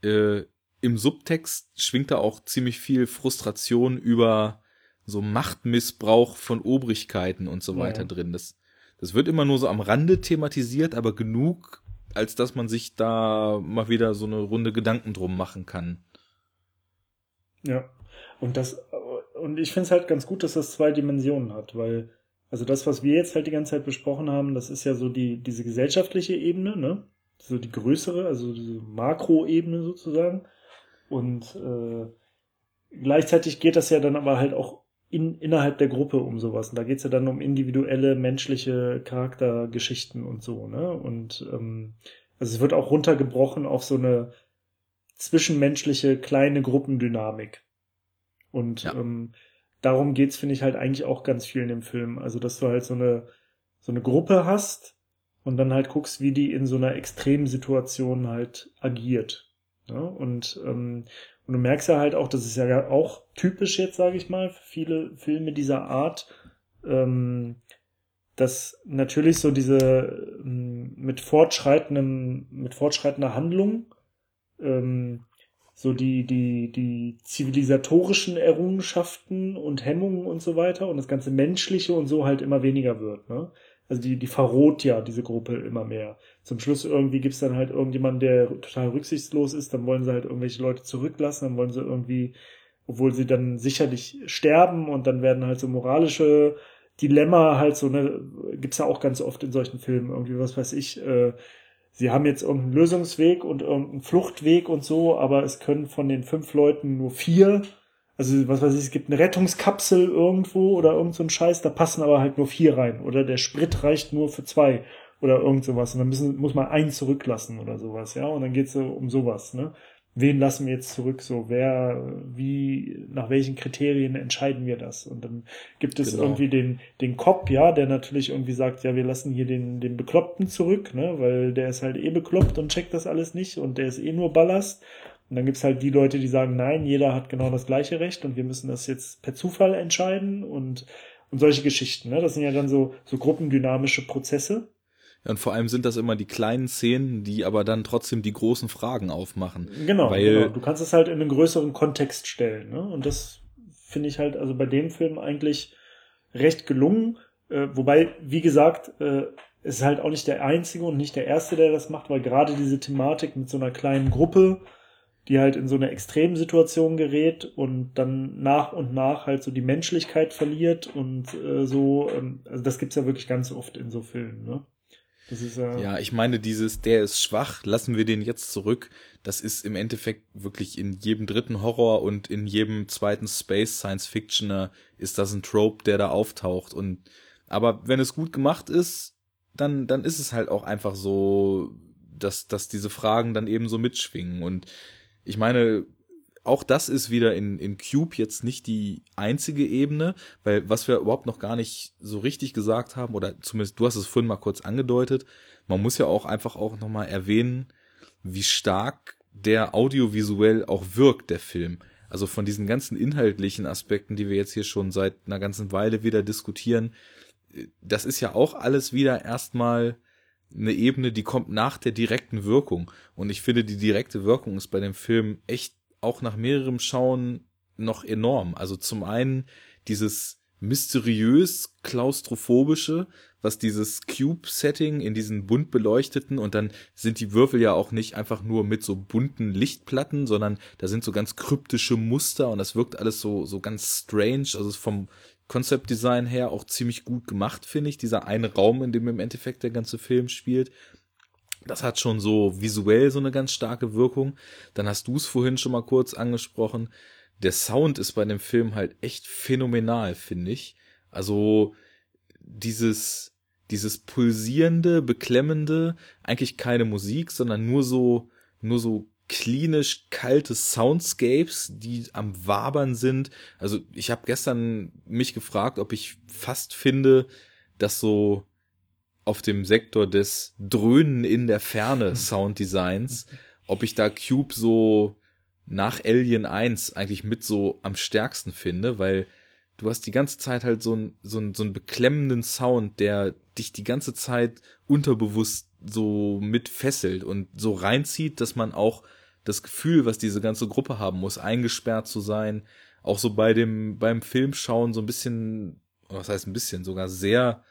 äh, im Subtext schwingt da auch ziemlich viel Frustration über so Machtmissbrauch von Obrigkeiten und so weiter ja. drin. Das, das wird immer nur so am Rande thematisiert, aber genug, als dass man sich da mal wieder so eine Runde Gedanken drum machen kann. Ja, und das und ich finde es halt ganz gut, dass das zwei Dimensionen hat, weil, also das, was wir jetzt halt die ganze Zeit besprochen haben, das ist ja so die, diese gesellschaftliche Ebene, ne? So die größere, also diese Makroebene sozusagen. Und äh, gleichzeitig geht das ja dann aber halt auch in, innerhalb der Gruppe um sowas. Und da geht's ja dann um individuelle menschliche Charaktergeschichten und so, ne? Und ähm, also es wird auch runtergebrochen auf so eine zwischenmenschliche kleine Gruppendynamik. Und ja. ähm, darum geht's, finde ich, halt eigentlich auch ganz viel in dem Film. Also, dass du halt so eine, so eine Gruppe hast und dann halt guckst, wie die in so einer extremen Situation halt agiert. Ja? Und, ähm, und du merkst ja halt auch, das ist ja auch typisch jetzt, sage ich mal, für viele Filme dieser Art, ähm, dass natürlich so diese ähm, mit fortschreitendem, mit fortschreitender Handlung ähm, so die, die, die zivilisatorischen Errungenschaften und Hemmungen und so weiter und das ganze Menschliche und so halt immer weniger wird, ne? Also die, die verroht ja diese Gruppe immer mehr. Zum Schluss irgendwie gibt's dann halt irgendjemanden, der total rücksichtslos ist, dann wollen sie halt irgendwelche Leute zurücklassen, dann wollen sie irgendwie, obwohl sie dann sicherlich sterben und dann werden halt so moralische Dilemma halt so, ne, gibt's ja auch ganz oft in solchen Filmen, irgendwie, was weiß ich, äh, sie haben jetzt irgendeinen Lösungsweg und irgendeinen Fluchtweg und so, aber es können von den fünf Leuten nur vier, also was weiß ich, es gibt eine Rettungskapsel irgendwo oder irgend so ein Scheiß, da passen aber halt nur vier rein oder der Sprit reicht nur für zwei oder irgend sowas und dann müssen, muss man einen zurücklassen oder sowas, ja, und dann geht's so um sowas, ne wen lassen wir jetzt zurück? So, wer, wie, nach welchen Kriterien entscheiden wir das? Und dann gibt es genau. irgendwie den, den Cop, ja, der natürlich irgendwie sagt, ja, wir lassen hier den, den Bekloppten zurück, ne, weil der ist halt eh bekloppt und checkt das alles nicht und der ist eh nur Ballast. Und dann gibt's halt die Leute, die sagen, nein, jeder hat genau das gleiche Recht und wir müssen das jetzt per Zufall entscheiden und, und solche Geschichten, ne? Das sind ja dann so, so gruppendynamische Prozesse. Und vor allem sind das immer die kleinen Szenen, die aber dann trotzdem die großen Fragen aufmachen. Genau, weil genau. du kannst es halt in einen größeren Kontext stellen. Ne? Und das finde ich halt also bei dem Film eigentlich recht gelungen. Äh, wobei, wie gesagt, äh, ist halt auch nicht der Einzige und nicht der Erste, der das macht, weil gerade diese Thematik mit so einer kleinen Gruppe, die halt in so eine Extremsituation gerät und dann nach und nach halt so die Menschlichkeit verliert und äh, so, ähm, also das gibt's ja wirklich ganz oft in so Filmen, ne? Das ist ja. Ja, ich meine, dieses, der ist schwach, lassen wir den jetzt zurück. Das ist im Endeffekt wirklich in jedem dritten Horror und in jedem zweiten Space Science Fictioner ist das ein Trope, der da auftaucht. Und aber wenn es gut gemacht ist, dann, dann ist es halt auch einfach so, dass, dass diese Fragen dann eben so mitschwingen. Und ich meine, auch das ist wieder in, in Cube jetzt nicht die einzige Ebene, weil was wir überhaupt noch gar nicht so richtig gesagt haben, oder zumindest du hast es vorhin mal kurz angedeutet, man muss ja auch einfach auch nochmal erwähnen, wie stark der audiovisuell auch wirkt, der Film. Also von diesen ganzen inhaltlichen Aspekten, die wir jetzt hier schon seit einer ganzen Weile wieder diskutieren, das ist ja auch alles wieder erstmal eine Ebene, die kommt nach der direkten Wirkung. Und ich finde, die direkte Wirkung ist bei dem Film echt auch nach mehrerem Schauen noch enorm. Also zum einen dieses mysteriös klaustrophobische, was dieses Cube-Setting in diesen bunt beleuchteten und dann sind die Würfel ja auch nicht einfach nur mit so bunten Lichtplatten, sondern da sind so ganz kryptische Muster und das wirkt alles so so ganz strange. Also vom Concept Design her auch ziemlich gut gemacht, finde ich. Dieser eine Raum, in dem im Endeffekt der ganze Film spielt. Das hat schon so visuell so eine ganz starke Wirkung. Dann hast du es vorhin schon mal kurz angesprochen. Der Sound ist bei dem Film halt echt phänomenal, finde ich. Also dieses, dieses pulsierende, beklemmende, eigentlich keine Musik, sondern nur so, nur so klinisch kalte Soundscapes, die am Wabern sind. Also ich habe gestern mich gefragt, ob ich fast finde, dass so auf dem Sektor des Dröhnen in der Ferne Sounddesigns, ob ich da Cube so nach Alien 1 eigentlich mit so am stärksten finde, weil du hast die ganze Zeit halt so ein, so so einen beklemmenden Sound, der dich die ganze Zeit unterbewusst so mit fesselt und so reinzieht, dass man auch das Gefühl, was diese ganze Gruppe haben muss, eingesperrt zu sein, auch so bei dem, beim Filmschauen so ein bisschen, was heißt ein bisschen, sogar sehr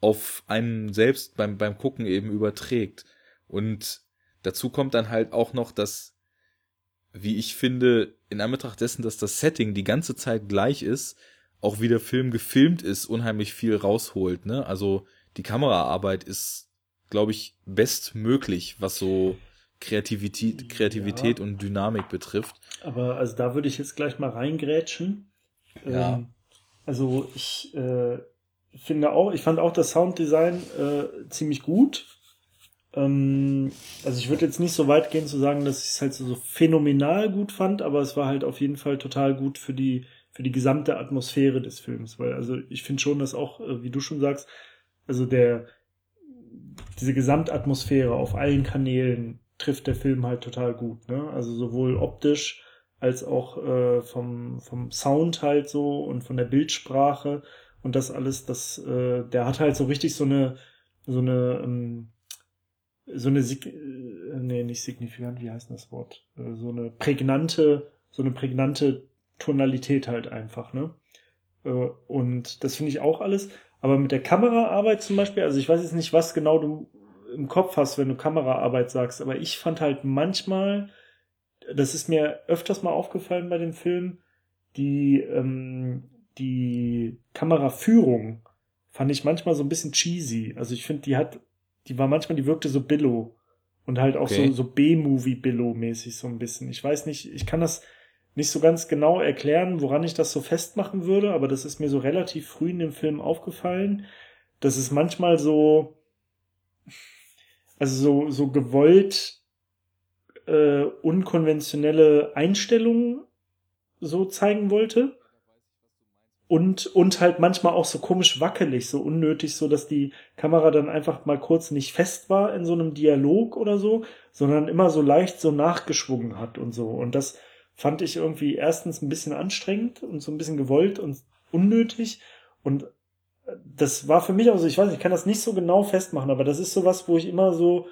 auf einen selbst beim, beim Gucken eben überträgt. Und dazu kommt dann halt auch noch, dass, wie ich finde, in Anbetracht dessen, dass das Setting die ganze Zeit gleich ist, auch wie der Film gefilmt ist, unheimlich viel rausholt, ne? Also, die Kameraarbeit ist, glaube ich, bestmöglich, was so Kreativität, Kreativität ja. und Dynamik betrifft. Aber also da würde ich jetzt gleich mal reingrätschen. Ja. Ähm, also ich äh, finde auch, ich fand auch das Sounddesign äh, ziemlich gut. Ähm, also ich würde jetzt nicht so weit gehen zu sagen, dass ich es halt so, so phänomenal gut fand, aber es war halt auf jeden Fall total gut für die für die gesamte Atmosphäre des Films, weil also ich finde schon, dass auch, äh, wie du schon sagst, also der diese Gesamtatmosphäre auf allen Kanälen trifft der Film halt total gut, ne? Also sowohl optisch als auch äh, vom vom Sound halt so und von der Bildsprache und das alles, das, äh, der hat halt so richtig so eine, so eine, ähm, so eine, äh, nee, nicht signifikant, wie heißt das Wort? Äh, so eine prägnante, so eine prägnante Tonalität halt einfach, ne? Äh, und das finde ich auch alles. Aber mit der Kameraarbeit zum Beispiel, also ich weiß jetzt nicht, was genau du im Kopf hast, wenn du Kameraarbeit sagst, aber ich fand halt manchmal, das ist mir öfters mal aufgefallen bei dem Film, die, ähm, die Kameraführung fand ich manchmal so ein bisschen cheesy. Also ich finde, die hat, die war manchmal, die wirkte so Billo und halt auch okay. so, so B-Movie-Billo-mäßig so ein bisschen. Ich weiß nicht, ich kann das nicht so ganz genau erklären, woran ich das so festmachen würde, aber das ist mir so relativ früh in dem Film aufgefallen, dass es manchmal so, also so, so gewollt äh, unkonventionelle Einstellungen so zeigen wollte und, und halt manchmal auch so komisch wackelig, so unnötig, so dass die Kamera dann einfach mal kurz nicht fest war in so einem Dialog oder so, sondern immer so leicht so nachgeschwungen hat und so. Und das fand ich irgendwie erstens ein bisschen anstrengend und so ein bisschen gewollt und unnötig. Und das war für mich auch so, ich weiß, ich kann das nicht so genau festmachen, aber das ist sowas, wo ich immer so,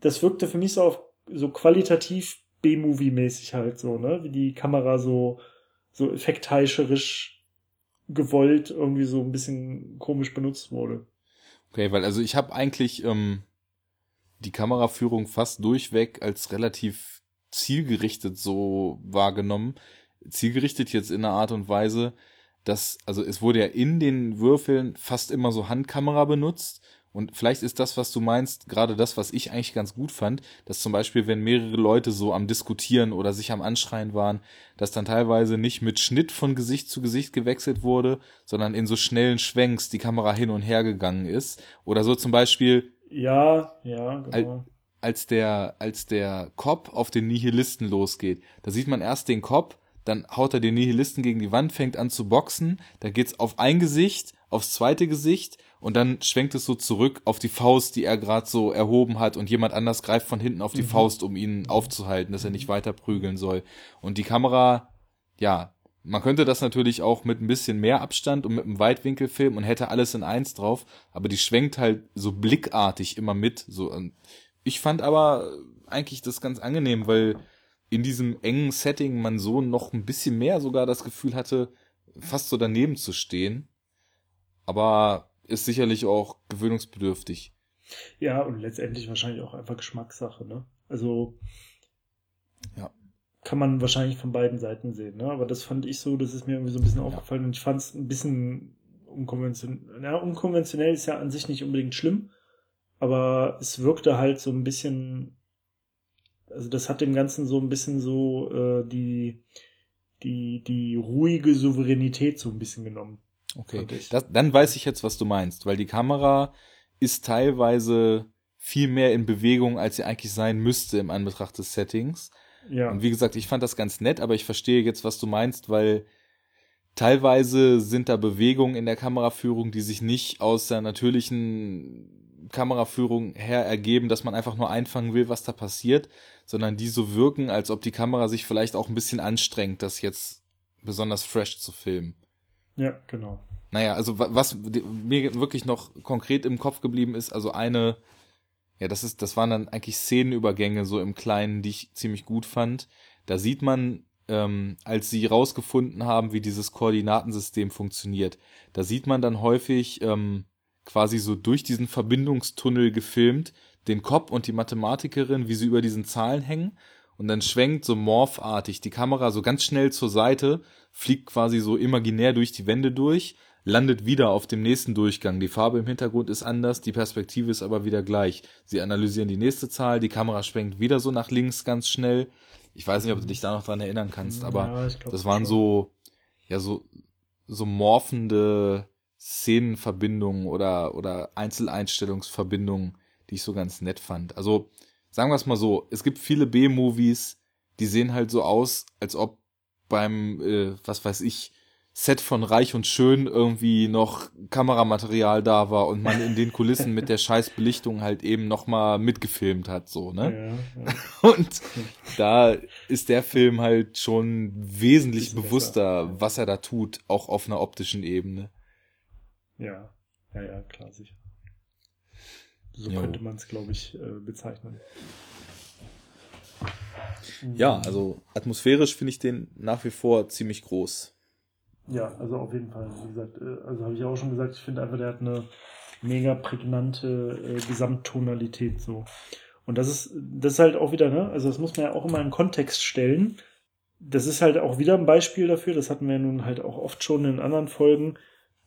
das wirkte für mich so auf so qualitativ B-Movie-mäßig halt so, ne, wie die Kamera so, so effektheischerisch gewollt irgendwie so ein bisschen komisch benutzt wurde. Okay, weil also ich habe eigentlich ähm, die Kameraführung fast durchweg als relativ zielgerichtet so wahrgenommen. Zielgerichtet jetzt in einer Art und Weise, dass, also es wurde ja in den Würfeln fast immer so Handkamera benutzt. Und vielleicht ist das, was du meinst, gerade das, was ich eigentlich ganz gut fand, dass zum Beispiel, wenn mehrere Leute so am Diskutieren oder sich am Anschreien waren, dass dann teilweise nicht mit Schnitt von Gesicht zu Gesicht gewechselt wurde, sondern in so schnellen Schwenks die Kamera hin und her gegangen ist. Oder so zum Beispiel. Ja, ja, genau. Als der, als der Cop auf den Nihilisten losgeht, da sieht man erst den Cop, dann haut er den Nihilisten gegen die Wand, fängt an zu boxen, dann geht's auf ein Gesicht, aufs zweite Gesicht und dann schwenkt es so zurück auf die Faust, die er gerade so erhoben hat und jemand anders greift von hinten auf die mhm. Faust, um ihn aufzuhalten, dass er nicht weiter prügeln soll. Und die Kamera, ja, man könnte das natürlich auch mit ein bisschen mehr Abstand und mit einem Weitwinkelfilm und hätte alles in eins drauf, aber die schwenkt halt so blickartig immer mit. So, ich fand aber eigentlich das ganz angenehm, weil in diesem engen Setting man so noch ein bisschen mehr sogar das Gefühl hatte, fast so daneben zu stehen. Aber ist sicherlich auch gewöhnungsbedürftig. Ja, und letztendlich wahrscheinlich auch einfach Geschmackssache, ne? Also ja. kann man wahrscheinlich von beiden Seiten sehen, ne? Aber das fand ich so, das ist mir irgendwie so ein bisschen ja. aufgefallen und ich fand es ein bisschen unkonventionell. Ja, unkonventionell ist ja an sich nicht unbedingt schlimm, aber es wirkte halt so ein bisschen also das hat dem Ganzen so ein bisschen so äh, die, die, die ruhige Souveränität so ein bisschen genommen. Okay, das, dann weiß ich jetzt, was du meinst, weil die Kamera ist teilweise viel mehr in Bewegung, als sie eigentlich sein müsste im Anbetracht des Settings. Ja. Und wie gesagt, ich fand das ganz nett, aber ich verstehe jetzt, was du meinst, weil teilweise sind da Bewegungen in der Kameraführung, die sich nicht aus der natürlichen Kameraführung her ergeben, dass man einfach nur einfangen will, was da passiert, sondern die so wirken, als ob die Kamera sich vielleicht auch ein bisschen anstrengt, das jetzt besonders fresh zu filmen. Ja, genau. Naja, also was mir wirklich noch konkret im Kopf geblieben ist, also eine, ja, das ist, das waren dann eigentlich Szenenübergänge so im Kleinen, die ich ziemlich gut fand. Da sieht man, ähm, als sie rausgefunden haben, wie dieses Koordinatensystem funktioniert, da sieht man dann häufig ähm, quasi so durch diesen Verbindungstunnel gefilmt, den Cop und die Mathematikerin, wie sie über diesen Zahlen hängen. Und dann schwenkt so morphartig die Kamera so ganz schnell zur Seite, fliegt quasi so imaginär durch die Wände durch, landet wieder auf dem nächsten Durchgang. Die Farbe im Hintergrund ist anders, die Perspektive ist aber wieder gleich. Sie analysieren die nächste Zahl, die Kamera schwenkt wieder so nach links ganz schnell. Ich weiß nicht, ob du dich da noch dran erinnern kannst, aber ja, das waren so, ja, so, so morphende Szenenverbindungen oder, oder Einzeleinstellungsverbindungen, die ich so ganz nett fand. Also, sagen wir es mal so, es gibt viele B-Movies, die sehen halt so aus, als ob beim, äh, was weiß ich, Set von Reich und Schön irgendwie noch Kameramaterial da war und man in den Kulissen mit der scheiß Belichtung halt eben nochmal mitgefilmt hat, so, ne? Ja, ja. Und da ist der Film halt schon wesentlich bewusster, besser. was er da tut, auch auf einer optischen Ebene. Ja, ja, ja, klar, sicher. So jo. könnte man es, glaube ich, äh, bezeichnen. Ja, also atmosphärisch finde ich den nach wie vor ziemlich groß. Ja, also auf jeden Fall. Wie gesagt, äh, also habe ich auch schon gesagt, ich finde einfach, der hat eine mega prägnante äh, Gesamttonalität so. Und das ist, das ist halt auch wieder, ne, also das muss man ja auch immer in Kontext stellen. Das ist halt auch wieder ein Beispiel dafür, das hatten wir nun halt auch oft schon in anderen Folgen,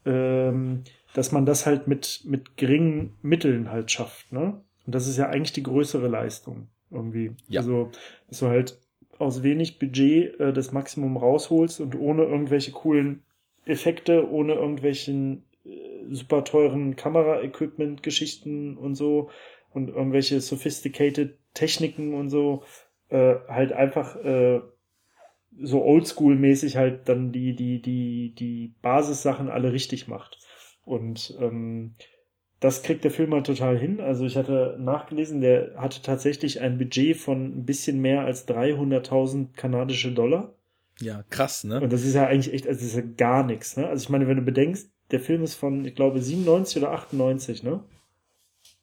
ähm, dass man das halt mit, mit geringen Mitteln halt schafft, ne? Und das ist ja eigentlich die größere Leistung irgendwie. Ja. Also, dass du halt aus wenig Budget äh, das Maximum rausholst und ohne irgendwelche coolen Effekte, ohne irgendwelchen äh, super teuren Kamera-Equipment-Geschichten und so und irgendwelche sophisticated Techniken und so, äh, halt einfach äh, so oldschool-mäßig halt dann die, die, die, die Basissachen alle richtig macht. Und ähm, das kriegt der Film halt total hin. Also ich hatte nachgelesen, der hatte tatsächlich ein Budget von ein bisschen mehr als 300.000 kanadische Dollar. Ja, krass, ne? Und das ist ja eigentlich echt, also das ist ja gar nichts, ne? Also ich meine, wenn du bedenkst, der Film ist von, ich glaube, 97 oder 98, ne?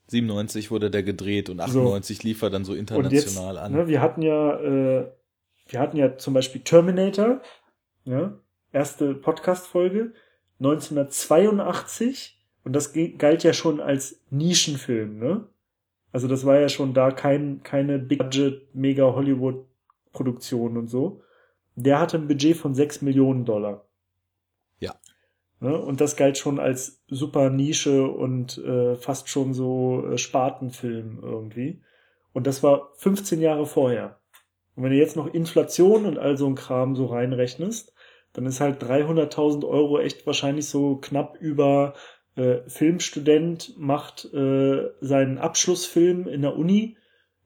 97 wurde der gedreht und 98 so. lief er dann so international jetzt, an. Ne, wir hatten ja äh, wir hatten ja zum Beispiel Terminator, ja, erste Podcast-Folge, 1982 Und das galt ja schon als Nischenfilm, ne? Also das war ja schon da kein, keine Big Budget, mega Hollywood Produktion und so. Der hatte ein Budget von 6 Millionen Dollar. Ja. Ne? Und das galt schon als super Nische und äh, fast schon so äh, Spartenfilm irgendwie. Und das war 15 Jahre vorher. Und wenn du jetzt noch Inflation und all so ein Kram so reinrechnest, dann ist halt 300.000 Euro echt wahrscheinlich so knapp über äh, Filmstudent macht äh, seinen Abschlussfilm in der Uni,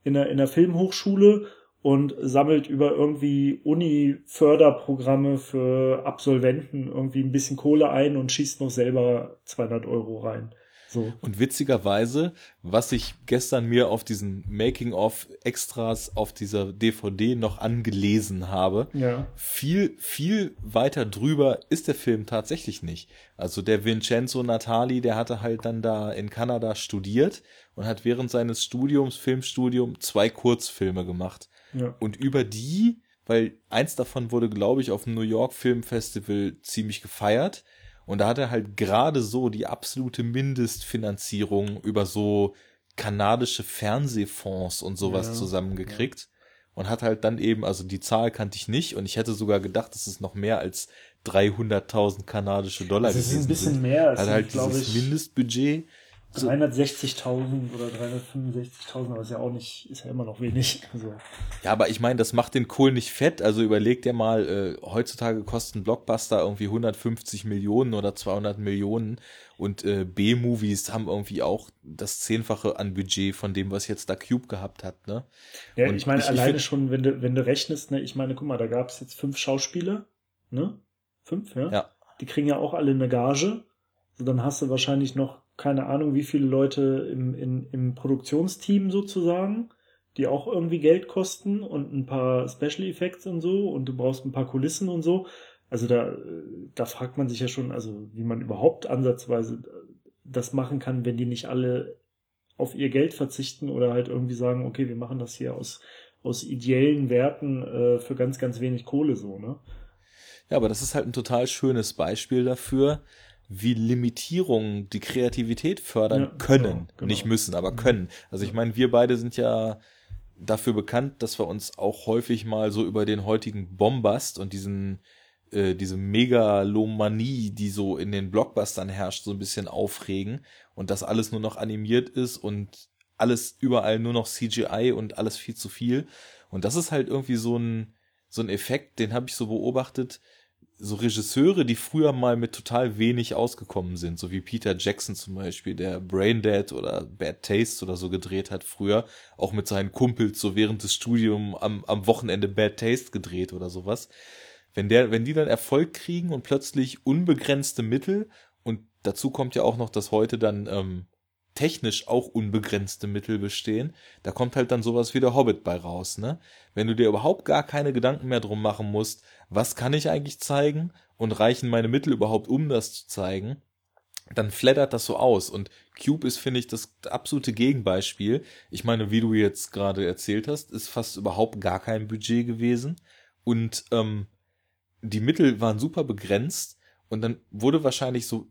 in der, in der Filmhochschule und sammelt über irgendwie Uni-Förderprogramme für Absolventen irgendwie ein bisschen Kohle ein und schießt noch selber 200 Euro rein. So. Und witzigerweise, was ich gestern mir auf diesen Making-of-Extras auf dieser DVD noch angelesen habe, ja. viel, viel weiter drüber ist der Film tatsächlich nicht. Also der Vincenzo Natali, der hatte halt dann da in Kanada studiert und hat während seines Studiums, Filmstudium, zwei Kurzfilme gemacht. Ja. Und über die, weil eins davon wurde, glaube ich, auf dem New York Film Festival ziemlich gefeiert. Und da hat er halt gerade so die absolute Mindestfinanzierung über so kanadische Fernsehfonds und sowas ja, zusammengekriegt. Und hat halt dann eben, also die Zahl kannte ich nicht und ich hätte sogar gedacht, dass es noch mehr als 300.000 kanadische Dollar das ist ein bisschen sind. mehr. Hat halt dieses ich, Mindestbudget 360.000 oder 365.000, aber ist ja auch nicht, ist ja immer noch wenig. Also. Ja, aber ich meine, das macht den Kohl nicht fett. Also überleg dir mal, äh, heutzutage kosten Blockbuster irgendwie 150 Millionen oder 200 Millionen und äh, B-Movies haben irgendwie auch das Zehnfache an Budget von dem, was jetzt da Cube gehabt hat, ne? Ja, und ich meine, ich, alleine ich schon, wenn du, wenn du rechnest, ne, ich meine, guck mal, da gab es jetzt fünf Schauspieler, ne? Fünf, ja? Ja. Die kriegen ja auch alle eine Gage. So, dann hast du wahrscheinlich noch keine Ahnung, wie viele Leute im, in, im Produktionsteam sozusagen, die auch irgendwie Geld kosten und ein paar Special Effects und so und du brauchst ein paar Kulissen und so. Also da, da fragt man sich ja schon, also wie man überhaupt ansatzweise das machen kann, wenn die nicht alle auf ihr Geld verzichten oder halt irgendwie sagen, okay, wir machen das hier aus, aus ideellen Werten äh, für ganz, ganz wenig Kohle so, ne? Ja, aber das ist halt ein total schönes Beispiel dafür, wie Limitierungen die Kreativität fördern ja, können. Genau, genau. Nicht müssen, aber können. Also ich meine, wir beide sind ja dafür bekannt, dass wir uns auch häufig mal so über den heutigen Bombast und diesen äh, diese Megalomanie, die so in den Blockbustern herrscht, so ein bisschen aufregen und dass alles nur noch animiert ist und alles überall nur noch CGI und alles viel zu viel. Und das ist halt irgendwie so ein so ein Effekt, den habe ich so beobachtet, so Regisseure, die früher mal mit total wenig ausgekommen sind, so wie Peter Jackson zum Beispiel, der Braindead oder Bad Taste oder so gedreht hat früher, auch mit seinen Kumpels so während des Studiums am, am Wochenende Bad Taste gedreht oder sowas. Wenn der, wenn die dann Erfolg kriegen und plötzlich unbegrenzte Mittel und dazu kommt ja auch noch, dass heute dann ähm, technisch auch unbegrenzte Mittel bestehen, da kommt halt dann sowas wie der Hobbit bei raus, ne? Wenn du dir überhaupt gar keine Gedanken mehr drum machen musst, was kann ich eigentlich zeigen und reichen meine Mittel überhaupt, um das zu zeigen, dann flattert das so aus. Und Cube ist, finde ich, das absolute Gegenbeispiel. Ich meine, wie du jetzt gerade erzählt hast, ist fast überhaupt gar kein Budget gewesen. Und ähm, die Mittel waren super begrenzt. Und dann wurde wahrscheinlich so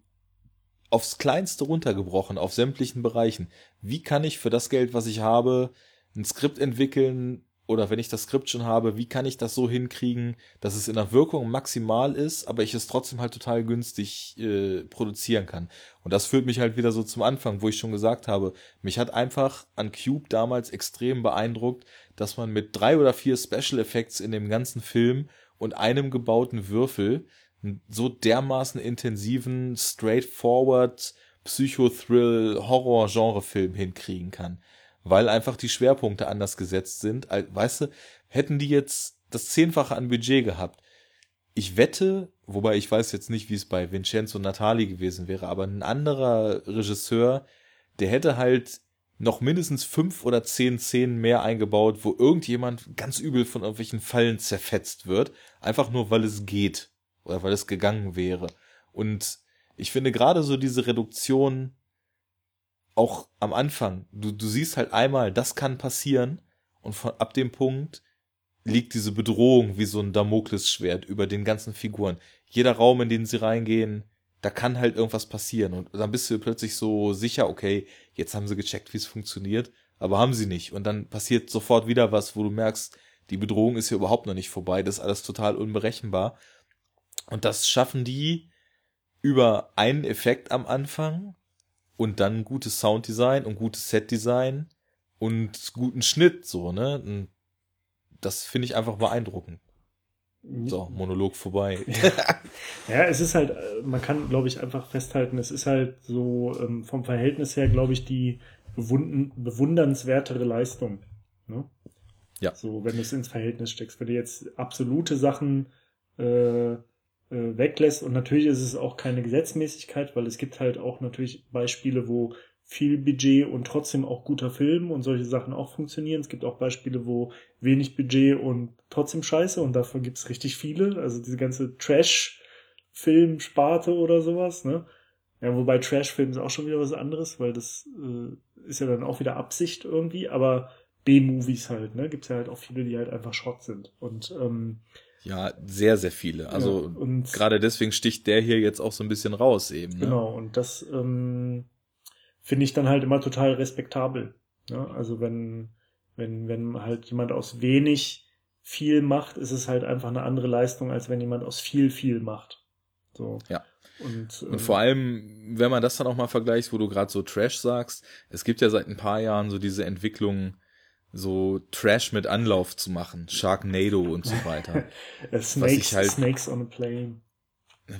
aufs Kleinste runtergebrochen, auf sämtlichen Bereichen. Wie kann ich für das Geld, was ich habe, ein Skript entwickeln, oder wenn ich das Skript schon habe, wie kann ich das so hinkriegen, dass es in der Wirkung maximal ist, aber ich es trotzdem halt total günstig äh, produzieren kann. Und das führt mich halt wieder so zum Anfang, wo ich schon gesagt habe, mich hat einfach an Cube damals extrem beeindruckt, dass man mit drei oder vier Special Effects in dem ganzen Film und einem gebauten Würfel so dermaßen intensiven, straightforward, Psychothrill, Horror-Genre-Film hinkriegen kann. Weil einfach die Schwerpunkte anders gesetzt sind. Weißt du, hätten die jetzt das Zehnfache an Budget gehabt, ich wette, wobei ich weiß jetzt nicht, wie es bei Vincenzo Natali gewesen wäre, aber ein anderer Regisseur, der hätte halt noch mindestens fünf oder zehn Szenen mehr eingebaut, wo irgendjemand ganz übel von irgendwelchen Fallen zerfetzt wird, einfach nur weil es geht oder weil es gegangen wäre. Und ich finde gerade so diese Reduktion auch am Anfang, du, du siehst halt einmal, das kann passieren und von, ab dem Punkt liegt diese Bedrohung wie so ein Damoklesschwert über den ganzen Figuren. Jeder Raum, in den sie reingehen, da kann halt irgendwas passieren. Und dann bist du plötzlich so sicher, okay, jetzt haben sie gecheckt, wie es funktioniert, aber haben sie nicht. Und dann passiert sofort wieder was, wo du merkst, die Bedrohung ist hier überhaupt noch nicht vorbei, das ist alles total unberechenbar. Und das schaffen die über einen Effekt am Anfang und dann gutes Sounddesign und gutes Setdesign und guten Schnitt, so, ne? Und das finde ich einfach beeindruckend. So, Monolog vorbei. ja, es ist halt, äh, man kann, glaube ich, einfach festhalten, es ist halt so ähm, vom Verhältnis her, glaube ich, die bewundernswertere Leistung. Ne? Ja. So, wenn du es ins Verhältnis steckst. Wenn du jetzt absolute Sachen äh, äh, weglässt und natürlich ist es auch keine Gesetzmäßigkeit, weil es gibt halt auch natürlich Beispiele, wo viel Budget und trotzdem auch guter Film und solche Sachen auch funktionieren. Es gibt auch Beispiele, wo wenig Budget und trotzdem scheiße und davon gibt es richtig viele. Also diese ganze Trash-Film-Sparte oder sowas, ne? Ja, wobei Trash-Film ist auch schon wieder was anderes, weil das äh, ist ja dann auch wieder Absicht irgendwie, aber B-Movies halt, ne? Gibt's ja halt auch viele, die halt einfach Schrott sind. Und ähm, ja, sehr, sehr viele. Also ja, gerade deswegen sticht der hier jetzt auch so ein bisschen raus eben. Ne? Genau, und das ähm, finde ich dann halt immer total respektabel. Ne? Also wenn, wenn, wenn halt jemand aus wenig viel macht, ist es halt einfach eine andere Leistung, als wenn jemand aus viel viel macht. So. Ja. Und, ähm, und vor allem, wenn man das dann auch mal vergleicht, wo du gerade so Trash sagst, es gibt ja seit ein paar Jahren so diese Entwicklung, so Trash mit Anlauf zu machen, Sharknado und so weiter. Snakes, was ich halt, Snakes on a Plane.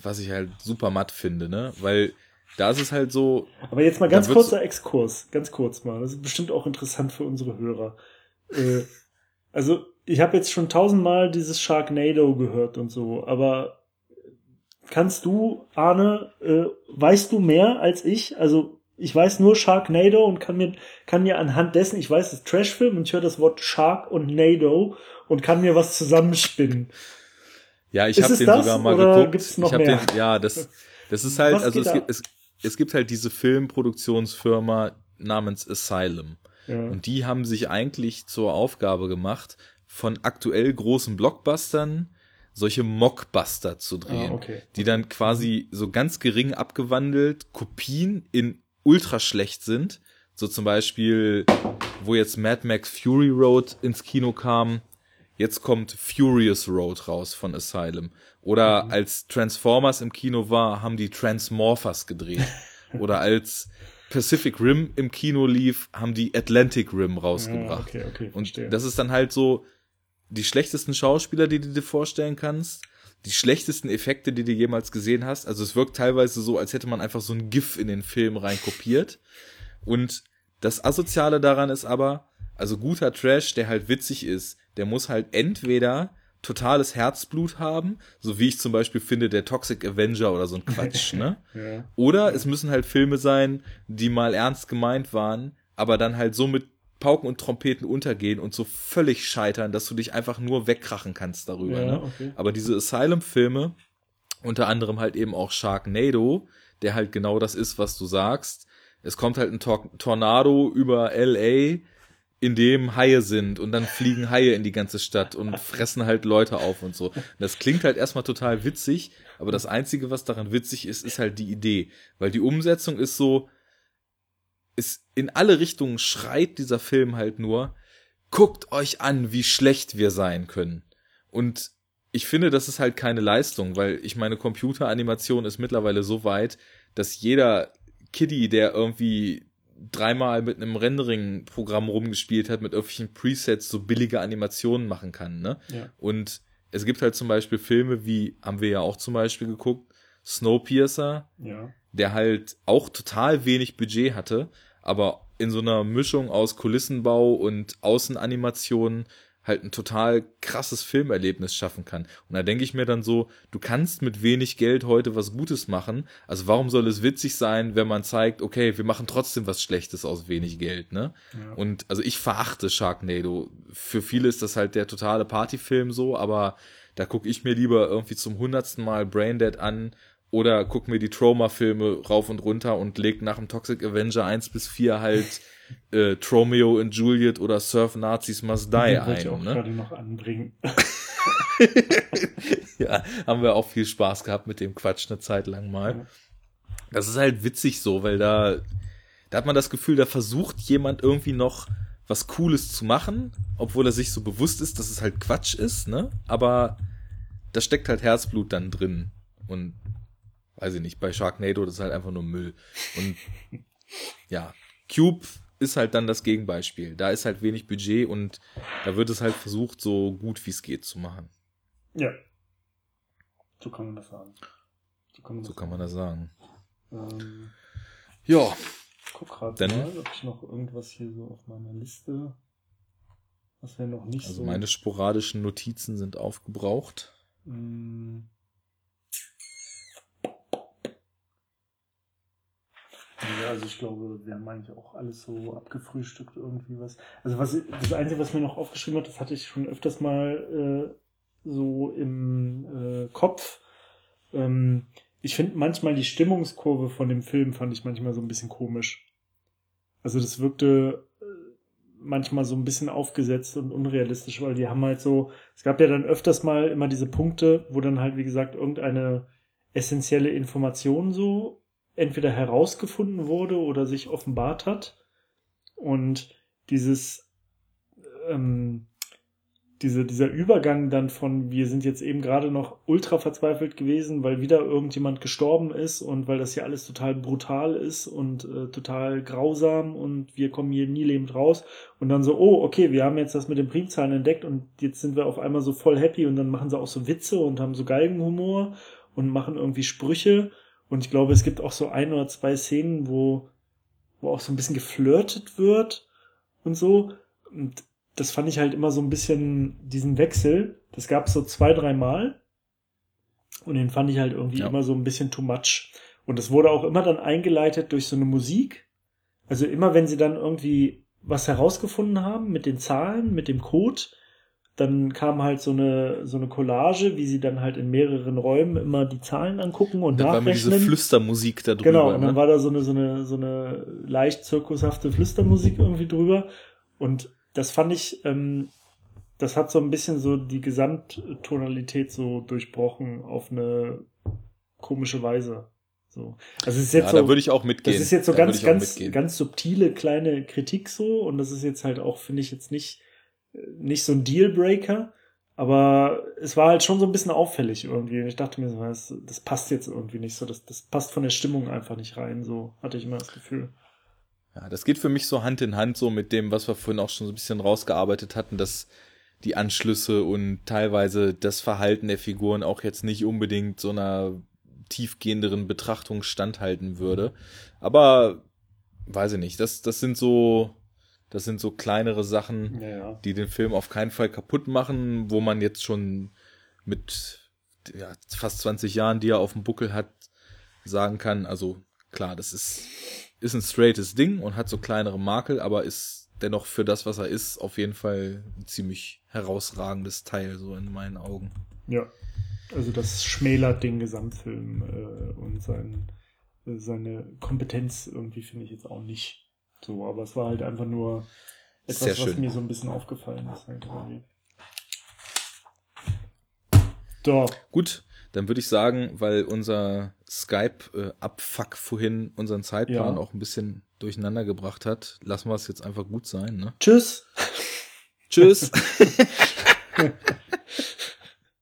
Was ich halt super matt finde, ne? Weil da ist es halt so. Aber jetzt mal ganz kurzer Exkurs, ganz kurz mal. Das ist bestimmt auch interessant für unsere Hörer. Äh, also, ich habe jetzt schon tausendmal dieses Sharknado gehört und so, aber kannst du, Arne, äh, weißt du mehr als ich? Also, ich weiß nur Sharknado und kann mir, kann mir anhand dessen, ich weiß, es ist Trashfilm und ich höre das Wort Shark und Nado und kann mir was zusammenspinnen. Ja, ich habe den das, sogar mal geguckt. Gibt's noch ich mehr? Den, ja, das, das ist halt, was also es gibt, es, es gibt halt diese Filmproduktionsfirma namens Asylum. Ja. Und die haben sich eigentlich zur Aufgabe gemacht, von aktuell großen Blockbustern solche Mockbuster zu drehen, ah, okay. die dann quasi so ganz gering abgewandelt Kopien in ultra schlecht sind. So zum Beispiel, wo jetzt Mad Max Fury Road ins Kino kam, jetzt kommt Furious Road raus von Asylum. Oder mhm. als Transformers im Kino war, haben die Transmorphers gedreht. Oder als Pacific Rim im Kino lief, haben die Atlantic Rim rausgebracht. Ja, okay, okay, Und das ist dann halt so die schlechtesten Schauspieler, die du dir vorstellen kannst, die schlechtesten Effekte, die du jemals gesehen hast. Also es wirkt teilweise so, als hätte man einfach so ein GIF in den Film reinkopiert. Und das Asoziale daran ist aber, also guter Trash, der halt witzig ist, der muss halt entweder totales Herzblut haben, so wie ich zum Beispiel finde, der Toxic Avenger oder so ein Quatsch, ne? ja. Oder es müssen halt Filme sein, die mal ernst gemeint waren, aber dann halt so mit Pauken und Trompeten untergehen und so völlig scheitern, dass du dich einfach nur wegkrachen kannst darüber. Ja, ne? okay. Aber diese Asylum-Filme, unter anderem halt eben auch Sharknado, der halt genau das ist, was du sagst. Es kommt halt ein Tor Tornado über LA, in dem Haie sind und dann fliegen Haie in die ganze Stadt und fressen halt Leute auf und so. Und das klingt halt erstmal total witzig, aber das Einzige, was daran witzig ist, ist halt die Idee. Weil die Umsetzung ist so, ist in alle Richtungen schreit dieser Film halt nur, guckt euch an, wie schlecht wir sein können. Und ich finde, das ist halt keine Leistung, weil ich meine, Computeranimation ist mittlerweile so weit, dass jeder Kiddie, der irgendwie dreimal mit einem Rendering-Programm rumgespielt hat, mit irgendwelchen Presets so billige Animationen machen kann, ne? Ja. Und es gibt halt zum Beispiel Filme wie, haben wir ja auch zum Beispiel geguckt, Snowpiercer, ja. der halt auch total wenig Budget hatte, aber in so einer Mischung aus Kulissenbau und Außenanimationen halt ein total krasses Filmerlebnis schaffen kann. Und da denke ich mir dann so, du kannst mit wenig Geld heute was Gutes machen. Also warum soll es witzig sein, wenn man zeigt, okay, wir machen trotzdem was Schlechtes aus wenig Geld, ne? Ja. Und also ich verachte Sharknado. Für viele ist das halt der totale Partyfilm so, aber da gucke ich mir lieber irgendwie zum hundertsten Mal Braindead an oder guck mir die Trauma-Filme rauf und runter und leg nach dem Toxic Avenger 1 bis 4 halt äh, Tromeo und Juliet oder Surf Nazis Must Die ein. Ich auch ne? gerade noch anbringen. ja, haben wir auch viel Spaß gehabt mit dem Quatsch eine Zeit lang mal. Das ist halt witzig so, weil da, da hat man das Gefühl, da versucht jemand irgendwie noch was Cooles zu machen, obwohl er sich so bewusst ist, dass es halt Quatsch ist, ne? Aber da steckt halt Herzblut dann drin. Und weiß ich nicht, bei Sharknado, das ist halt einfach nur Müll. Und ja, Cube ist halt dann das Gegenbeispiel. Da ist halt wenig Budget und da wird es halt versucht, so gut wie es geht zu machen. Ja. So kann man das sagen. So kann man das, so kann man das sagen. Ähm, ja. Ich guck gerade mal, ob ich noch irgendwas hier so auf meiner Liste, was wäre noch nicht also so. meine sporadischen Notizen sind aufgebraucht. Mm. Ja, also ich glaube, wir haben eigentlich auch alles so abgefrühstückt irgendwie was. Also was das Einzige, was mir noch aufgeschrieben hat, das hatte ich schon öfters mal äh, so im äh, Kopf. Ähm, ich finde manchmal die Stimmungskurve von dem Film fand ich manchmal so ein bisschen komisch. Also das wirkte äh, manchmal so ein bisschen aufgesetzt und unrealistisch, weil die haben halt so, es gab ja dann öfters mal immer diese Punkte, wo dann halt, wie gesagt, irgendeine essentielle Information so entweder herausgefunden wurde oder sich offenbart hat. Und dieses, ähm, diese, dieser Übergang dann von, wir sind jetzt eben gerade noch ultra verzweifelt gewesen, weil wieder irgendjemand gestorben ist und weil das hier alles total brutal ist und äh, total grausam und wir kommen hier nie lebend raus und dann so, oh, okay, wir haben jetzt das mit den Primzahlen entdeckt und jetzt sind wir auf einmal so voll happy und dann machen sie auch so Witze und haben so Galgenhumor und machen irgendwie Sprüche und ich glaube, es gibt auch so ein oder zwei Szenen, wo, wo auch so ein bisschen geflirtet wird und so. Und das fand ich halt immer so ein bisschen diesen Wechsel. Das gab es so zwei, drei Mal. Und den fand ich halt irgendwie ja. immer so ein bisschen too much. Und das wurde auch immer dann eingeleitet durch so eine Musik. Also immer wenn sie dann irgendwie was herausgefunden haben mit den Zahlen, mit dem Code, dann kam halt so eine, so eine Collage, wie sie dann halt in mehreren Räumen immer die Zahlen angucken und dann nachrechnen. War diese Flüstermusik da drüber. Genau, und dann ne? war da so eine, so eine, so eine leicht zirkushafte Flüstermusik irgendwie drüber. Und das fand ich, ähm, das hat so ein bisschen so die Gesamttonalität so durchbrochen auf eine komische Weise. So. Also es ist jetzt ja, so, da würde ich auch mitgehen. Das ist jetzt so da ganz, ganz, ganz subtile kleine Kritik so und das ist jetzt halt auch, finde ich jetzt nicht nicht so ein Dealbreaker, aber es war halt schon so ein bisschen auffällig irgendwie. Ich dachte mir das, das passt jetzt irgendwie nicht so, das, das passt von der Stimmung einfach nicht rein, so hatte ich immer das Gefühl. Ja, das geht für mich so Hand in Hand so mit dem, was wir vorhin auch schon so ein bisschen rausgearbeitet hatten, dass die Anschlüsse und teilweise das Verhalten der Figuren auch jetzt nicht unbedingt so einer tiefgehenderen Betrachtung standhalten würde. Aber weiß ich nicht, das, das sind so, das sind so kleinere Sachen, ja, ja. die den Film auf keinen Fall kaputt machen, wo man jetzt schon mit ja, fast 20 Jahren, die er auf dem Buckel hat, sagen kann, also klar, das ist, ist ein straightes Ding und hat so kleinere Makel, aber ist dennoch für das, was er ist, auf jeden Fall ein ziemlich herausragendes Teil, so in meinen Augen. Ja, also das schmälert den Gesamtfilm äh, und sein, äh, seine Kompetenz irgendwie finde ich jetzt auch nicht. So, aber es war halt einfach nur etwas, was mir so ein bisschen aufgefallen ist. Halt. So. Gut, dann würde ich sagen, weil unser Skype-Abfuck äh, vorhin unseren Zeitplan ja. auch ein bisschen durcheinander gebracht hat, lassen wir es jetzt einfach gut sein. Ne? Tschüss. Tschüss.